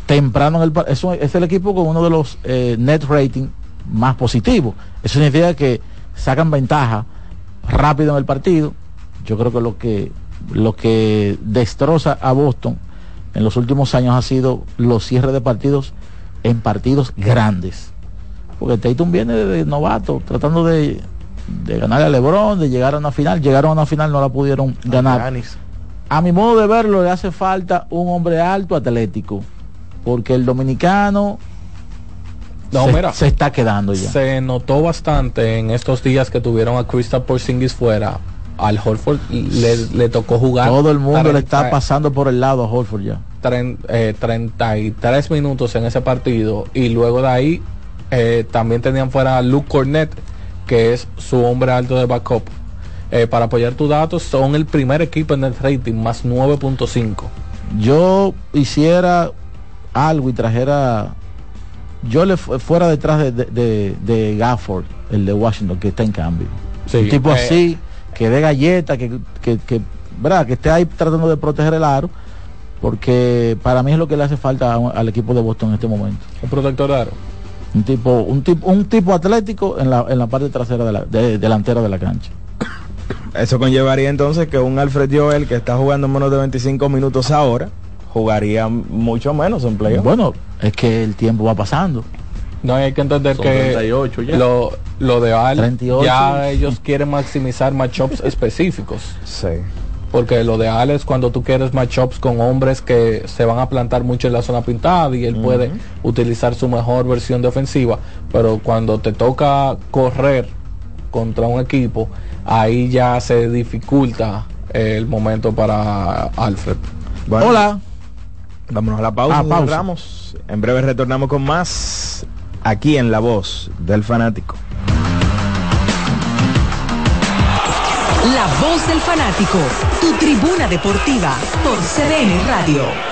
temprano en el es, es el equipo con uno de los eh, net rating más positivos. Eso significa que sacan ventaja rápido en el partido. Yo creo que lo que lo que destroza a Boston en los últimos años ha sido los cierres de partidos en partidos grandes. Porque Tatum viene de, de novato, tratando de, de ganar a LeBron, de llegar a una final. Llegaron a una final, no la pudieron ganar. A mi modo de verlo, le hace falta un hombre alto, atlético. Porque el dominicano No, se, mira. se está quedando ya. Se notó bastante en estos días que tuvieron a Krista Porzingis fuera. Al Horford le, le tocó jugar. Todo el mundo le está 30 pasando por el lado a Horford ya. tren- eh, 33 minutos en ese partido y luego de ahí eh, también tenían fuera a Luke Cornett que es su hombre alto de backup Eh, para apoyar tus datos son el primer equipo en el rating más 9.5 Yo hiciera algo y trajera. Yo le fu- fuera detrás de, de, de- de Gafford, el de Washington, que está en cambio. Sí, un tipo eh, así, que dé galleta, que, que, que, ¿verdad? que esté ahí tratando de proteger el aro. Porque para mí es lo que le hace falta a al equipo de Boston en este momento. un protector de aro Un tipo, un tipo, un tipo atlético en la, en la parte trasera de la, de- delantera de la cancha. Eso conllevaría entonces que un Alfred Joel que está jugando menos de 25 minutos ahora jugaría mucho menos en playoff. Bueno, es que el tiempo va pasando. no hay que entender Son que 38 ya. lo, lo de Al 38. ya ellos quieren maximizar matchups específicos Sí. porque lo de Al es cuando tú quieres matchups con hombres que se van a plantar mucho en la zona pintada y él puede utilizar su mejor versión de ofensiva, pero cuando te toca correr contra un equipo, ahí ya se dificulta el momento para Alfred. Bueno, Hola. Vámonos a la pausa. Ah, pausa. Ramos. En breve retornamos con más aquí en La Voz del Fanático. La voz del fanático, tu tribuna deportiva por CDN Radio.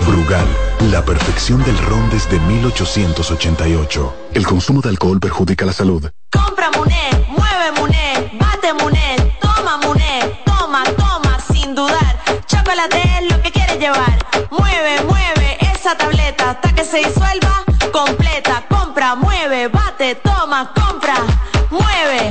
Brugal, la perfección del ron desde 1888. El consumo de alcohol perjudica la salud. Compra Muné, mueve Muné, bate Muné, toma Muné, toma, toma, sin dudar. Chocolate es lo que quieres llevar. Mueve, mueve esa tableta hasta que se disuelva completa. Compra, mueve, bate, toma, compra, mueve,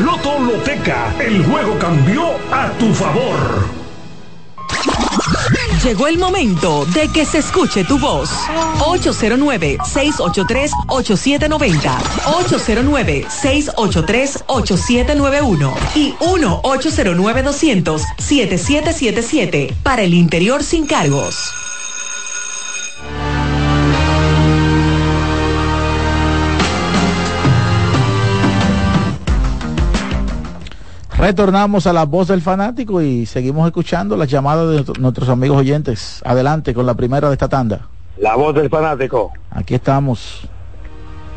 Loto Loteca, el juego cambió a tu favor. Llegó el momento de que se escuche tu voz. 809-683-8790. 809-683-8791. Y 1-809-200-7777. Para el interior sin cargos. Retornamos a la voz del fanático y seguimos escuchando las llamadas de nuestros amigos oyentes. Adelante con la primera de esta tanda. La voz del fanático. Aquí estamos.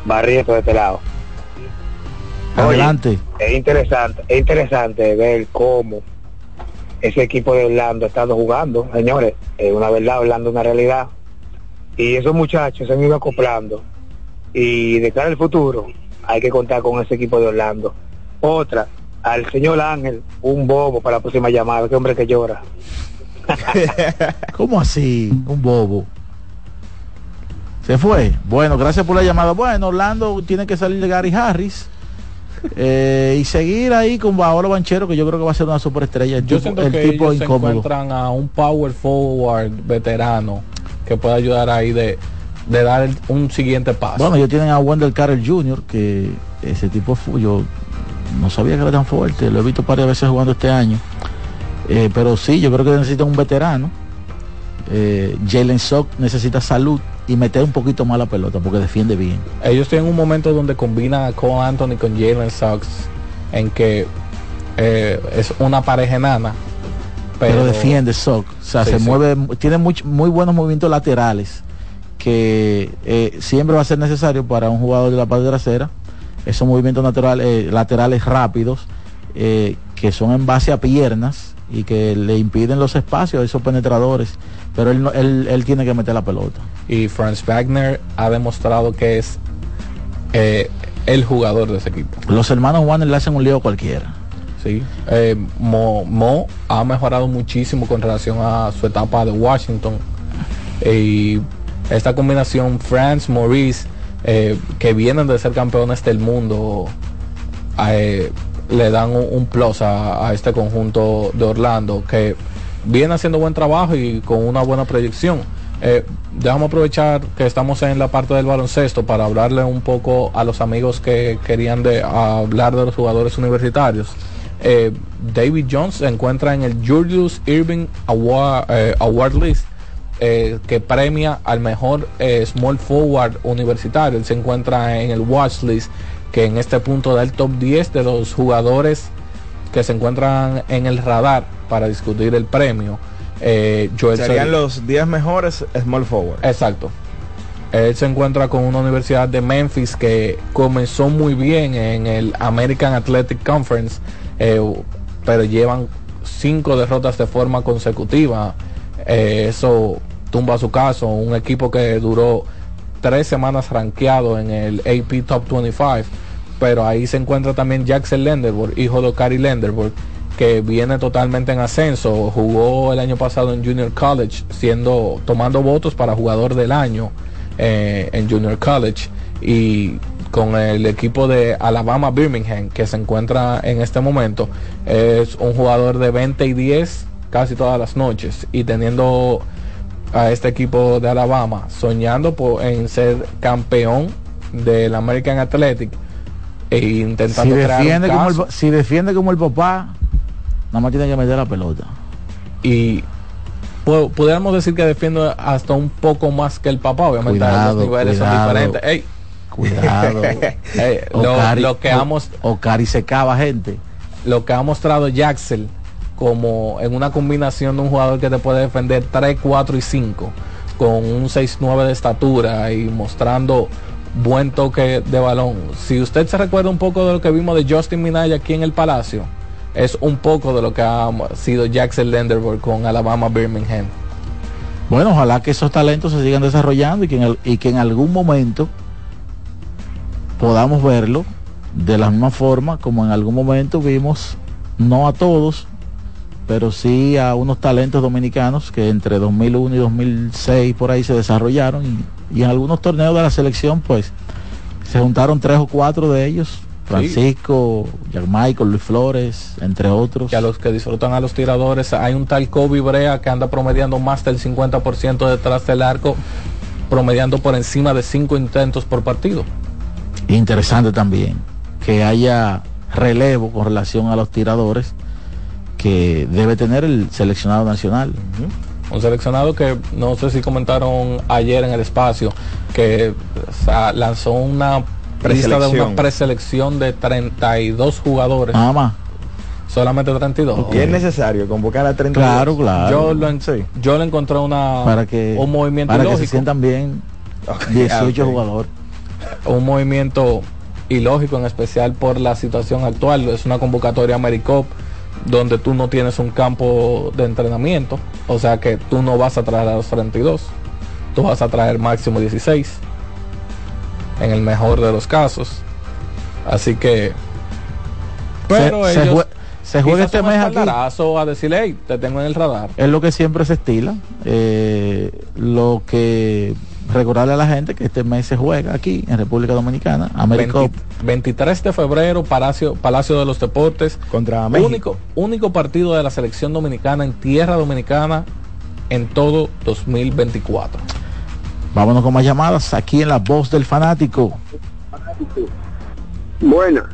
Barrieto de este lado. Adelante. Oye, es interesante, es interesante ver cómo ese equipo de Orlando ha estado jugando, señores. Es una verdad, Orlando es una realidad. Y esos muchachos se han ido acoplando. Y de cara al futuro, hay que contar con ese equipo de Orlando. Otra, al señor Ángel, un bobo para la próxima llamada, qué hombre que llora. ¿Cómo así? Un bobo. Se fue. Bueno, gracias por la llamada. Bueno, Orlando tiene que salir de Gary Harris. eh, y seguir ahí con Paolo Banchero, que yo creo que va a ser una superestrella. El Yo tipo, siento el que tipo ellos se incómodo. encuentran a un power forward veterano que pueda ayudar ahí de, de dar el- un siguiente paso. Bueno, ellos tienen a Wendell Carter Jr., que ese tipo yo no sabía que era tan fuerte, lo he visto varias veces jugando este año. Eh, pero sí, yo creo que necesitan un veterano. Eh, Jalen Sock necesita salud y meter un poquito más la pelota porque defiende bien. Ellos tienen un momento donde combina a Cole Anthony con Jalen Suggs en que eh, es una pareja enana. Pero, defiende Sock. O sea, Sí, se sí. mueve, tiene much- muy buenos movimientos laterales que eh, siempre va a ser necesario para un jugador de la parte trasera. Esos movimientos naturales, eh, laterales rápidos eh, que son en base a piernas y que le impiden los espacios a esos penetradores. Pero él, no- él, él tiene que meter la pelota. Y Franz Wagner ha demostrado que es eh, el jugador de ese equipo. Los hermanos Warner le hacen un lío cualquiera. Sí. Eh, Mo, Mo ha mejorado muchísimo con relación a su etapa de Washington. Y esta combinación Franz, Maurice, eh, que vienen de ser campeones del mundo, eh, le dan un, plus a, este conjunto de Orlando que viene haciendo buen trabajo y con una buena proyección. Eh, aprovechar que estamos en la parte del baloncesto para hablarle un poco a los amigos que querían de, hablar de los jugadores universitarios. Eh, David Jones se encuentra en el Julius Irving Award List eh, que premia al mejor eh, small forward universitario. Él se encuentra en el watch list que en este punto da el top 10 de los jugadores que se encuentran en el radar para discutir el premio. Eh, Joel Serían Seri- los 10 mejores small forward. Exacto. Él se encuentra con una universidad de Memphis que comenzó muy bien en el American Athletic Conference, pero llevan cinco derrotas de forma consecutiva. Eh, eso tumba su caso. Un equipo que duró tres semanas rankeado en el AP Top 25. Pero ahí se encuentra también Jackson Lenderborg, hijo de Cary Lenderborg, que viene totalmente en ascenso. Jugó el año pasado en Junior College, siendo tomando votos para jugador del año eh, en Junior College y con el equipo de Alabama Birmingham que se encuentra en este momento. Es un jugador de 20 y 10 casi todas las noches y teniendo a este equipo de Alabama soñando por, en ser campeón del American Athletic e intentando si crear un defiende, como caso. el, si defiende como el papá, nada más tiene que meter la pelota. y pu- pudiéramos decir que defiende hasta un poco más que el papá, obviamente Cuidado, los niveles cuidado. son diferentes. Ey, Cuidado. ey, lo, Ocari- lo que ha mos- Ocari se cava gente. lo que ha mostrado Jaxel como en una combinación de un jugador que te puede defender 3, 4 y 5 con un 6-9 de estatura y mostrando buen toque de balón. Si usted se recuerda un poco de lo que vimos de Justin Minaya aquí en el Palacio, es un poco de lo que ha sido Jackson Lenderberg con Alabama Birmingham. Bueno, ojalá que esos talentos se sigan desarrollando y que en, el- y que en algún momento podamos verlo de la misma forma como en algún momento vimos, no a todos, pero sí a unos talentos dominicanos que entre 2001 y 2006 por ahí se desarrollaron y, y en algunos torneos de la selección pues se juntaron tres o cuatro de ellos, Francisco, Jack Michael, Luis Flores, entre otros. Que a los que disfrutan a los tiradores, hay un tal Kobe Brea que anda promediando más del 50% detrás del arco, promediando por encima de 5 intentos por partido. Interesante también que haya relevo con relación a los tiradores que debe tener el seleccionado nacional. Un seleccionado que no sé si comentaron ayer en el espacio que o sea, lanzó una lista de Preselección. una preselección de 32 jugadores. Nada más. Solamente 32. Y es necesario convocar a 30. Claro, claro. Yo lo, en- yo le encontré una, para que, un movimiento para que se ilógico. sientan bien Ok, 18 ok. jugadores. un movimiento ilógico, en especial por la situación actual. Es una convocatoria Americop donde tú no tienes un campo de entrenamiento, o sea que tú no vas a traer a los 32, tú vas a traer máximo 16, en el mejor de los casos. Así que, pero se, se ellos jue- se juega este mes aquí. a decirle, hey, te tengo en el radar. Es lo que siempre se estila. eh, lo que recordarle a la gente que este mes se juega aquí en República Dominicana, América 20 23 de febrero, Palacio, Palacio de los Deportes. Contra México. Único, único partido de la selección dominicana en tierra dominicana en todo 2024. Vámonos con más llamadas aquí en la voz del fanático. Buena.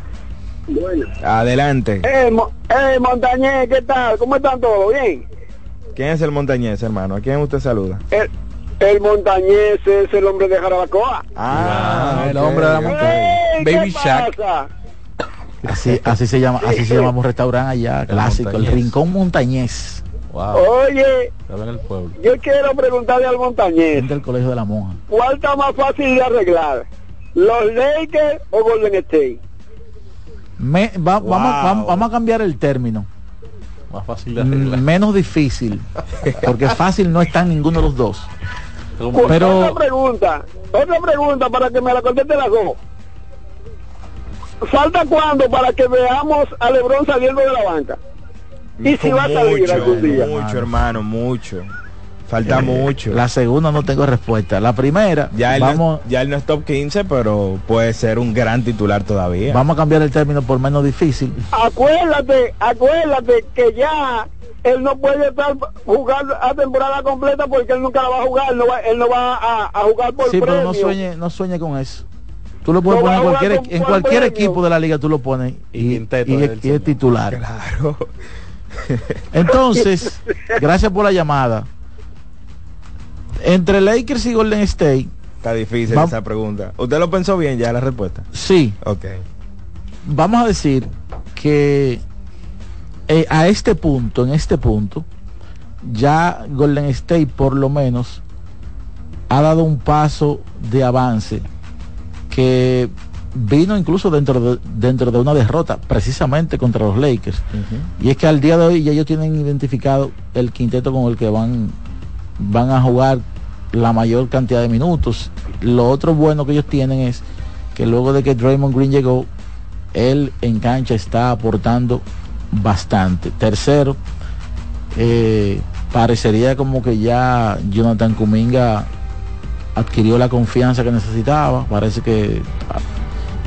Buena. Adelante. Eh, Mo- eh, Montañés, ¿qué tal? ¿Cómo están todos? ¿Bien? ¿Quién es el montañés, hermano? ¿A quién usted saluda? El, el Montañés es el hombre de Jarabacoa. Ah, el ok, hombre de la montaña. Baby ¿qué Shack. pasa? Así, así se llama, así se llama un restaurante allá, clásico, el. Rincón Montañés, Wow. Oye, el pueblo. yo quiero preguntarle al Montañés, del Colegio de la Monja. ¿cuál está más fácil de arreglar? ¿Los Lakers o Golden State? Me- va- vamos, vamos, vamos a cambiar el término. Más fácil de arreglar. Mm, Menos difícil, porque fácil no está en ninguno de los dos. Otra Pero pregunta, otra pregunta para que me la conteste las dos. ¿Falta cuándo para que veamos a Lebron saliendo de la banca? Y si va a salir algún día. Mucho, hermano, mucho. Falta eh, mucho. la segunda no tengo respuesta. La primera, Ya él, vamos, no, ya él no es top 15, pero puede ser un gran titular todavía. vamos a cambiar el término por menos difícil. Acuérdate, acuérdate que ya él no puede estar jugando a temporada completa porque él nunca la va a jugar, él no va, él no va a, a jugar por Sí, pero no sueñe, no sueñe con eso. Tú lo puedes No poner cualquier, con- en cualquier premio. equipo de la liga, tú lo pones y, y- es titular. Claro. Entonces, gracias por la llamada. Entre Lakers y Golden State, Está difícil Va- esa pregunta. ¿Usted lo pensó bien ya la respuesta? sí, Ok. vamos a decir que eh, a este punto, en este punto, ya Golden State por lo menos ha dado un paso de avance que vino incluso dentro de, dentro de una derrota, precisamente contra los Lakers. Y es que al día de hoy ya ellos tienen identificado el quinteto con el que van, van a jugar la mayor cantidad de minutos. Lo otro bueno que ellos tienen es que luego de que Draymond Green llegó, él en cancha está aportando bastante. Tercero, eh, parecería como que ya Jonathan Kuminga adquirió la confianza que necesitaba. Parece que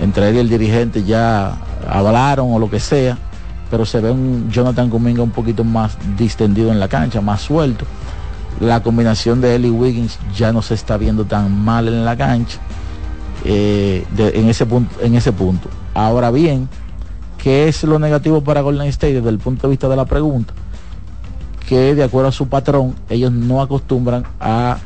entre él y el dirigente ya hablaron o lo que sea, pero se ve un Jonathan Kuminga un poquito más distendido en la cancha, más suelto. La combinación de y Wiggins ya no se está viendo tan mal en la cancha eh, de- en, ese punto, en ese punto. Ahora bien, ¿qué es lo negativo para Golden State desde el punto de vista de la pregunta? Que de acuerdo a su patrón, ellos no acostumbran a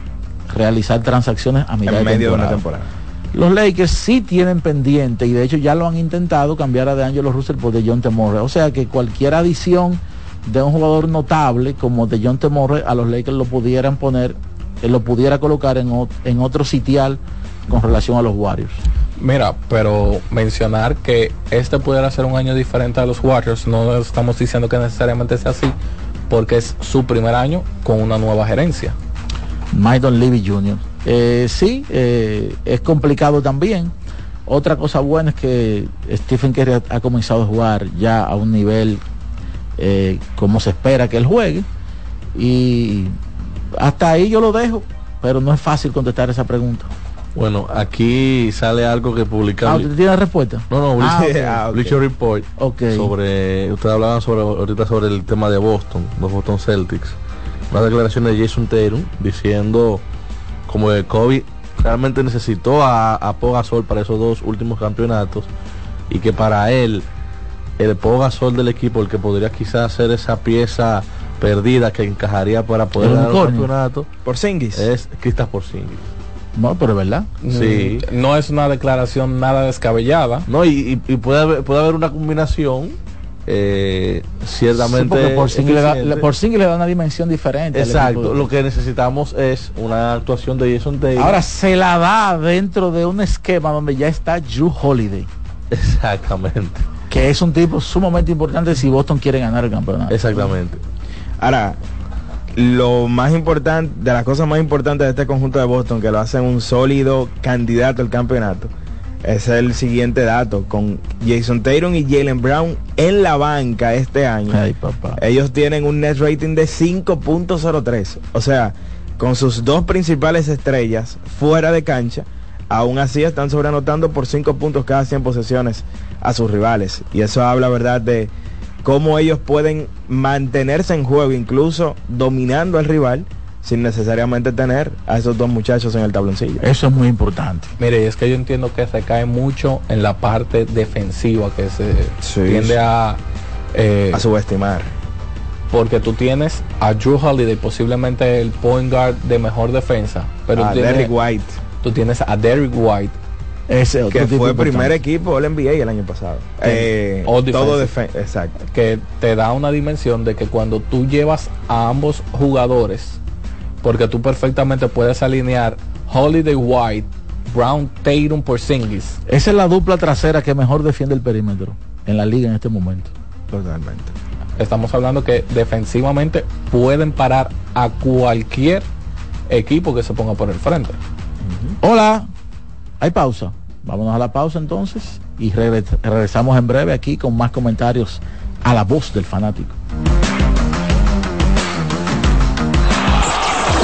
realizar transacciones a mitad en de medio de una temporada. temporada. Los Lakers sí tienen pendiente y de hecho ya lo han intentado cambiar a DeAngelo Russell por DeJounte Temorre. O sea que cualquier adición de un jugador notable como DeJounte Temorre a los Lakers lo pudieran poner, eh, lo pudiera colocar en, en otro sitial con relación a los Warriors. Mira, pero mencionar que este pudiera ser un año diferente a los Warriors, no estamos diciendo que necesariamente sea así, porque es su primer año con una nueva gerencia. Maidon Levy Jr. Eh, sí, eh, es complicado también. Otra cosa buena es que Stephen Curry ha comenzado a jugar ya a un nivel eh, como se espera que él juegue. Y hasta ahí yo lo dejo, pero no es fácil contestar esa pregunta. Bueno, aquí sale algo que Ah, publicaron. ¿Usted tiene respuesta? No, no, Ah, Bleacher, ok. ah, Report. Ok. Sobre, ustedes hablaban sobre ahorita sobre el tema de Boston, los Boston Celtics. Una declaración de Jason Tatum diciendo como que Kobe realmente necesitó a, a Pau Gasol para esos dos últimos campeonatos y que para él el Pau Gasol del equipo, el que podría quizás ser esa pieza perdida que encajaría para poder El ganar un unicornio. campeonato, Por Singis. es Kristaps Porzingis. No, pero es verdad. Sí. Mm, No es una declaración nada descabellada. No, y, puede, haber, puede haber una combinación eh, ciertamente Sí, por Porzingis le da- le una dimensión diferente. Exacto, lo que necesitamos es una actuación de Jason Tatum. Ahora se la da dentro de un esquema donde ya está Drew Holiday. Exactamente. Que es un tipo sumamente importante si Boston quiere ganar el campeonato. Exactamente. Ahora, lo más importante, de las cosas más importantes de este conjunto de Boston, que lo hacen un sólido candidato al campeonato, es el siguiente dato, con Jason Tatum y Jalen Brown en la banca este año. Ay, papá. Ellos tienen un net rating de 5.03. O sea, con sus dos principales estrellas fuera de cancha, aún así están sobreanotando por 5 puntos cada 100 posesiones a sus rivales. Y eso habla, ¿verdad?, de cómo ellos pueden mantenerse en juego, incluso dominando al rival, sin necesariamente tener a esos dos muchachos en el tabloncillo. Eso es muy importante. Mire, y es que yo entiendo que se cae mucho en la parte defensiva que se tiende a, eh, A subestimar. porque tú tienes a Drew Holiday, posiblemente el point guard de mejor defensa, pero a tú tienes- Derrick White, tú tienes a Derrick White, Ese otro que tipo fue importante. primer equipo del NBA el año pasado. Eh, todo exacto. que te da una dimensión de que cuando tú llevas a ambos jugadores, porque tú perfectamente puedes alinear Holiday White, Brown Tatum por Singis. Esa es la dupla trasera que mejor defiende el perímetro en la liga en este momento. Totalmente. Estamos hablando que defensivamente pueden parar a cualquier equipo que se ponga por el frente. Hola, hay pausa. Vámonos a la pausa entonces y regre- regresamos en breve aquí con más comentarios a la voz del fanático.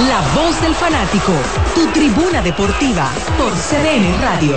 La voz del fanático, tu tribuna deportiva por CDN Radio.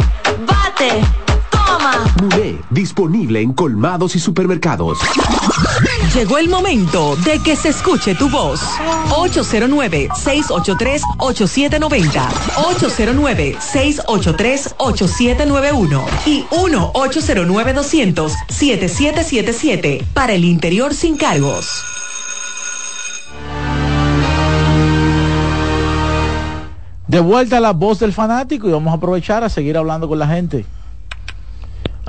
disponible en colmados y supermercados. Llegó el momento de que se escuche tu voz. 809-683-8790. 809-683-8791. Y 1-809-200-7777. Para el interior sin cargos. De vuelta a la voz del fanático y vamos a aprovechar a seguir hablando con la gente.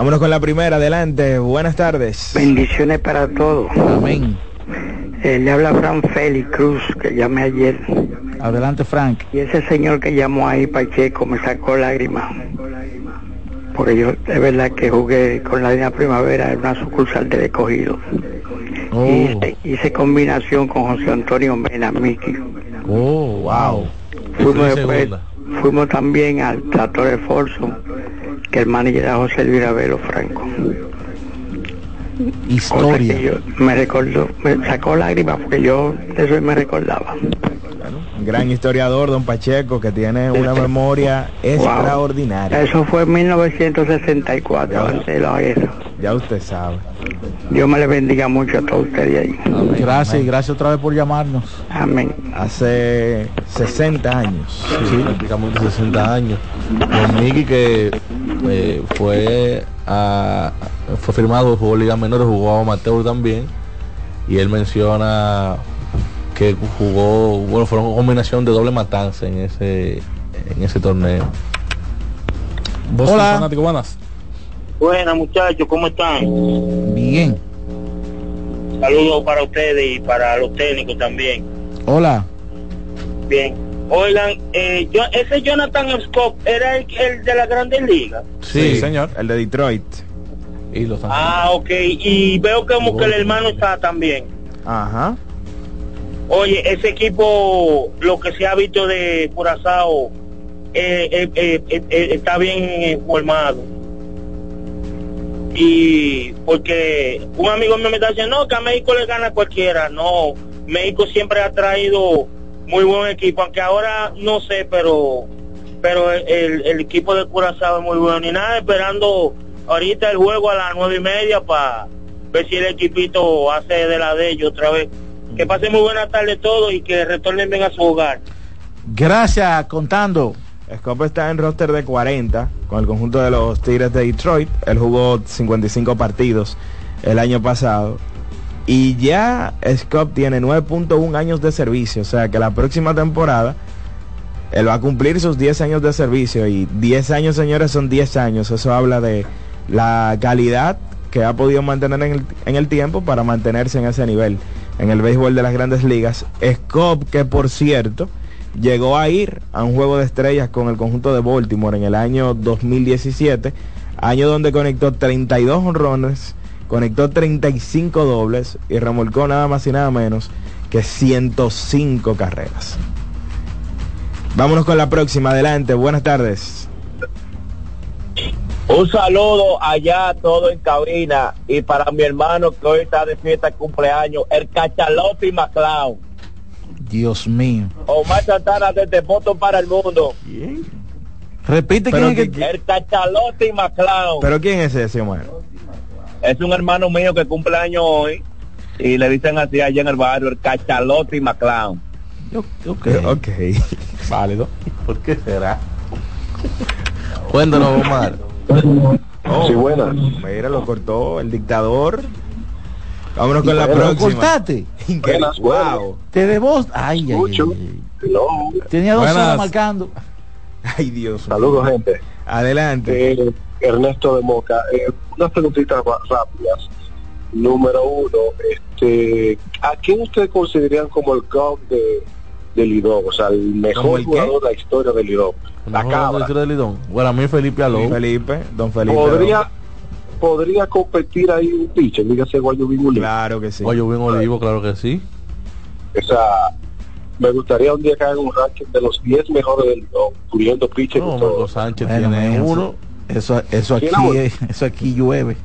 Vámonos con la primera, adelante. Buenas tardes. Bendiciones para todos. Amén. Eh, le habla Fran Félix Cruz, que llamé ayer. Adelante, Frank. Y ese señor que llamó ahí, Pacheco, me sacó lágrimas. Porque yo, es verdad que jugué con la Dina Primavera en una sucursal del escogido. Oh. Hice, hice combinación con José Antonio Mena, Miki. Oh, wow. Fuimos, después, fuimos también al Tractor de Forzo, que el manager era José Luis Velo Franco. Historia. Cosa que yo me recordó, me sacó lágrimas porque yo de eso me recordaba. Un gran historiador, don Pacheco, que tiene una memoria extraordinaria. Eso fue en 1964, antes de la guerra. Ya usted sabe. Dios me le bendiga mucho a todos ustedes ahí. Gracias y gracias otra vez por llamarnos. Amén. Hace 60 años. Sí, prácticamente 60 años. Don Miki que eh, fue a, fue firmado, jugó Liga Menores, jugó amateur también. Y él menciona que jugó, bueno, fue una combinación de doble matanza en ese en ese torneo. Hola. Fanático, buenas. Buenas muchachos, ¿cómo están? Bien. Saludos para ustedes y para los técnicos también. Hola. Bien. Oigan, eh, yo, ese Jonathan Scott era el, el de la Grandes Ligas. Sí, señor. El de Detroit. Y los Ah, ok. Y veo como que el hermano está también. Ajá. Oye, ese equipo, lo que se ha visto de Curazao, eh, eh, eh, está bien formado. Y porque un amigo mío me está diciendo, no, que a México le gana cualquiera. No, México siempre ha traído muy buen equipo, aunque ahora no sé, pero pero el, el equipo de Curazao es muy bueno. Y nada, esperando ahorita el juego a las nueve y media para ver si el equipito hace de la de ellos otra vez. Que pasen muy buena tarde todos y que retornen bien a su hogar. Gracias, contando. Scope está en roster de 40 con el conjunto de los Tigres de Detroit. Él jugó 55 partidos el año pasado. Y ya Scott tiene 9.1 años de servicio. O sea que la próxima temporada él va a cumplir sus 10 años de servicio. Y 10 años, señores, son 10 años. Eso habla de la calidad que ha podido mantener en el, en el tiempo para mantenerse en ese nivel. En el béisbol de las grandes ligas. Scott, que por cierto llegó a ir a un juego de estrellas con el conjunto de Baltimore en el año 2017, año donde conectó 32 honrones, conectó 35 dobles y remolcó nada más y nada menos que 105 carreras. Vámonos con la próxima, adelante, buenas tardes. Un saludo allá todo en cabina y para mi hermano que hoy está de fiesta de cumpleaños, el Cachalote y Maclao. Dios mío. Omar Santana desde voto para el mundo. Repite quién es que-. El Cachalote y Maclao. ¿Pero quién es ese, Omar? Es un hermano mío que cumple años hoy y le dicen así allá en el barrio, el Cachalote y Maclao. Ok. Ok. Válido. ¿Por qué será? Cuéntanos, Omar. Oh, sí, buena. Mira, lo cortó el dictador. Vámonos con la próxima. cortaste. Increíble. Wow. Te debo... Ay, ay, ay, ay. Tenía dos horas marcando. Ay, Dios. Saludos, gente. Adelante. Eh, Ernesto de Moca. Eh, unas preguntitas más rápidas. número uno, este, ¿a quién ustedes considerarían como el GOAT de, de Lidón? O sea, el ¿Como mejor el qué? jugador de la historia de Lidón. La cabra. de Lidón. Bueno, a mí Felipe Aló. Felipe, don Felipe. Podría, podría competir ahí un pitcher, dígase Guayubín Olivo. Claro que sí. Guayubín Olivo, claro que sí. O sea, me gustaría un día que hagan un ranking de los 10 mejores del Lidón, incluyendo pitcher No. Marco Sánchez Bueno, tiene eso- uno. Eso, eso ¿Tiene aquí, eso aquí llueve.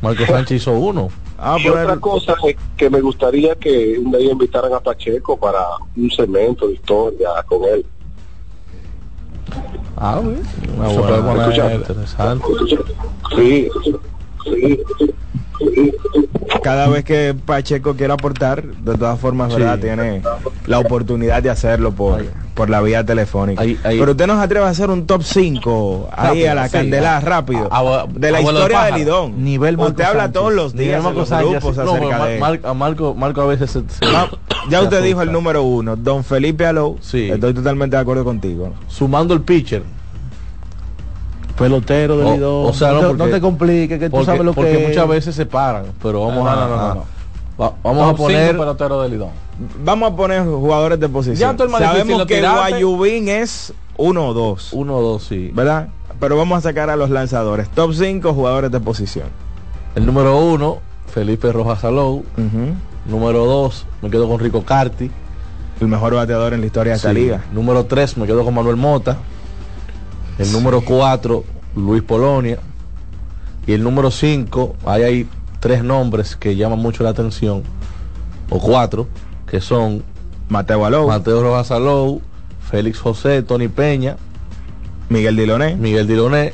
Marco Sánchez hizo uno. Ah, y otra cosa es que me gustaría que un día invitaran a Pacheco para un segmento de historia con él. Ah, bien. Una buena- interesante. Sí, sí. Cada vez que Pacheco quiera aportar, de todas formas, Sí. ¿verdad? Tiene la oportunidad de hacerlo por, por la vía telefónica. ahí- Pero usted nos atreve a hacer un top 5 ahí a la sí. candela rápido A- de la de historia de pájaro. Lidón. Nivel Marco usted habla Sánchez. todos los días en Marco los Sánchez, grupos no, acerca de él. Mar- a Marco, Marco a veces se, se- Ma- ya se usted dijo el número uno, don Felipe Alou. Sí. Estoy totalmente de acuerdo contigo. Sumando el pitcher. Pelotero de Lidón. o sea, no, porque- no te compliques, que tú Porque, sabes lo porque que muchas es. veces se paran. Pero vamos No, a. no, no, no. va- vamos a Top cinco poner. pelotero de Lidón. Vamos a poner jugadores de posición. Ya tú Sabemos que. Guayubín es uno o dos, Uno o dos, sí. ¿verdad? Pero vamos a sacar a los lanzadores. Top 5 jugadores de posición. El número uno, Felipe Rojas Alou. Número dos, me quedo con Rico Carti. El mejor bateador en la historia de esta Sí. liga. Número 3 me quedo con Manuel Mota. El número 4, Luis Polonia. Y el número 5, ahí hay tres nombres que llaman mucho la atención. O cuatro, que son Mateo Alou, Mateo Rojas Alou, Félix José, Tony Peña, Miguel Diloné. Miguel Diloné.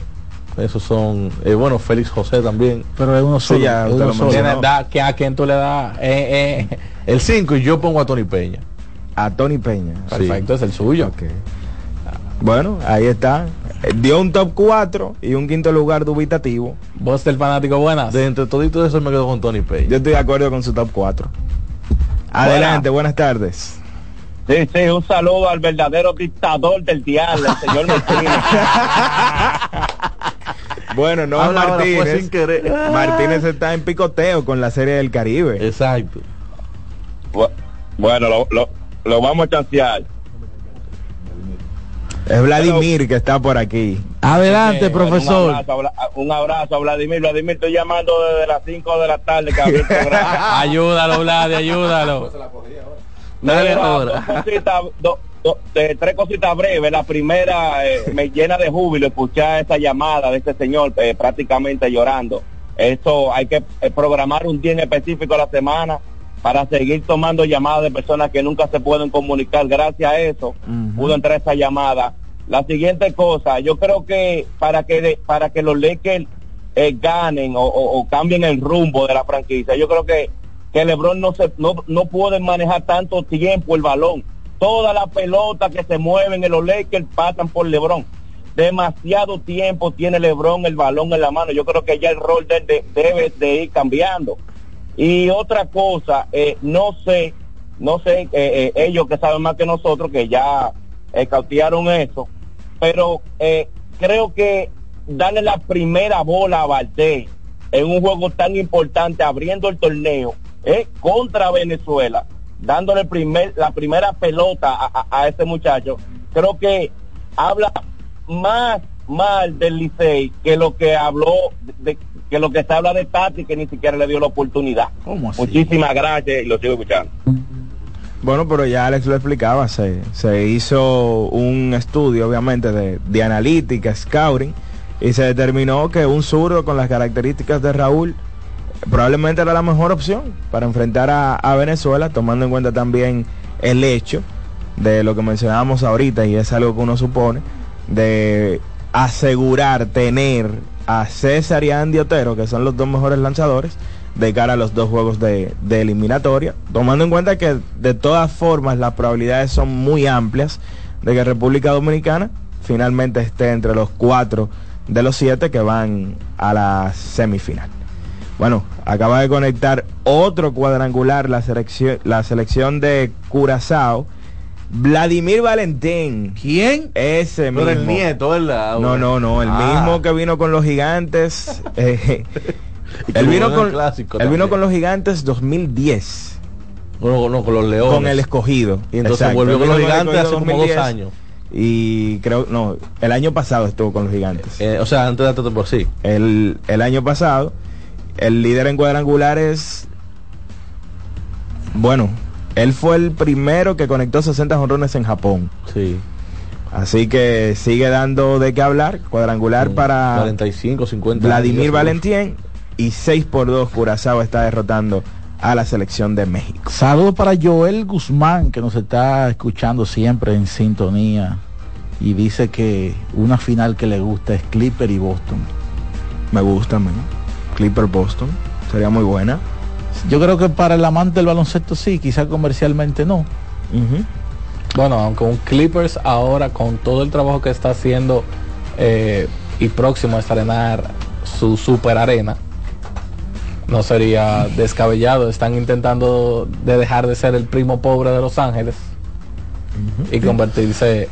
Esos son, eh, bueno, Félix José también. Pero es uno Sí, solo. ya es usted uno lo solo. mencionó. ¿Quién da- que ¿A quién tú le das? Eh, eh. El 5 y yo pongo a Tony Peña. A Tony Peña. Perfecto, es el suyo. Ok. Bueno, ahí está. Eh, Dio un top 4 y un quinto lugar dubitativo. Vos del fanático buenas. De entre toditos eso me quedo con Tony Peña. Yo estoy de acuerdo con su top 4. Adelante, buenas tardes. Sí, sí, un saludo al verdadero dictador del diablo, el señor Martínez. Bueno, no Habla ahora, fue Martínez. sin querer. Martínez está en picoteo con la serie del Caribe. Exacto. Bu- bueno, lo, lo, lo vamos a chancear. Es Vladimir que está por aquí. Adelante, Eh, profesor. Un abrazo, a Vla- un abrazo a Vladimir. Vladimir, estoy llamando desde las 5 de la tarde. ayúdalo, Vladi, ayúdalo. Dale ahora. dos cositas, do- do- eh, tres cositas breves. La primera, eh, me llena de júbilo escuchar esa llamada de este señor eh, prácticamente llorando. Eso hay que eh, programar un día en específico a la semana para seguir tomando llamadas de personas que nunca se pueden comunicar. Gracias a eso pudo entrar esa llamada. La siguiente cosa, yo creo que para que de- para que los Lakers eh, ganen o, cambien el rumbo de la franquicia, yo creo que que LeBron no se no, no puede manejar tanto tiempo el balón. Todas las pelotas que se mueven en los Lakers pasan por LeBron. Demasiado tiempo tiene LeBron el balón en la mano. Yo creo que ya el rol de, de- debe de ir cambiando. Y otra cosa, eh, no sé, no sé, eh, eh, ellos que saben más que nosotros, que ya cautearon eso, pero eh, creo que darle la primera bola a Valdés en un juego tan importante, abriendo el torneo, eh, contra Venezuela, dándole primer, la primera pelota a, a- a ese muchacho, creo que habla más mal del Licey que lo que habló, de, que lo que se habla de Tati, que ni siquiera le dio la oportunidad. Muchísimas gracias y lo sigo escuchando. Bueno, pero ya Alex lo explicaba, se, se hizo un estudio obviamente de, de analítica, scouting, y se determinó que un zurdo con las características de Raúl probablemente era la mejor opción para enfrentar a, a Venezuela, tomando en cuenta también el hecho de lo que mencionábamos ahorita, y es algo que uno supone, de asegurar tener a César y a Andy Otero, que son los dos mejores lanzadores, de cara a los dos juegos de, de eliminatoria, tomando en cuenta que de todas formas las probabilidades son muy amplias de que República Dominicana finalmente esté entre los cuatro de los siete que van a la semifinal. Bueno, acaba de conectar otro cuadrangular la selección, la selección de Curazao. Vladimir Valentín. ¿Quién? Ese Pero mismo. el nieto, ¿verdad? No, no, no, el Ah. mismo que vino con los gigantes. eh, Él vino, con, él vino con los gigantes 2010. No, no, con los leones. Con el escogido. Y entonces Exacto. volvió con los gigantes hace escogido como dos 2010, años. Y creo, no, el año pasado estuvo con los gigantes. Eh, o sea, antes de tanto por sí. El, el año pasado, el líder en cuadrangulares, bueno, él fue el primero que conectó 60 jonrones en Japón. Sí. Así que sigue dando de qué hablar. Cuadrangular para 45, 50. Vladimir. Valentín y 6 por 2 Curazao está derrotando a la selección de México. Saludos para Joel Guzmán, que nos está escuchando siempre en sintonía. Y dice que una final que le gusta es Clipper y Boston. Me gusta, man. Clipper Boston. Sería muy buena. Yo creo que para el amante del baloncesto sí, quizá comercialmente no. Bueno, aunque un Clippers ahora con todo el trabajo que está haciendo eh, y próximo a estrenar su super arena, no sería descabellado. Están intentando de dejar de ser el primo pobre de Los Ángeles y convertirse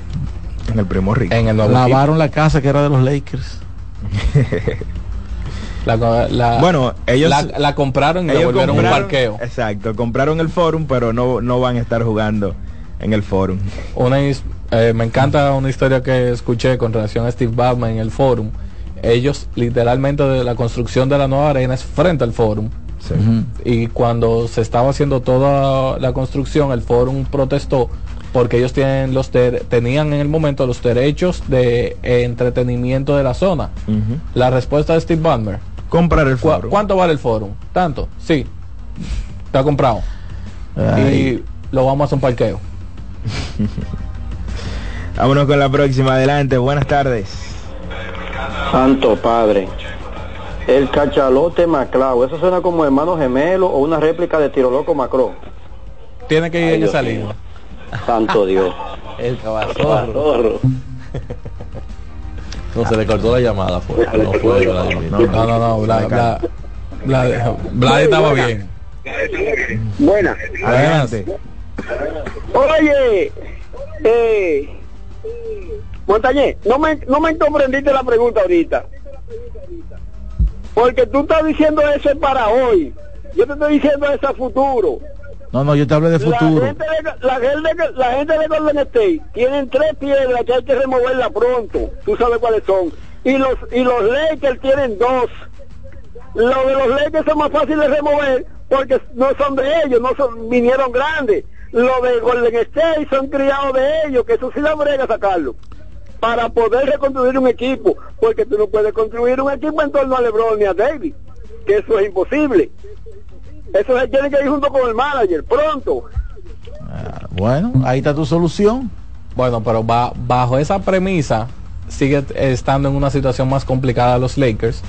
en el primo rico. En el nuevo Lavaron la casa que era de los Lakers. La, la- bueno, ellos la, la compraron y la un parqueo. Exacto, compraron el forum, pero no, no van a estar jugando en el forum. Una eh, me encanta una historia que escuché con relación a Steve Ballmer en el forum. Ellos literalmente de la construcción de la nueva arena es frente al forum. Y cuando se estaba haciendo toda la construcción, el forum protestó porque ellos tienen los tenían en el momento los derechos de entretenimiento de la zona. La respuesta de Steve Ballmer. Comprar el ¿Cu- forum. ¿Cuánto vale el forum? Tanto. Sí. Está comprado. Ay. Y lo vamos a hacer un parqueo. Vámonos con la próxima. Adelante, buenas tardes. Santo Padre. El cachalote Maclao. Eso suena como hermano gemelo o una réplica de Tiro Loco Macro. Tiene que ir en esa línea. Santo Dios. El Cabazorro. No, se le cortó la llamada. Fue. No fue. No, no, no. Bla, Bla estaba bien. Buena. Adelante. Oye, eh, Montañé, no me, no me comprendiste la pregunta ahorita. Porque tú estás diciendo eso es para hoy. Yo te estoy diciendo eso a futuro. No, no, yo te hablé de futuro. La gente de, la, gente, de- la gente de Golden State tienen tres piedras que hay que removerla pronto. Tú sabes cuáles son. Y los y los Lakers tienen dos. Los de los Lakers son más fáciles de remover porque no son de ellos, no son vinieron grandes. Los de Golden State son criados de ellos, que eso sí la brega sacarlo. Para poder reconstruir un equipo, porque tú no puedes construir un equipo en torno a LeBron ni a David, que eso es imposible. Eso se tiene que ir junto con el manager, pronto. Bueno, ahí está tu solución. Bueno, pero ba- bajo esa premisa sigue estando en una situación más complicada los Lakers,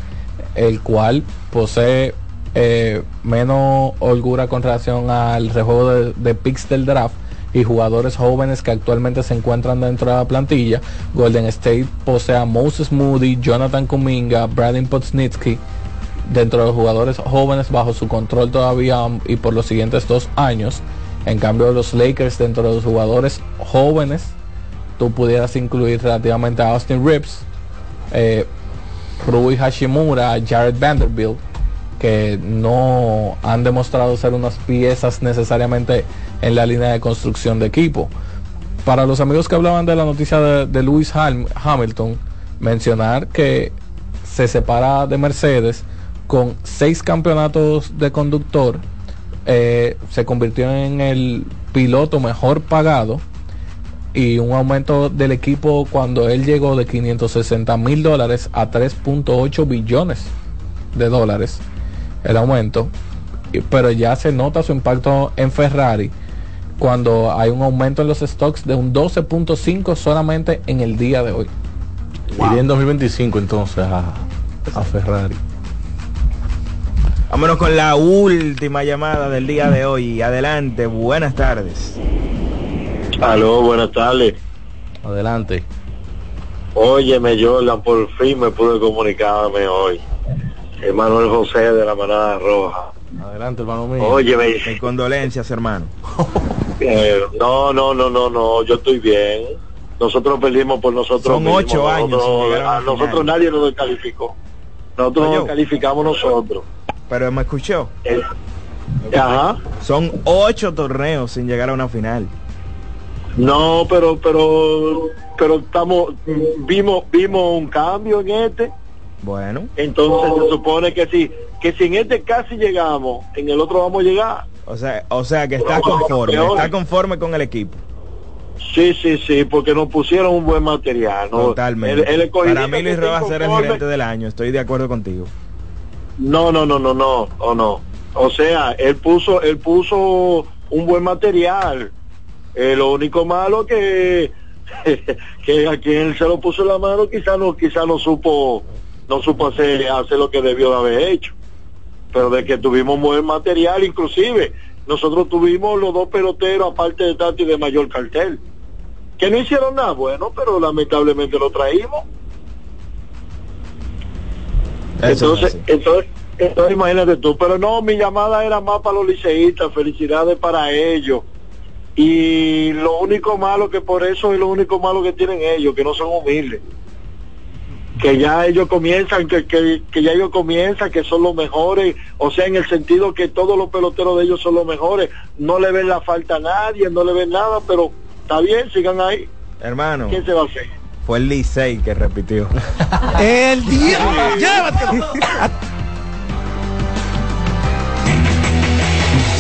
el cual posee eh, menos holgura con relación al rejuego de, de picks del draft y jugadores jóvenes que actualmente se encuentran dentro de la plantilla. Golden State posee a Moses Moody, Jonathan Kuminga, Braden Potsnitsky dentro de los jugadores jóvenes bajo su control todavía y por los siguientes dos años. En cambio, los Lakers dentro de los jugadores jóvenes, tú pudieras incluir relativamente a Austin Reeves, eh, Rui Hashimura, Jared Vanderbilt, que no han demostrado ser unas piezas necesariamente en la línea de construcción de equipo. Para los amigos que hablaban de la noticia de, de Lewis Ham- Hamilton, mencionar que se separa de Mercedes con seis campeonatos de conductor, eh, se convirtió en el piloto mejor pagado y un aumento del equipo cuando él llegó de 560 mil dólares a 3.8 billones de dólares el aumento pero ya se nota su impacto en Ferrari cuando hay un aumento en los stocks de un 12.5 solamente en el día de hoy Iría en 2025 entonces a, a Ferrari. Vámonos con la última llamada del día de hoy. Adelante, buenas tardes. Aló, buenas tardes. Adelante. Óyeme, Jordan, por fin me pude comunicarme hoy. Emanuel José de la Manada Roja. Adelante, hermano mío. Óyeme, Mis condolencias, hermano. eh, no, no, no, no, no, yo estoy bien. Nosotros perdimos por nosotros Son mismos. ocho años Nosotros, a nadie nos descalificó. Nosotros nos calificamos nosotros. Pero me escuchó. Ajá. Son ocho torneos sin llegar a una final. No, pero, pero, pero estamos, vimos, vimos un cambio en este. Bueno. Entonces se supone que si, que si en este casi llegamos, en el otro vamos a llegar. O sea, o sea que está conforme, está conforme con el equipo. Sí, sí, sí, porque nos pusieron un buen material. ¿no? Totalmente. El- el Para mí Luis Rojas será el gerente del año, estoy de acuerdo contigo. No, no, no, no, no, o no. O sea, él puso, él puso un buen material. Eh, lo único malo que que a quien él se lo puso en la mano quizá no, quizá no supo, no supo hacer, hacer lo que debió de haber hecho. Pero de que tuvimos buen material, inclusive nosotros tuvimos los dos peloteros aparte de Tati de mayor cartel. Que no hicieron nada bueno, pero lamentablemente lo traímos. Entonces, entonces, entonces imagínate tú, pero no, mi llamada era más para los liceístas, felicidades para ellos. Y lo único malo que por eso es lo único malo que tienen ellos, que no son humildes. Que ya ellos comienzan, que, que, que ya ellos comienzan, que son los mejores, o sea, en el sentido que todos los peloteros de ellos son los mejores, no le ven la falta a nadie, no le ven nada, pero está bien, sigan ahí. Hermano, ¿Quién se va a hacer? fue el Licey que repitió. El día. Llévatelo.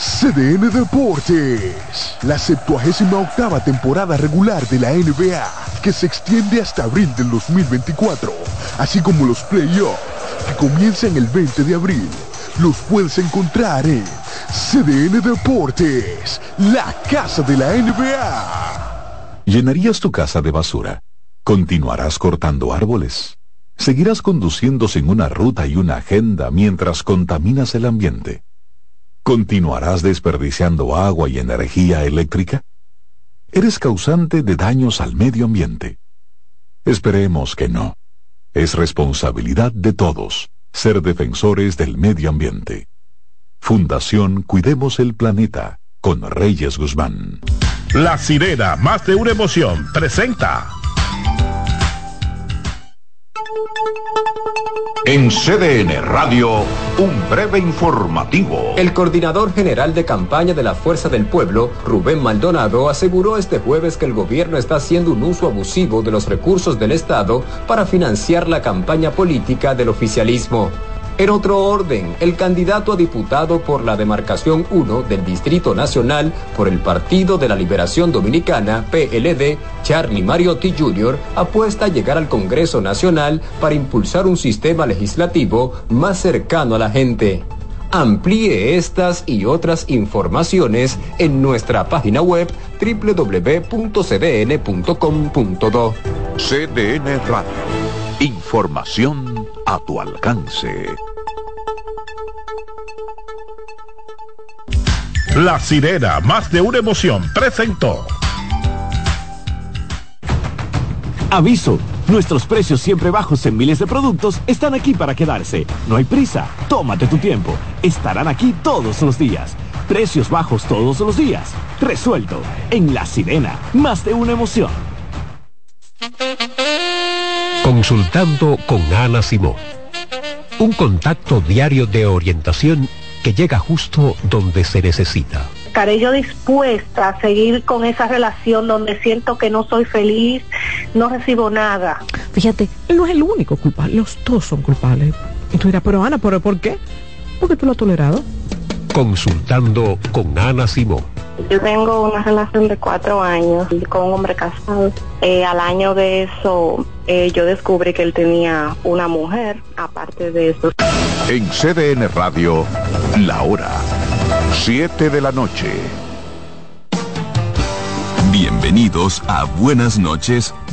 CDN Deportes. La 78 octava temporada regular de la NBA, que se extiende hasta abril del 2024, así como los playoffs, que comienzan el 20 de abril. Los puedes encontrar en CDN Deportes, la casa de la NBA. ¿Llenarías tu casa de basura? ¿Continuarás cortando árboles? ¿Seguirás conduciendo sin una ruta y una agenda mientras contaminas el ambiente? ¿Continuarás desperdiciando agua y energía eléctrica? ¿Eres causante de daños al medio ambiente? Esperemos que no. Es responsabilidad de todos ser defensores del medio ambiente. Fundación Cuidemos el Planeta con Reyes Guzmán. La sirena, más de una emoción, presenta. En CDN Radio, un breve informativo. El coordinador general de campaña de la Fuerza del Pueblo, Rubén Maldonado, aseguró este jueves que el gobierno está haciendo un uso abusivo de los recursos del Estado para financiar la campaña política del oficialismo. En otro orden, el candidato a diputado por la demarcación 1 del Distrito Nacional por el Partido de la Liberación Dominicana, PLD, Charlie Mariotti Jr., apuesta a llegar al Congreso Nacional para impulsar un sistema legislativo más cercano a la gente. Amplíe estas y otras informaciones en nuestra página web www.cdn.com.do. CDN Radio. Información a tu alcance. La sirena, más de una emoción, presentó. Aviso, nuestros precios siempre bajos en miles de productos están aquí para quedarse. No hay prisa, tómate tu tiempo. Estarán aquí todos los días. Precios bajos todos los días. Resuelto. En La Sirena, más de una emoción. Consultando con Ana Simón. Un contacto diario de orientación que llega justo donde se necesita. Estaré yo dispuesta a seguir con esa relación donde siento que no soy feliz, no recibo nada. Fíjate, él no es el único culpable, los dos son culpables. Y tú dirás, pero Ana, ¿pero por qué? Porque tú lo has tolerado. Consultando con Ana Simón. Yo tengo una relación de cuatro años con un hombre casado. Eh, al año de eso, eh, yo descubrí que él tenía una mujer, aparte de eso. En CDN Radio, la hora 7 de la noche. Bienvenidos a Buenas noches,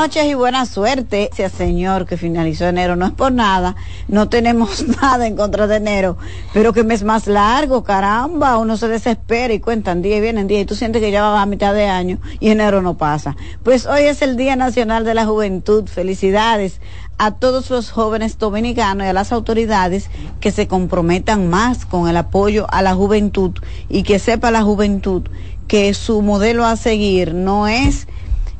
Noches y buena suerte. Ese señor que finalizó enero no es por nada, no tenemos nada en contra de enero, pero que mes más largo, caramba, uno se desespera y cuentan día y vienen día y tú sientes que ya va a mitad de año y enero no pasa. Pues hoy es el Día Nacional de la Juventud. Felicidades a todos los jóvenes dominicanos y a las autoridades que se comprometan más con el apoyo a la juventud y que sepa la juventud que su modelo a seguir no es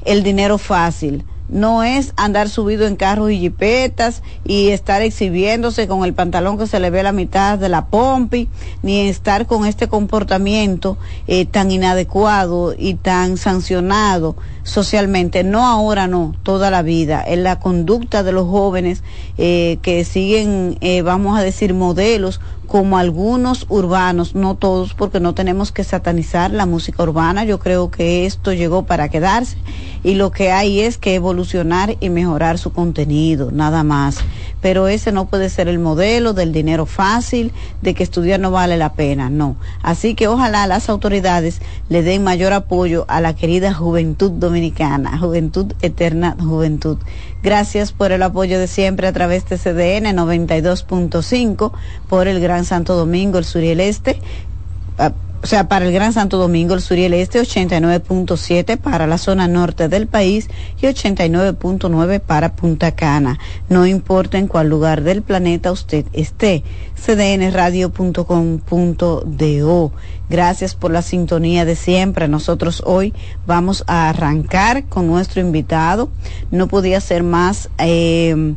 el dinero fácil. No es andar subido en carros y jipetas y estar exhibiéndose con el pantalón que se le ve la mitad de la pompi, ni estar con este comportamiento eh, tan inadecuado y tan sancionado socialmente. No ahora, no, toda la vida. En la conducta de los jóvenes eh, que siguen, eh, vamos a decir, modelos como algunos urbanos, no todos, porque no tenemos que satanizar la música urbana. Yo creo que esto llegó para quedarse y lo que hay es que evolucionar y mejorar su contenido, nada más. Pero ese no puede ser el modelo del dinero fácil, de que estudiar no vale la pena, no. Así que ojalá las autoridades le den mayor apoyo a la querida juventud dominicana, juventud eterna, juventud. Gracias por el apoyo de siempre a través de CDN 92.5, por el Gran Santo Domingo, el sur y el este. O sea, para el Gran Santo Domingo, el sur y el este, 89.7 para la zona norte del país y 89.9 para Punta Cana. No importa en cuál lugar del planeta usted esté. cdnradio.com.do. Gracias por la sintonía de siempre. Nosotros hoy vamos a arrancar con nuestro invitado. No podía ser más. Eh,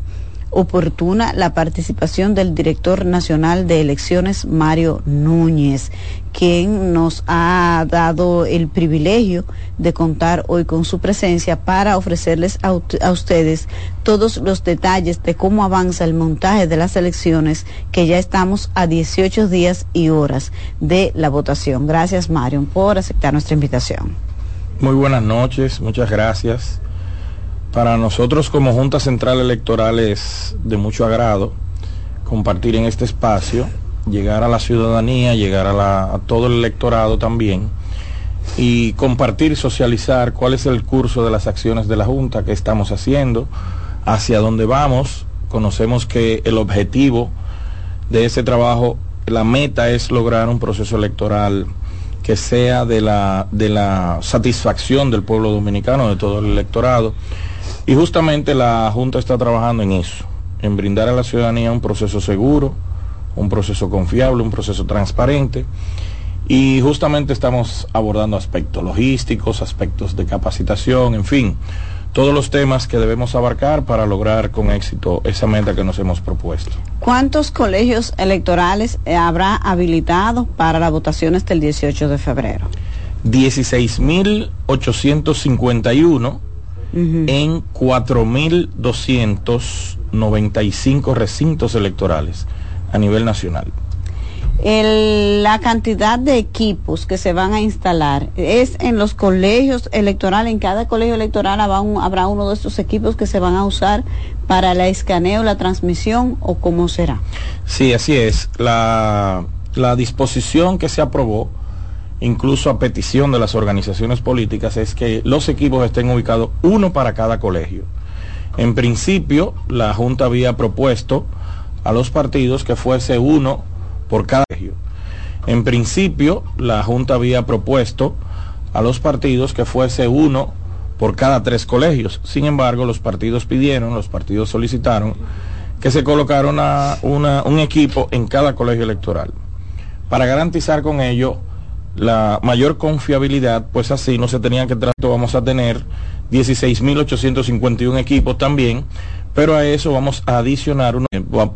oportuna la participación del director nacional de elecciones, Mario Núñez, quien nos ha dado el privilegio de contar hoy con su presencia para ofrecerles a, a, ustedes todos los detalles de cómo avanza el montaje de las elecciones, que ya estamos a 18 días y horas de la votación. Gracias, Mario, por aceptar nuestra invitación. Muy buenas noches, muchas gracias. Para nosotros como Junta Central Electoral es de mucho agrado compartir en este espacio, llegar a la ciudadanía, llegar a, todo el electorado también y compartir socializar cuál es el curso de las acciones de la Junta que estamos haciendo, hacia dónde vamos. Conocemos que el objetivo de ese trabajo, la meta es lograr un proceso electoral que sea de la, de la satisfacción del pueblo dominicano, de todo el electorado. Y justamente la Junta está trabajando en eso, en brindar a la ciudadanía un proceso seguro, un proceso confiable, un proceso transparente. Y justamente estamos abordando aspectos logísticos, aspectos de capacitación, en fin, todos los temas que debemos abarcar para lograr con éxito esa meta que nos hemos propuesto. ¿Cuántos colegios electorales habrá habilitados para las votaciones del 18 de febrero? 16.851 en 4.295 recintos electorales a nivel nacional. El, la cantidad de equipos que se van a instalar es en los colegios electorales, en cada colegio electoral habrá, un, habrá uno de estos equipos que se van a usar para el escaneo, la transmisión o cómo será. Sí, así es. La, la disposición que se aprobó, incluso a petición de las organizaciones políticas, es que los equipos estén ubicados uno para cada colegio. En principio, la Junta había propuesto a los partidos que fuese uno por cada colegio. En principio, la Junta había propuesto a los partidos que fuese uno por cada tres colegios. Sin embargo, los partidos pidieron, los partidos solicitaron que se colocaron a una, un equipo en cada colegio electoral para garantizar con ello la mayor confiabilidad, pues así no se tenían que tratar, vamos a tener 16.851 equipos también, pero a eso vamos a adicionar, un, podamos